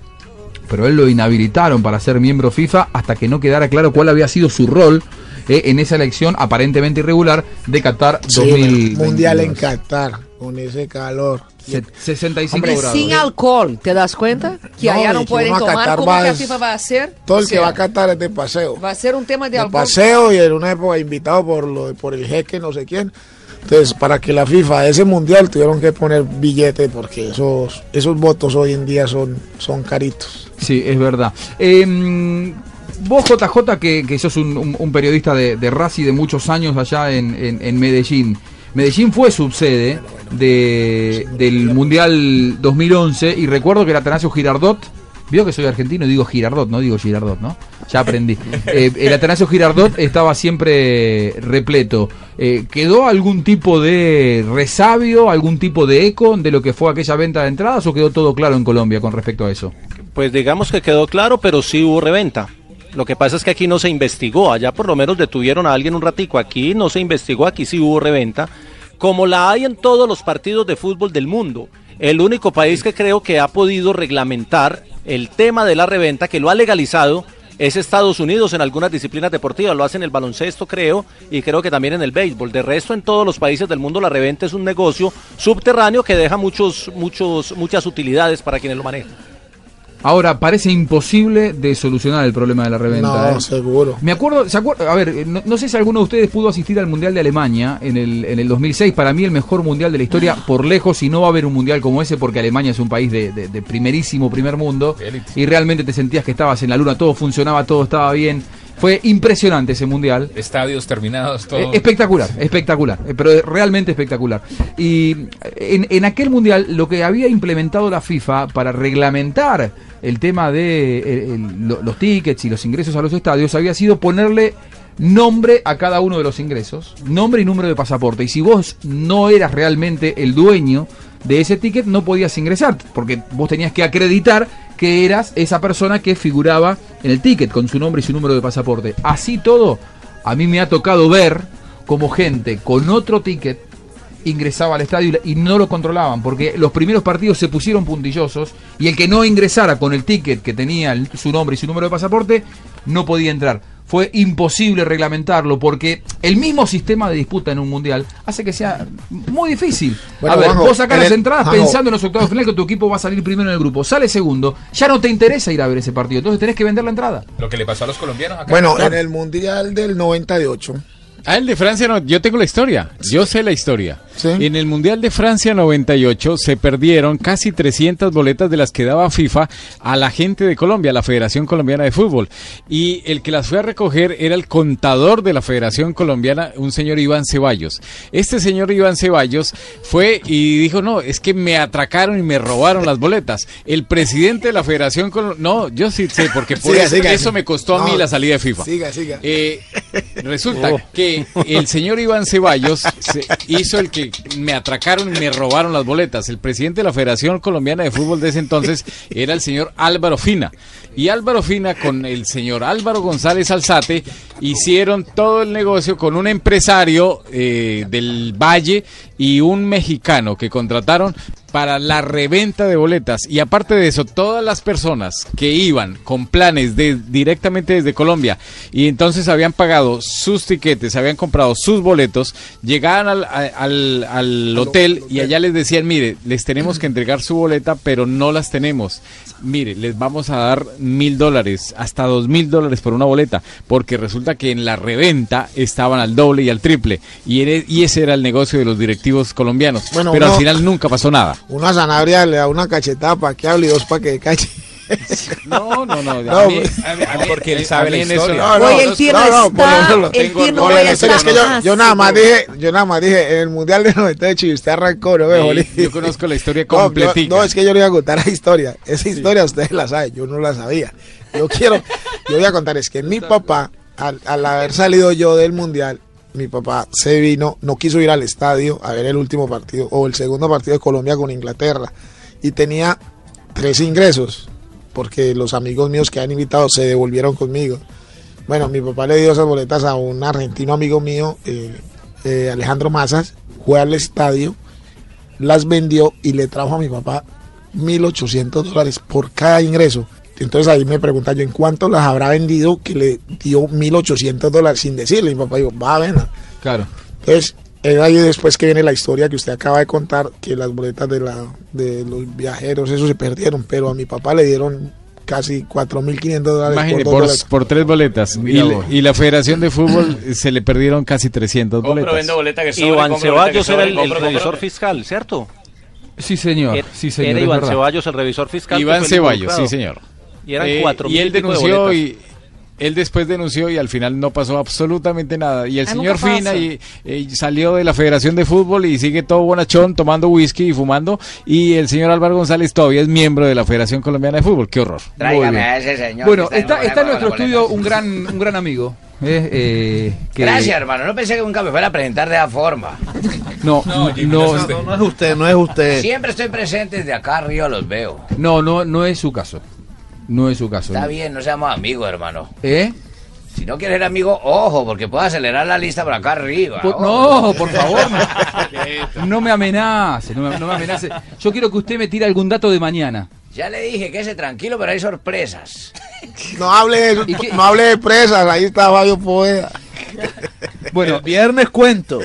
pero él lo inhabilitaron para ser miembro FIFA hasta que no quedara claro cuál había sido su rol eh, en esa elección aparentemente irregular de Qatar Sí, 2022. mundial en Qatar, con ese calor. Se- 65 Hombre, grados. sin alcohol, ¿te das cuenta? Que No, allá no pueden tomar, Qatar ¿cómo va que a es- FIFA va a hacer? Todo el O que va a Qatar es de paseo. Va a ser un tema de, de alcohol. paseo y en una época invitado por lo por el jeque no sé quién. Entonces, para que la FIFA ese mundial tuvieron que poner billete porque esos esos votos hoy en día son son caritos. Sí, es verdad. Eh, vos, JJ, que, que sos un, un- un periodista de, de Racing de muchos años allá en, en- en Medellín. Medellín fue subsede de, del Mundial 2011 y recuerdo que el Atanasio Girardot, vio que soy argentino y digo Girardot, no digo Girardot, ¿no? Ya aprendí. Eh, el Atanasio Girardot estaba siempre repleto. Eh, ¿Quedó algún tipo de resabio, algún tipo de eco de lo que fue aquella venta de entradas o quedó todo claro en Colombia con respecto a eso? Pues digamos que quedó claro, pero sí hubo reventa. Lo que pasa es que aquí no se investigó, allá por lo menos detuvieron a alguien un ratico, aquí no se investigó, aquí sí hubo reventa, como la hay en todos los partidos de fútbol del mundo. El único país que creo que ha podido reglamentar el tema de la reventa, que lo ha legalizado, es Estados Unidos en algunas disciplinas deportivas, lo hacen en el baloncesto creo y creo que también en el béisbol. De resto en todos los países del mundo la reventa es un negocio subterráneo que deja muchos, muchos, muchas utilidades para quienes lo manejan. Ahora, parece imposible de solucionar el problema de la reventa. No, ¿eh? seguro. Me acuerdo, ¿se acuerda? A ver, no, no sé si alguno de ustedes pudo asistir al Mundial de Alemania en el, en el 2006. Para mí el mejor Mundial de la historia por lejos y no va a haber un Mundial como ese porque Alemania es un país de, de- de primerísimo primer mundo y realmente te sentías que estabas en la luna, todo funcionaba, todo estaba bien. Fue impresionante ese Mundial. Estadios terminados, todo. Eh, espectacular, espectacular, eh, pero realmente espectacular. Y en, en aquel mundial lo que había implementado la FIFA para reglamentar el tema de los tickets y los ingresos a los estadios había sido ponerle nombre a cada uno de los ingresos, nombre y número de pasaporte. Y si vos no eras realmente el dueño de ese ticket, no podías ingresar, porque vos tenías que acreditar que eras esa persona que figuraba en el ticket con su nombre y su número de pasaporte. Así todo, a mí me ha tocado ver como gente con otro ticket ingresaba al estadio y no lo controlaban, porque los primeros partidos se pusieron puntillosos y el que no ingresara con el ticket que tenía el- su nombre y su número de pasaporte no podía entrar. Fue imposible reglamentarlo porque el mismo sistema de disputa en un mundial hace que sea muy difícil. Bueno, a ver, Juanjo, vos sacás en las el- entradas pensando en los octavos final que tu equipo va a salir primero en el grupo, sale segundo, ya no te interesa ir a ver ese partido, entonces tenés que vender la entrada. Lo que le pasó a los colombianos acá. Bueno, en el mundial del 98 Ah, el de Francia no, yo tengo la historia, yo sé la historia. En el Mundial de Francia 98 se perdieron casi 300 boletas de las que daba FIFA a la gente de Colombia, a la Federación Colombiana de Fútbol. Y el que las fue a recoger era el contador de la Federación Colombiana, un señor Iván Ceballos. Este señor Iván Ceballos fue y dijo, no, es que me atracaron y me robaron las boletas. El presidente de la Federación Colombiana, no, yo sí sé, porque por Siga, eso, siga. eso me costó a mí No, la salida de FIFA. Siga, siga. Eh, resulta Oh. que el señor Iván Ceballos se- hizo el que me atracaron y me robaron las boletas. El presidente de la Federación Colombiana de Fútbol de ese entonces era el señor Álvaro Fina. Y Álvaro Fina con el señor Álvaro González Alzate hicieron todo el negocio con un empresario eh, del Valle y un mexicano que contrataron para la reventa de boletas. Y aparte de eso todas las personas que iban con planes de directamente desde Colombia y entonces habían pagado sus tiquetes habían comprado sus boletos llegaban al, al- al hotel. y allá les decían mire les tenemos que entregar su boleta pero no las tenemos mire les vamos a dar mil dólares hasta dos mil dólares por una boleta porque resulta que en la reventa estaban al doble y al triple y, ese era el negocio de los directivos colombianos Bueno, pero uno- al final nunca pasó nada Una Sanabria le da una cachetada para que hable y dos para que cache. No, no, no. No, a mí- pues- a mí- a mí- Porque él sabe la historia. No, no, Oye, el tío no, no, por está- el es que yo, nada más dije, yo nada más dije, en el Mundial del 98 y usted arrancó, no Sí, jolí. yo conozco la historia No, completica. No, es que yo le iba a contar la historia. Esa historia ustedes la saben, yo no la sabía. Yo quiero, yo voy a contar, es que mi papá, al, al haber salido yo del Mundial, mi papá se vino, no quiso ir al estadio a ver el último partido o el segundo partido de Colombia con Inglaterra y tenía tres ingresos porque los amigos míos que han invitado se devolvieron conmigo. Bueno, mi papá le dio esas boletas a un argentino amigo mío, eh, eh, Alejandro Mazas, fue al estadio, las vendió y le trajo a mi papá 1.800 dólares por cada ingreso. entonces ahí me pregunta yo en cuánto las habrá vendido que le dio 1.800 dólares sin decirle. Mi papá dijo, va, ven. Claro. Entonces, es ahí después que viene la historia que usted acaba de contar, que las boletas de, la, de los viajeros, eso se perdieron, pero a mi papá le dieron casi 4.500 dólares Imagine, por por, por tres boletas. Y, la- vos. y la Federación de Fútbol eh, se le perdieron casi 300 boletas. Iván Ceballos era el, el revisor fiscal, ¿cierto? Sí, señor. Era- Sí, señor. Era Iván verdad. Ceballos el revisor fiscal. Iván Ceballos, sí, señor. Y eran Eh, cuatro y mil él de denunció y él después denunció y al final no pasó absolutamente nada. Y el señor. Fina y, eh, salió de la Federación de Fútbol y sigue todo bonachón tomando whisky y fumando. Y el señor Álvaro González todavía es miembro de la Federación Colombiana de Fútbol. Qué horror. Tráigame a ese señor. Bueno, está, en está en nuestro estudio un gran, un gran amigo. eh, eh, que- Gracias, hermano. No pensé que nunca me fuera a presentar de esa forma. No, no, no, No es usted, no es usted. Siempre estoy presente desde acá arriba, los veo. no, no, no es su caso. No es su caso. Está bien, no seamos amigos, hermano. ¿Eh? Si no quieres ser amigo, ojo, porque puedo acelerar la lista por acá arriba. Por- no, por favor. No, no me amenace, no me, no me amenace. Yo quiero que usted me tire algún dato de mañana. Ya le dije que ese tranquilo, pero hay sorpresas. No hable de, eso, no hable de presas, ahí está Fabio Poeda. Bueno, viernes cuento.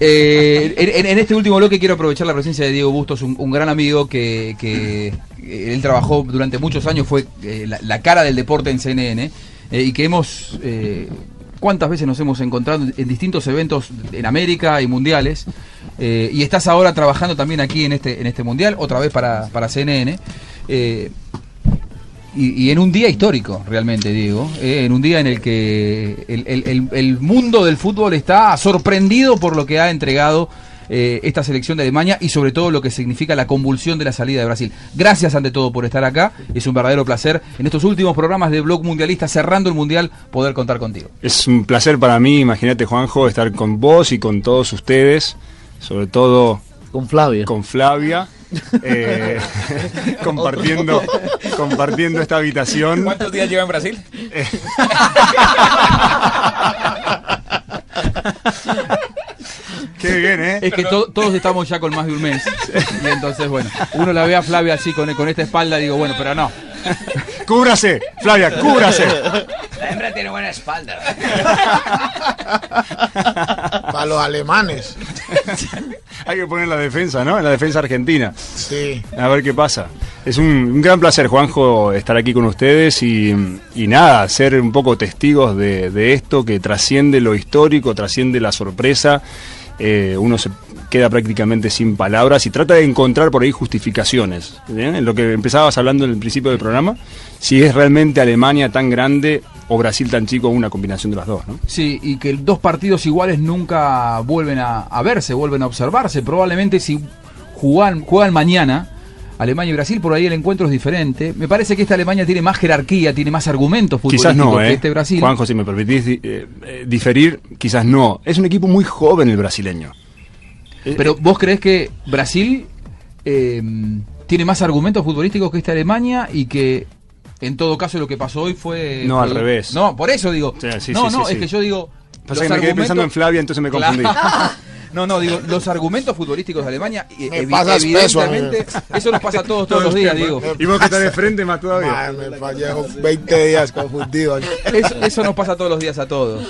Eh, en, este último bloque quiero aprovechar la presencia de Diego Bustos, un, un gran amigo que, que, él trabajó durante muchos años, fue eh, la, cara del deporte en CNN eh, y que hemos, eh, ¿cuántas veces nos hemos encontrado en distintos eventos en América y mundiales? Y estás ahora trabajando también aquí en este, en este mundial, otra vez para, para CNN. y, en un día histórico, realmente, Diego, eh, en un día en el que el- el mundo del fútbol está sorprendido por lo que ha entregado eh, esta selección de Alemania y sobre todo lo que significa la convulsión de la salida de Brasil. Gracias ante todo por estar acá, es un verdadero placer en estos últimos programas de Blog Mundialista, cerrando el Mundial, poder contar contigo. Es un placer para mí, imagínate Juanjo, estar con vos y con todos ustedes, sobre todo con Flavia. Con Flavia, eh, compartiendo, compartiendo esta habitación. ¿Cuántos días lleva en Brasil? Qué bien, ¿eh? Es que to- todos estamos ya con más de un mes. Y entonces, bueno, uno la ve a Flavia así con, con esta espalda, digo, bueno, pero no. Cúbrase, Flavia, cúbrase. La hembra tiene buena espalda. Para los alemanes. Hay que poner la defensa, ¿no? En la defensa argentina. Sí. A ver qué pasa. Es un, un gran placer, Juanjo, estar aquí con ustedes y, y nada, ser un poco testigos de, de esto que trasciende lo histórico, trasciende la sorpresa. Eh, uno se queda prácticamente sin palabras y trata de encontrar por ahí justificaciones. En lo que empezabas hablando en el principio del programa, si es realmente Alemania tan grande o Brasil tan chico, una combinación de las dos, ¿no? Sí, y que dos partidos iguales nunca vuelven a, a verse, vuelven a observarse. Probablemente si juegan, juegan mañana, Alemania y Brasil, por ahí el encuentro es diferente. Me parece que esta Alemania tiene más jerarquía, tiene más argumentos futbolísticos Quizás no, que ¿eh? este Brasil. Juanjo, si me permitís eh, eh, diferir, quizás no. Es un equipo muy joven el brasileño. Pero vos crees que Brasil eh, tiene más argumentos futbolísticos que esta Alemania y que en todo caso lo que pasó hoy fue... No, fue- al revés. No, por eso digo... Sí, sí, no, sí, no, es que yo digo... Pasa que me quedé pensando en Flavia, entonces me confundí. No, no, digo, los argumentos futbolísticos de Alemania, eh, Me evi- peso evidentemente, eso nos pasa a todos todos los días, digo. Y vos que estás de frente más todavía. Man, me fallé 20 días confundido. Eso, eso nos pasa todos los días a todos.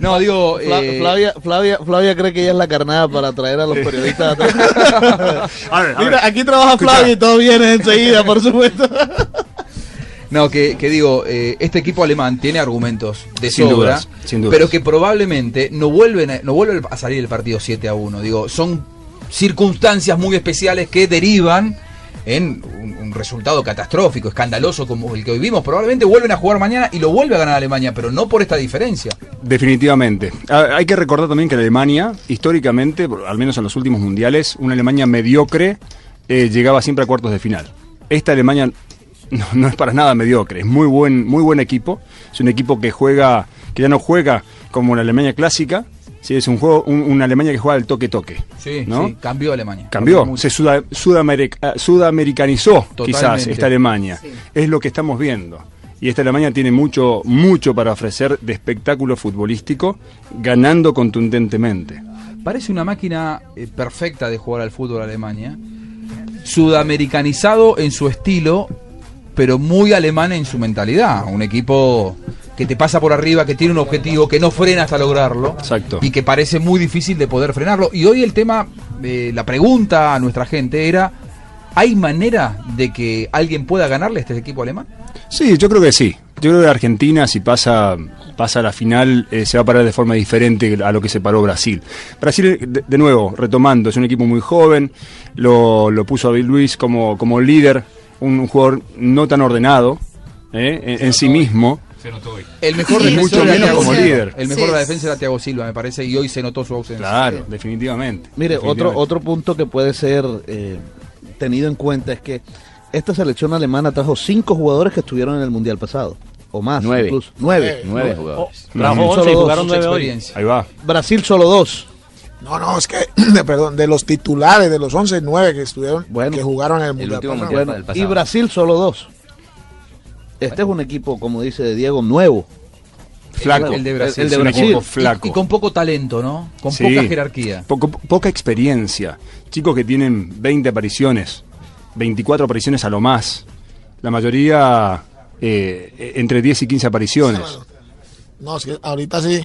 No, digo... Fla- eh, Flavia, Flavia, Flavia cree que ella es la carnada para atraer a los periodistas. A ver, a Mira, ver. aquí trabaja. Flavia y todo viene enseguida, por supuesto. No, que, que digo, eh, este equipo alemán tiene argumentos de Sin sobra, dudas, sin dudas. pero que probablemente no vuelven a, no vuelve a salir el partido 7 a 1. Digo, son circunstancias muy especiales que derivan en un, un resultado catastrófico, escandaloso como el que hoy vimos. Probablemente vuelven a jugar mañana y lo vuelve a ganar Alemania, pero no por esta diferencia. Definitivamente. Ah, Hay que recordar también que Alemania, históricamente, al menos en los últimos mundiales, una Alemania mediocre eh, llegaba siempre a cuartos de final. Esta Alemania no, no es para nada mediocre, es muy buen, muy buen equipo. Es un equipo que juega, que ya no juega como la Alemania clásica, sí, es un juego, un- una Alemania que juega al toque-toque. Sí, ¿no? sí, cambió Alemania. Cambió, se suda- ah, sudamericanizó quizás esta Alemania. Es lo que estamos viendo. Y esta Alemania tiene mucho, mucho para ofrecer de espectáculo futbolístico, ganando contundentemente. Parece una máquina eh, perfecta de jugar al fútbol Alemania. Sudamericanizado en su estilo, pero muy alemán en su mentalidad. Un equipo que te pasa por arriba, que tiene un objetivo, que no frena hasta lograrlo. Exacto. Y que parece muy difícil de poder frenarlo. Y hoy el tema, eh, la pregunta a nuestra gente era, ¿hay manera de que alguien pueda ganarle a este equipo alemán? Sí, yo creo que sí. Yo creo que Argentina, si pasa, pasa a la final, eh, se va a parar de forma diferente a lo que se paró Brasil. Brasil, de, de nuevo, retomando, es un equipo muy joven, lo, lo puso a Bill Luis como, como líder, un, un jugador no tan ordenado eh, en, en sí mismo. El mejor Y defensor mucho era menos Thiago como Silva. líder. El mejor de la defensa era Thiago Silva, me parece, y hoy se notó su ausencia. Claro, definitivamente. Mire, otro, definitivamente. otro punto que puede ser eh, tenido en cuenta es que esta selección alemana trajo cinco jugadores que estuvieron en el Mundial pasado. O más, Nueve. incluso. Nueve. Nueve jugadores. Brasil once solo dos. jugaron nueve hoy. experiencia. Ahí va. Brasil solo dos. No, no, es que, de- perdón, de los titulares, de los 11, 9 que estuvieron, que jugaron en el Mundial. pasado. Bueno, y Brasil solo dos. Este es un equipo, como dice Diego, nuevo. Flaco. El de Brasil. El de Es un Brasil. equipo flaco. Y, y con poco talento, ¿no? Con Sí. poca jerarquía. Poco- poca experiencia. Chicos que tienen 20 apariciones, 24 apariciones a lo más. La mayoría eh, entre 10 y 15 apariciones. No, es que ahorita sí.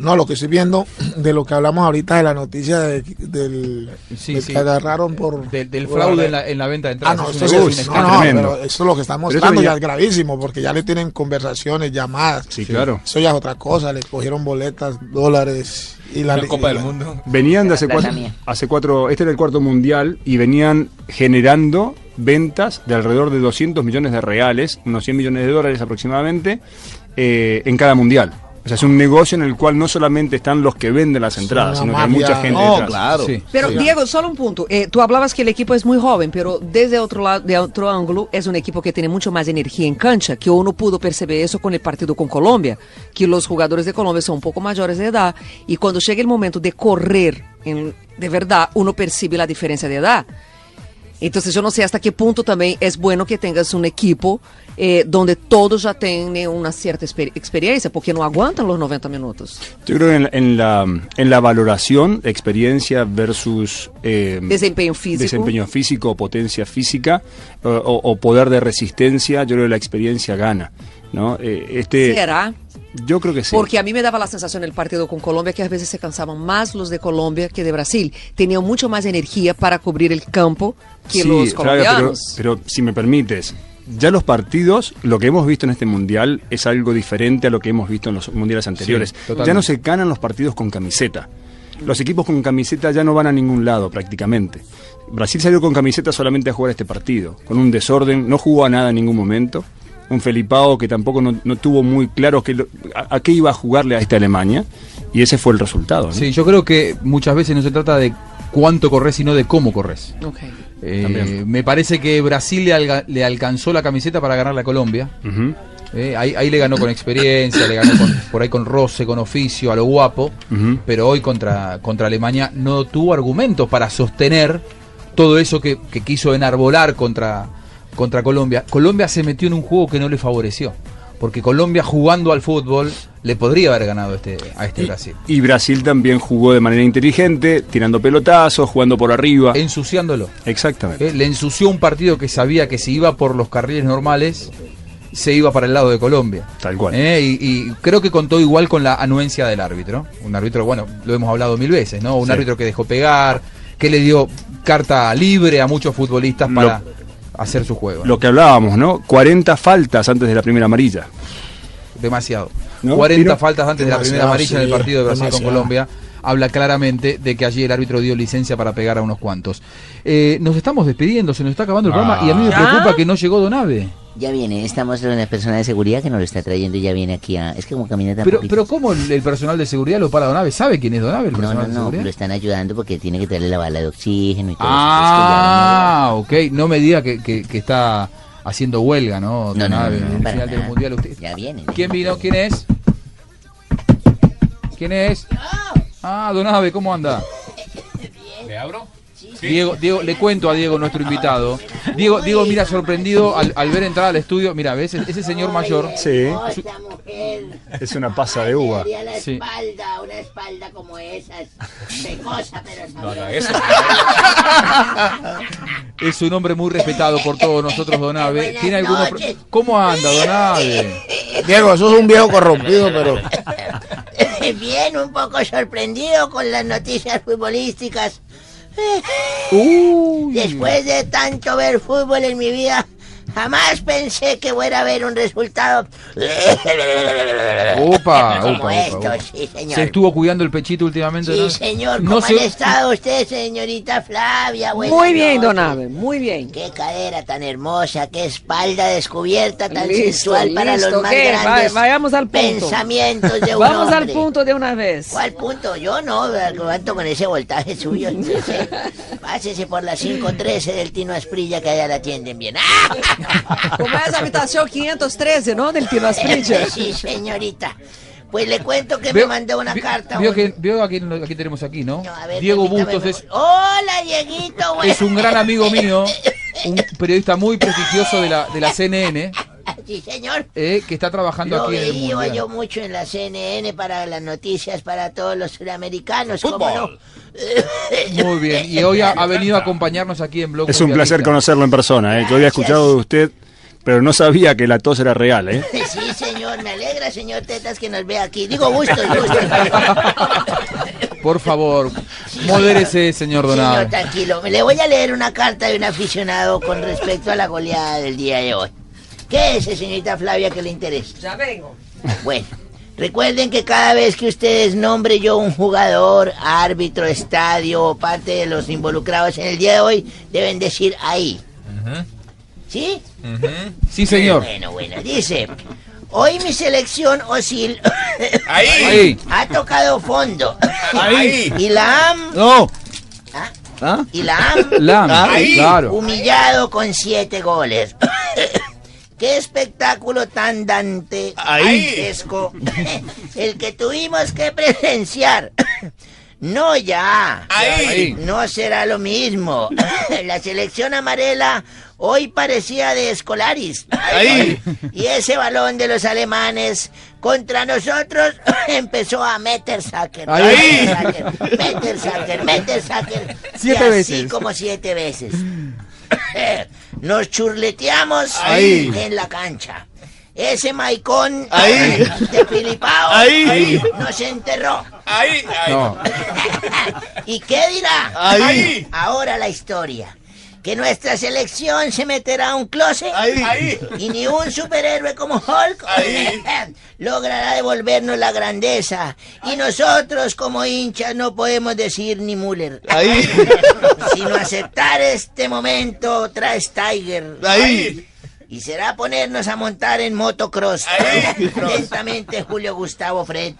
No, lo que estoy viendo de lo que hablamos ahorita de la noticia de- del, Sí, del sí. que agarraron por Del, del por fraude en la, en la venta de Ah, entradas. no, Es esto, un sí- negocio, un no, no, pero esto lo que está eso mostrando ya es gravísimo porque ya le tienen conversaciones, llamadas. Sí, claro. Eso ya es otra cosa, le cogieron boletas, dólares y la, La Copa y del la- Mundo. Venían de hace cuatro, hace cuatro, este era el cuarto mundial y venían generando ventas de alrededor de 200 millones de reales, unos 100 millones de dólares aproximadamente, eh, en cada mundial. O sea, es un negocio en el cual no solamente están los que venden las entradas, sino que hay mucha gente No, detrás. claro. Sí. Pero Sí. Diego, solo un punto. Eh, tú hablabas que el equipo es muy joven, pero desde otro lado, de otro ángulo, es un equipo que tiene mucho más energía en cancha, que uno pudo perceber eso con el partido con Colombia, que los jugadores de Colombia son un poco mayores de edad y cuando llega el momento de correr, en- de verdad, uno percibe la diferencia de edad. Entonces yo no sé hasta qué punto también es bueno que tengas un equipo eh, donde todos ya tienen una cierta exper- experiencia, porque no aguantan los 90 minutos. Yo creo que en, en la, en la valoración, experiencia versus eh, Desempeño físico. desempeño físico o potencia física o, o- o poder de resistencia, yo creo que la experiencia gana. ¿no? Eh, este, ¿Será? Yo creo que sí. Porque a mí me daba la sensación en el partido con Colombia que a veces se cansaban más los de Colombia que de Brasil. Tenían mucho más energía para cubrir el campo que Sí, los pero, colombianos. pero si me permites, ya los partidos, lo que hemos visto en este mundial es algo diferente a lo que hemos visto en los mundiales anteriores. ya no se ganan los partidos con camiseta. Los equipos con camiseta ya no van a ningún lado prácticamente. Brasil salió con camiseta solamente a jugar este partido, con un desorden, no jugó a nada en ningún momento. Un Felipao que tampoco no, no tuvo muy claro que lo- a, a qué iba a jugarle a esta Alemania, y ese fue el resultado. ¿no? Sí, yo creo que muchas veces no se trata de cuánto corres, sino de cómo corres. Ok. Eh, me parece que Brasil le, alga- le alcanzó la camiseta para ganarle a Colombia. Eh, ahí, ahí le ganó con experiencia, le ganó con- por ahí con roce, con oficio, a lo guapo. Pero hoy contra, contra Alemania no tuvo argumentos para sostener todo eso que, que quiso enarbolar contra, contra Colombia. Colombia se metió en un juego que no le favoreció. Porque Colombia jugando al fútbol le podría haber ganado este, a este Brasil. Y Brasil también jugó de manera inteligente, tirando pelotazos, jugando por arriba. Ensuciándolo. Exactamente. Eh, Le ensució un partido que sabía que si iba por los carriles normales, se iba para el lado de Colombia. Tal cual. Eh, y, y creo que contó igual con la anuencia del árbitro. Un árbitro, bueno, lo hemos hablado mil veces, ¿no? Un Sí. árbitro que dejó pegar, que le dio carta libre a muchos futbolistas Lo- para hacer su juego. Lo que hablábamos, ¿no? 40 faltas antes de la primera amarilla. Demasiado. ¿No? 40 Tiro- faltas antes de la primera amarilla en el sí, partido de Brasil con. Colombia. Habla claramente de que allí el árbitro dio licencia para pegar a unos cuantos. Eh, nos estamos despidiendo, se nos está acabando el programa y a mí me ¿Ya? preocupa que no llegó Donave. Ya viene, estamos una persona de seguridad que nos lo está trayendo y ya viene aquí a... Es que como camina tan Pero, poquito. pero ¿cómo el, el personal de seguridad lo para Donave? ¿Sabe quién es Donave, el No, personal no, de no, lo están ayudando porque tiene que traerle la bala de oxígeno y todo Ah, ok. No me diga que, que- que está haciendo huelga, ¿no? No, no, Donave, no, no, en el para final del mundial. Usted- Ya viene. ¿Quién vino? ¿Quién es? ¿Quién es? Ah, Donave, ¿cómo anda? ¿Le abro? Diego, Diego, le cuento a Diego, nuestro invitado. Diego, Diego mira sorprendido al, al ver entrar al estudio. Mira, ¿ves? Ese señor mayor. Sí. Es una pasa de uva. La Sí. espalda, una espalda como esas. Pecosa, pero sabrosa. eso. Es un hombre muy respetado por todos nosotros, Donave. ¿Tiene alguno pro-. ¿Cómo anda, Donave? Diego, sos un viejo corrompido, pero Bien, un poco sorprendido con las noticias futbolísticas. Después de tanto ver fútbol en mi vida, jamás pensé que fuera a ver un resultado. Opa, como opa, opa, esto, opa. sí, señor. ¿Se estuvo cuidando el pechito últimamente? Sí, ¿no? señor, No ¿cómo se- han estado usted, señorita Flavia? Buenas Muy bien, noches. don Abe, muy bien. Qué cadera tan hermosa, qué espalda descubierta tan Listo, sensual para los más ¿qué? grandes Va- vayamos al punto. pensamientos de un Vamos al punto de una vez. ¿Cuál punto? Yo no, aguanto con ese voltaje suyo. Pásese por la 513 del Tino Asprilla que allá la atienden bien. ¡Ah! Como es habitación 513, ¿no? Del Tino Asprilla. Sí, señorita. Pues le cuento que Veo- me mandó una vi- carta. Vio un- que, vio a quién, a quién tenemos aquí, ¿no? A ver, Diego Bustos es, Hola, Dieguito, güey. es un gran amigo mío, un periodista muy prestigioso de la, de la CNN, Sí, señor. eh, que está trabajando Lo aquí en el Mundial. yo mucho en la CNN para las noticias para todos los sudamericanos, ¿cómo no? Muy bien, y hoy ha, ha venido a acompañarnos aquí en Blog Es un placer conocerlo en persona. ¿eh? Yo había escuchado de usted, pero no sabía que la tos era real. ¿eh? Sí, señor, me alegra, señor Tetas, que nos vea aquí. Digo, Bustos, Bustos. Por favor, modérese, señor Señor, Donado. tranquilo. Le voy a leer una carta de un aficionado con respecto a la goleada del día de hoy. ¿Qué es, señorita Flavia, que le interesa? Ya vengo. Bueno, recuerden que cada vez que ustedes nombre yo un jugador, árbitro, estadio o parte de los involucrados en el día de hoy, deben decir ahí. ¿Sí? Sí, señor. Bueno, bueno, dice. Hoy mi selección Osil Ahí. ha tocado fondo. Ahí. Y la AM No. ¿Ah? Y la AM La AM, Ahí. claro. humillado con siete goles. Qué espectáculo tan dante Ahí. el que tuvimos que presenciar. No ya. Ahí. No será lo mismo. La selección amarela hoy parecía de Escolaris. Ahí. Y ese balón de los alemanes contra nosotros empezó a meter sacker. Ahí. Meter sacker, meter sacker. Siete y así veces. como siete veces. Nos churleteamos Ahí. en la cancha. Ese maicón Ahí. de Filipao Ahí. nos enterró. Ahí. No. ¿Y qué dirá? Ahí. Ahora la historia. Que nuestra selección se meterá a un closet Ahí. y ni un superhéroe como Hulk logrará devolvernos la grandeza. Y nosotros como hinchas no podemos decir ni Müller. Ahí. Sino aceptar este momento tras Tiger. Ahí. Y será ponernos a montar en motocross. Lentamente Julio Gustavo Fred.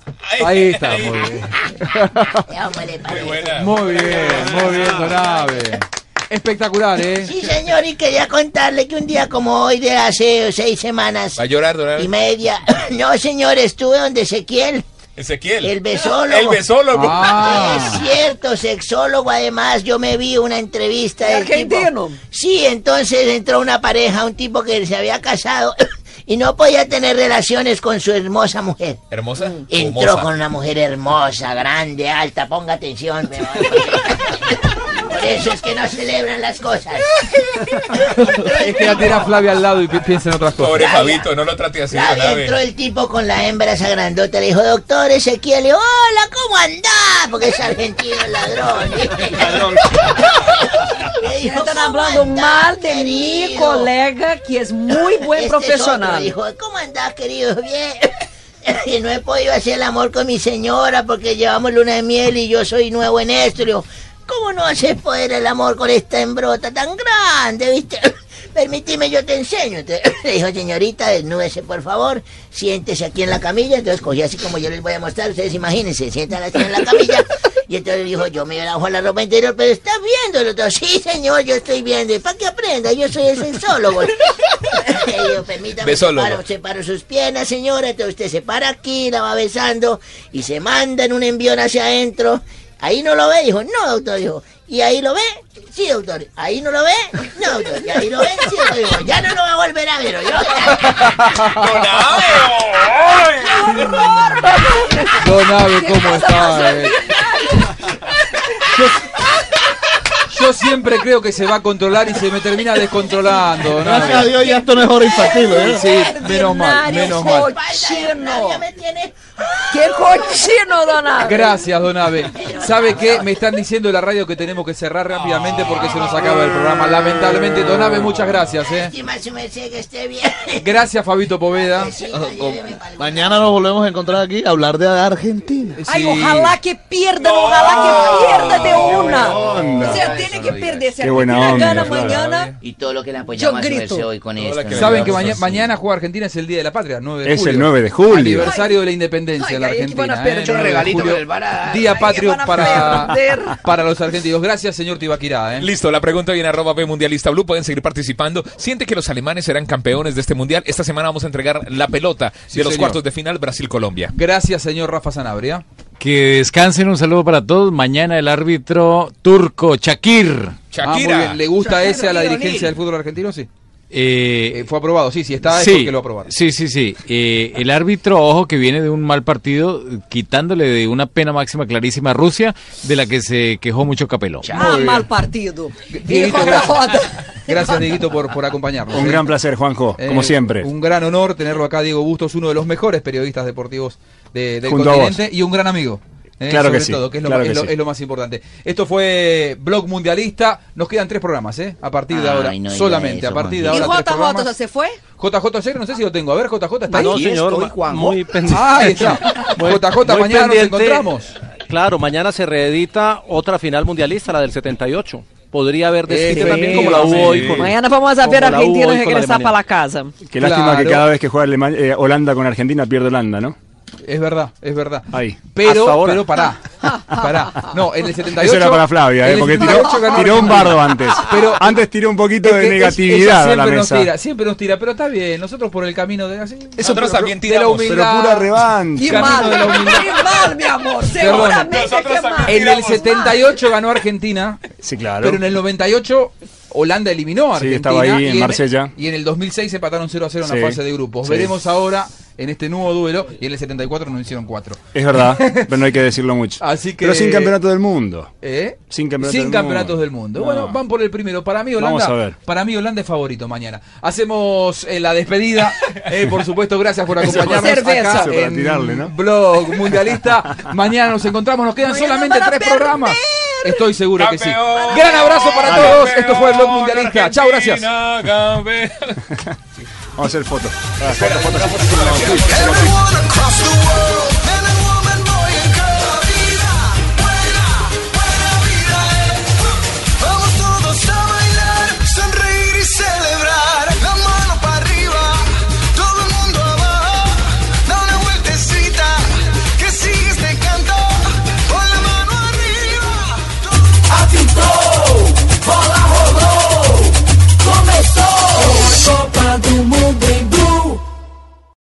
Ahí está, muy bien. Muy bien, muy bien, Donave. Espectacular, ¿eh? Sí, señor, y quería contarle que un día como hoy de hace seis semanas Va a llorar, don y media... No, señor, estuve donde Ezequiel, Ezequiel. el besólogo. El besólogo. Ah. Es cierto, sexólogo, además, yo me vi una entrevista del tipo... Argentino. Sí, entonces entró una pareja, un tipo que se había casado y no podía tener relaciones con su hermosa mujer. ¿Hermosa? Entró con una mujer hermosa, grande, alta, ponga atención. Por eso es que no celebran las cosas. Es que la tira Flavia al lado y pi- piensa en otras cosas. Pobre Fabito, no lo trate así, Flavia, entró el tipo con la hembra esa grandota, le dijo, doctor Ezequiel, hola, ¿cómo andás? Porque es argentino el ladrón. Le dijo, Están "¿Cómo hablando andás, mal de mi querido?" colega, que es muy buen Este es profesional. otro, dijo, ¿cómo andás, querido? Bien. Y no he podido hacer el amor con mi señora porque llevamos luna de miel y yo soy nuevo en esto. Le digo, ¿cómo no haces poder el amor con esta hembrota tan grande, viste? Permitime, yo te enseño. Le dijo, señorita, desnúdese, por favor, siéntese aquí en la camilla. Entonces cogí así como yo les voy a mostrar, ustedes imagínense, sientan así en la camilla. Y entonces dijo, yo me bajo la ropa interior, pero ¿estás viendo? El otro, sí, señor, yo estoy viendo. ¿Y para que aprenda? Yo soy el sexólogo. Le digo, permítame, separo sus piernas, señora. Entonces usted se para aquí, la va besando y se manda en un envión hacia adentro. Ahí no lo ve, dijo, no, doctor, dijo. ¿Y ahí lo ve? Sí, doctor. ¿Ahí no lo ve? No, doctor. ¿Y ahí lo ve? Sí, doctor. Ya no lo va a volver a ver, ¿oyó? Don Ave, ¿cómo está? eh? Yo, yo siempre creo que se va a controlar y se me termina descontrolando. Don Ave. Gracias a Dios ya esto no es hora infantil, ¿eh? Sí, menos mal, menos mal. Cochino. ¡Qué cochino, dona! Gracias, Don Ave. ¿Sabe qué? Me están diciendo en la radio que tenemos que cerrar rápidamente porque se nos acaba el programa. Lamentablemente, Don Ave, muchas gracias. ¿eh? Bien. Gracias, Fabito Poveda. Mañana nos volvemos a encontrar aquí a hablar de Argentina. Ay, ojalá que pierdan, ojalá que pierda de una. O sea, tiene que perder. Si Qué buena Argentina onda, gana mañana, Y todo lo que le Yo apoyamos a hoy con esto. Saben que maña- mañana juega Argentina es el Día de la Patria, 9 de Es julio. el 9 de julio. Aniversario de la independencia de la Ay, ay, que van a Argentina. perder. ¿eh? Yo 9 de regalito julio, con el Bará. Día patrio para, para los argentinos. Gracias, señor Tibaquirá. ¿eh? Listo, la pregunta viene arroba B Mundialista Blue. Pueden seguir participando. ¿Siente que los alemanes serán campeones de este mundial? Esta semana vamos a entregar la pelota Sí, de los señor. cuartos de final Brasil-Colombia. Gracias, señor Rafa Sanabria. Que descansen, un saludo para todos. Mañana el árbitro turco, Shakir. Ah, muy bien. ¿Le gusta ese a la dirigencia del fútbol argentino? Sí. Eh, fue aprobado, sí, sí, está es sí, porque lo aprobaron. Sí, sí, sí. Eh, el árbitro, ojo, que viene de un mal partido, quitándole de una pena máxima clarísima a Rusia, de la que se quejó mucho Capeló. ah, mal partido. Dieguito, gracias. Gracias, Dieguito, por, por acompañarnos. Un ¿eh? gran placer, Juanjo, Eh, como siempre. Un gran honor tenerlo acá, Diego Bustos, uno de los mejores periodistas deportivos de- del Junto continente y un gran amigo. Eh, Claro sobre que sí, todo, que es lo, claro es que lo- sí. es lo más importante. Esto fue Blog Mundialista. Nos quedan tres programas, ¿eh? A partir de Ay, ahora. no solamente, eso, a partir de ¿Y ahora. tres JJ ya se fue? JJ Segre, no sé si lo tengo. A ver, JJ está ahí. No, señor, ma- muy pendiente. Ah, ahí está. Muy- JJ, muy mañana nos pendiente. encontramos. Claro, mañana se reedita otra final mundialista, la del 78. Podría haber desquite Eh, también sí, como la hubo sí. hoy con Mañana vamos a ver a Argentina regresar Alemania. para la casa. Qué lástima Claro. que cada vez que juega Alema- eh, Holanda con Argentina pierde Holanda, ¿no? Es verdad, es verdad. Ahí. Pero, Hasta ahora. pero pará. Pará. No, en el 78. Eso era para Flavia, en ¿eh? porque tiró, 78 ganó tiró un bardo antes. Pero antes tiró un poquito Es de que negatividad ella a la siempre nos mesa. tira, siempre nos tira, pero está bien, nosotros por el camino de así. Nosotros también de la tiramos, humildad. pero pura revancha. Y mal, y mal, mi amor. Perdón. Seguramente que mal. En el 78 ganó Argentina, Sí, claro. pero en el 98 Holanda eliminó a Sí, Argentina. estaba ahí en y Marsella. Y en el 2006 empataron 0 a 0 en Sí, la fase de grupos. sí. Veremos ahora en este nuevo duelo y en el 74 nos hicieron 4. Es verdad, pero no hay que decirlo mucho. Así que- Pero sin campeonato del mundo. ¿Eh? Sin campeonato Sin del campeonatos mundo. del mundo. No. Bueno, van por el primero. Para mí Holanda, Vamos a ver. para mí Holanda es favorito mañana. Hacemos eh, la despedida. Eh, por supuesto, gracias por acompañarnos acá para en tirarle, ¿no? Blog Mundialista. Mañana nos encontramos. Nos quedan Mañana solamente tres perder. programas. Estoy seguro que sí. Gran abrazo para campeón, todos. Esto fue Blog Mundialista. Chao, gracias. Vamos a hacer fotos. Across the world.